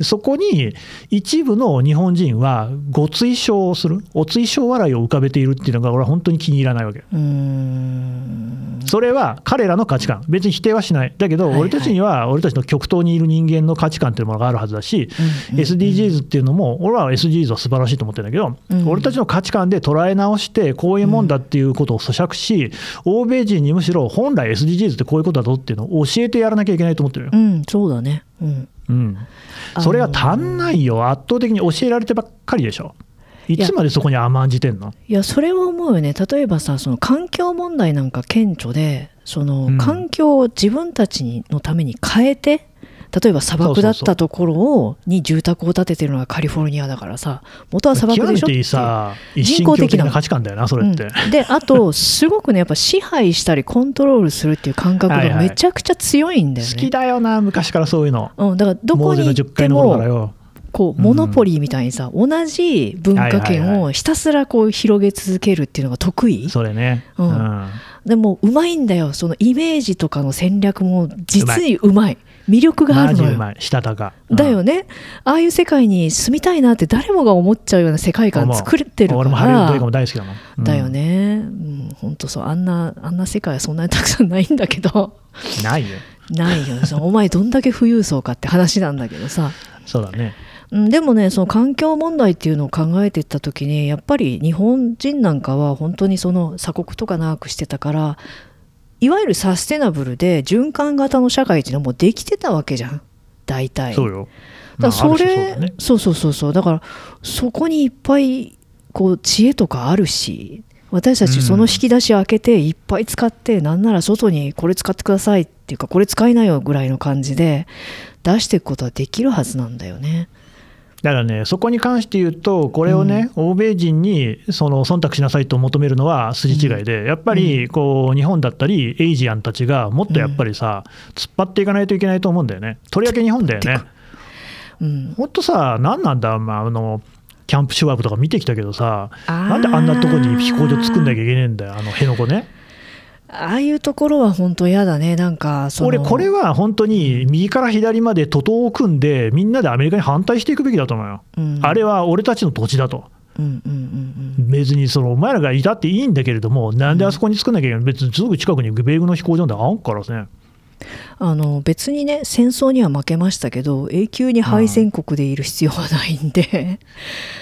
そこに一部の日本人はご追笑をする、お追笑笑いを浮かべているっていうのが、俺は本当に気に入らないわけ。それは彼らの価値観、別に否定はしない、だけど、俺たちには、俺たちの極東にいる人間の価値観というものがあるはずだし、SDGs っていうのも、俺は SDGs は素晴らしいと思ってるんだけど、うん。俺たちの価値観で捉え直して、こういうもんだっていうことを咀嚼し、欧米人にむしろ本来 SDGs ってこういうことだぞっていうのを教えてやらなきゃいけないと思ってるよ。うん。そうだね。うんうん、それが足んないよ、圧倒的に教えられてばっかりでしょ。いつまでそこに甘んじてんの？いやそれは思うよね。例えばさその環境問題なんか顕著でそのうん。環境を自分たちにのために変えて例えば砂漠だったところをに住宅を建ててるのがカリフォルニアだからさ元は砂漠でしょ？極めていいさ、一神教的な価値観だよな、それって。うんであとすごくねやっぱ支配したりコントロールするっていう感覚はいはいがめちゃくちゃ強いんだよね。好きだよな、昔からそういうの。うん、だからどこモーゼの10に行ってもよ。こうモノポリーみたいにさ、同じ文化はいはい圏をひたすらこう広げ続けるっていうのが得意、それね。ううんん。でもうまいんだよそのイメージとかの戦略も実にうまい魅力があるのよ。したたか。うんだよねああいう世界に住みたいなって誰もが思っちゃうような世界観作ってるか俺もハリウッド映画もら大好きだもん。うんだよ。ね、うん、本当そうあんなあんな世界はそんなにたくさんないんだけどないよ。ないよお前どんだけ富裕層かって話なんだけどさ、そうだね。うん、でもねその環境問題っていうのを考えていった時にやっぱり日本人なんかは本当にその鎖国とか長くしてたからいわゆるサステナブルで循環型の社会っていうのはもうできてたわけじゃん大体。そうよ。だからそまあそねそうそうそうそうだからそこにいっぱいこう知恵とかあるし私たちその引き出し開けていっぱい使って、なんなら外にこれ使ってくださいっていうかこれ使いなよぐらいの感じで出していくことはできるはずなんだよね。だからね、そこに関して言うと、これをね、欧米人にその忖度しなさいと求めるのは筋違いで、やっぱりこう日本だったり、エイジアンたちがもっとやっぱりさ、突っ張っていかないといけないと思うんだよね。とりわけ日本だよね。うん、ほんとさ、何なんだ、まあ、あのキャンプシュワーブとか見てきたけどさ、なんであんなとこに飛行場作んなきゃいけねえんだよ、あの辺野古ね。ああいうところは本当嫌だねなんか俺、これは本当に右から左まで徒党を組んで、みんなでアメリカに反対していくべきだと思うよ。うんあれは俺たちの土地だと。うんうんうんうん別にそのお前らがいたっていいんだけれども、なんであそこに作んなきゃいけない、別にすぐ近くに米軍の飛行場なんてあんからね。あの別にね戦争には負けましたけど永久に敗戦国でいる必要はないんで、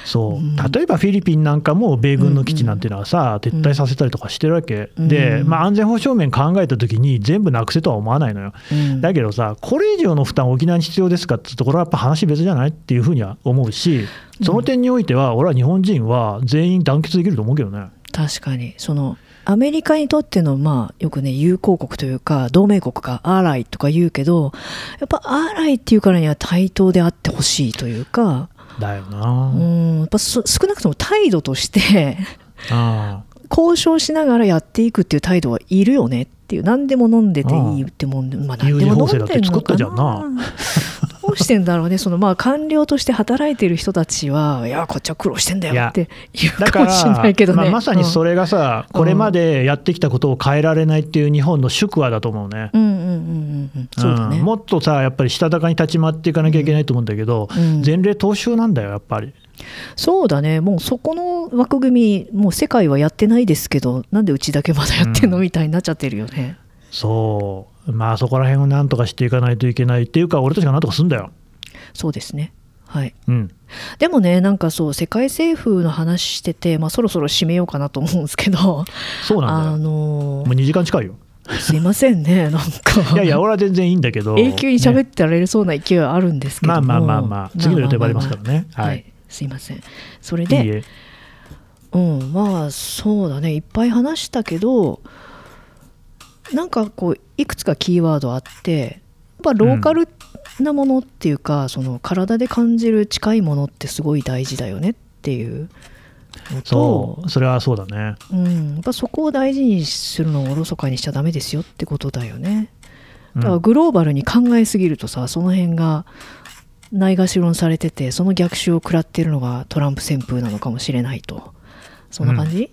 そう。うん。例えばフィリピンなんかも米軍の基地なんていうのはさ、撤退させたりとかしてるわけ、うん。で、うんまあ、安全保障面考えたときに、全部なくせとは思わないのよ。うん。だけどさ、これ以上の負担、沖縄に必要ですかってところはやっぱ話別じゃないっていうふうには思うし、その点においては、俺は日本人は全員団結できると思うけどね。確かに。そのアメリカにとってのまあよくね友好国というか同盟国かアーライとか言うけどやっぱアーライっていうからには対等であってほしいというかだよな、うんやっぱそ少なくとも態度としてあ交渉しながらやっていくっていう態度はいるよねっていう。何でも飲んでていいってもんで、まあ、何でも飲んでるのか有事法制だって作ったじゃんな。どうしてんだろうね。そのまあ官僚として働いてる人たちはいやこっちは苦労してんだよって言うだかかもしれないけどね、まあ、まさにそれ、れがさ、うんこれまでやってきたことを変えられないっていう日本の宿話だと思うね。もっとさやっぱりしたたかに立ち回っていかなきゃいけないと思うんだけど、うん。前例踏襲なんだよやっぱり。そうだね。もうそこの枠組みもう世界はやってないですけどなんでうちだけまだやってんの、うん。みたいになっちゃってるよね。そうまあそこら辺をなんとかしていかないといけないっていうか俺たちがなんとかすんだよ。そうですね。はい。うん。でもねなんかそう世界政府の話してて、まあ、そろそろ締めようかなと思うんですけど。そうなんだあよのもう2時間近いよ。すいませんね なんか。いやいや俺は全然いいんだけど。永久に喋ねってられそうな勢いはあるんですけども、まあまあまあまあ。次の予定もありますからね。まあまあまあはい。すいません。それいいでえ。うんまあそうだね。いっぱい話したけどなんかこういくつかキーワードあってやっぱローカルなものっていうか、その体で感じる近いものってすごい大事だよねっていうのとそうそれはそうだね。うん、やっぱそこを大事にするのをおろそかにしちゃダメですよってことだよね。うん。だからグローバルに考えすぎるとさその辺がないがしろにされててその逆襲を食らってるのがトランプ旋風なのかもしれないと。そんな感じ、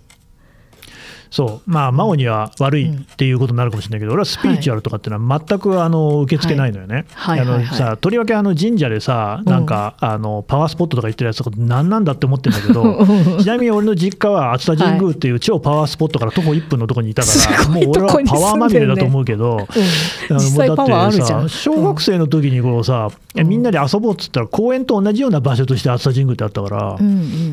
そう。まあ真央には悪いっていうことになるかもしれないけど、俺はスピリチュアルとかっていうのは全くあの受け付けないのよね。あのさとりわけあの神社でさなんか、あのパワースポットとか言ってるやつとか何なんだって思ってるんだけど ちなみに俺の実家は熱田神宮っていう超パワースポットから徒歩1分のところにいたから、もう俺はパワーまみれだと思うけど。だってさ小学生の時にこうさ、うんみんなで遊ぼうっつったら公園と同じような場所として熱田神宮ってあったから、うん、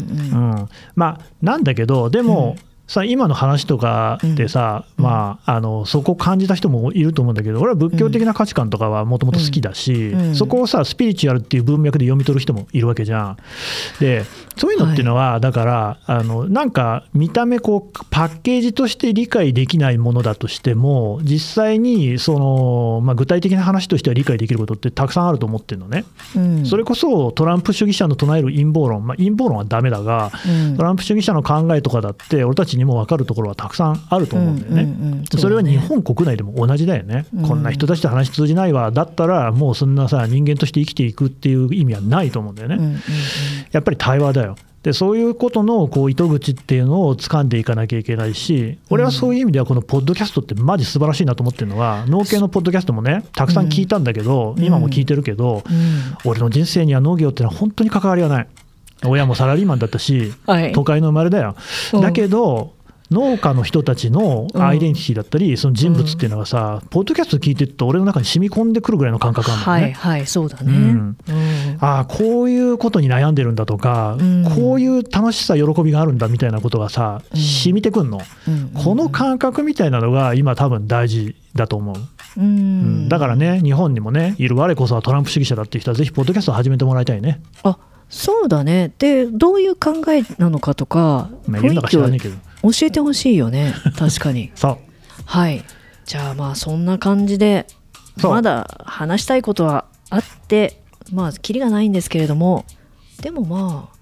まあなんだけどでも、さ今の話とかでさ、うん。まあ、あのそこを感じた人もいると思うんだけど俺は仏教的な価値観とかはもともと好きだし、うん。そこをさスピリチュアルっていう文脈で読み取る人もいるわけじゃん。でそういうのっていうのは、だからあのなんか見た目こうパッケージとして理解できないものだとしても実際にその、まあ、具体的な話としては理解できることってたくさんあると思ってるのね。うん。それこそトランプ主義者の唱える陰謀論、まあ、陰謀論はダメだが、うん。トランプ主義者の考えとかだって、俺たちにも分かるところはたくさんあると思うんだよね。うんうんうんそれは日本国内でも同じだよね、うん。こんな人たちと話通じないわ、だったらもうそんなさ、人間として生きていくっていう意味はないと思うんだよね。うんうんうん。やっぱり対話だよ。でそういうことのこう糸口っていうのを掴んでいかなきゃいけないし、俺はそういう意味では、このポッドキャストってマジ素晴らしいなと思ってるのは、農系のポッドキャストもね、たくさん聞いたんだけど、うん。今も聞いてるけど、うん。俺の人生には農業ってのは本当に関わりがない。親もサラリーマンだったし、はい。都会の生まれだよ。うん。だけど、農家の人たちのアイデンティティだったり、その人物っていうのがさ、ポッドキャスト聞いてると、俺の中に染み込んでくるぐらいの感覚なんだよね。はいはいそうだね、うん。うん。ああこういうことに悩んでるんだとか、うん。こういう楽しさ喜びがあるんだみたいなことがさうん。染みてくんの、うん。この感覚みたいなのが今多分大事だと思う、ううん。んだからね日本にもねいる我こそはトランプ主義者だっていう人はぜひポッドキャストを始めてもらいたいね、あそうだね。でどういう考えなのかとかまあ、いるのか知らないけど。教えてほしいよね。確かに。そう。はい。じゃあまあそんな感じでまだ話したいことはあってまあキリがないんですけれども。でもまあ。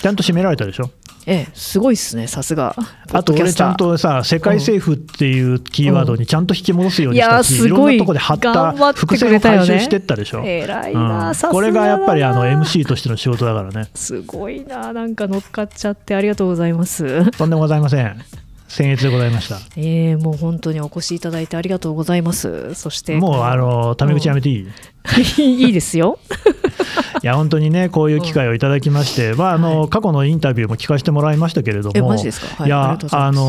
ちゃんと締められたでしょええ。すごいっすねさすが。あと俺ちゃんとさ世界政府っていうキーワードにちゃんと引き戻すようにしたし、うんいろんなとこで貼った伏線を回収してったでしょ、偉いうん。な、さすがこれがやっぱりあの MC としての仕事だからね。すごいななんか乗っかっちゃってありがとうございます。とんでもございません。僭越でございました。ええもう本当にお越しいただいてありがとうございます。そして。もうあのタメ口やめていい、い？いいですよ。や本当にねこういう機会をいただきまして、まああのはい。過去のインタビューも聞かせてもらいましたけれどもい。いやあの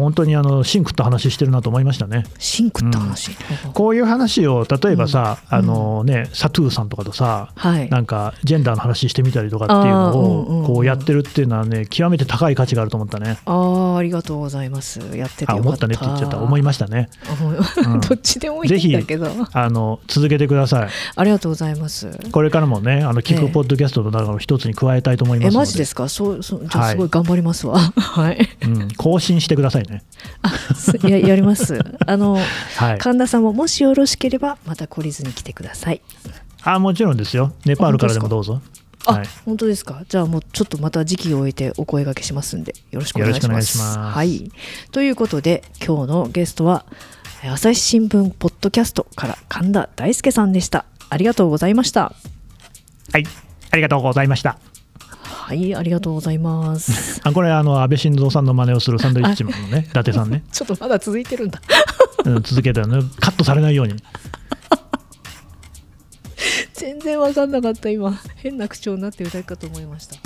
本当にあのシンクった話してるなと思いましたね。シンクって話、こういう話を例えばさ、うん。あのねサトゥーさんとかとさはい。なんかジェンダーの話してみたりとかっていうのをこうやってるっていうのはね極めて高い価値があると思ったね。ああありがとうございます。やっててよかっあ思ったたねって言っちゃった。思いましたね。どっちでもいいんだけど。あの続けてください。ありがとうございます。これからもねあの聞くポッドキャストの中の一つに加えたいと思いますので、えマジですか？そうそうじゃあすごい頑張りますわ。はい、うん、更新してくださいね。あすややります。あの、はい、神田さんももしよろしければまた懲りずに来てください。あもちろんですよ、ネパールからでもどうぞ。あ、はい。本当ですか？じゃあもうちょっとまた時期を置いてお声掛けしますんでよろしくお願いします。いします。はい。ということで今日のゲストはえー朝日新聞ポッドキャストから神田大輔さんでした。ありがとうございました。はい、ありがとうございました。はいありがとうございます。あこれあの安倍晋三さんの真似をするサンドイッチマンのね 伊達さんね、ちょっとまだ続いてるんだ。うん、続けてねカットされないように。全然わかんなかった今。変な口調になってるだけかと思いました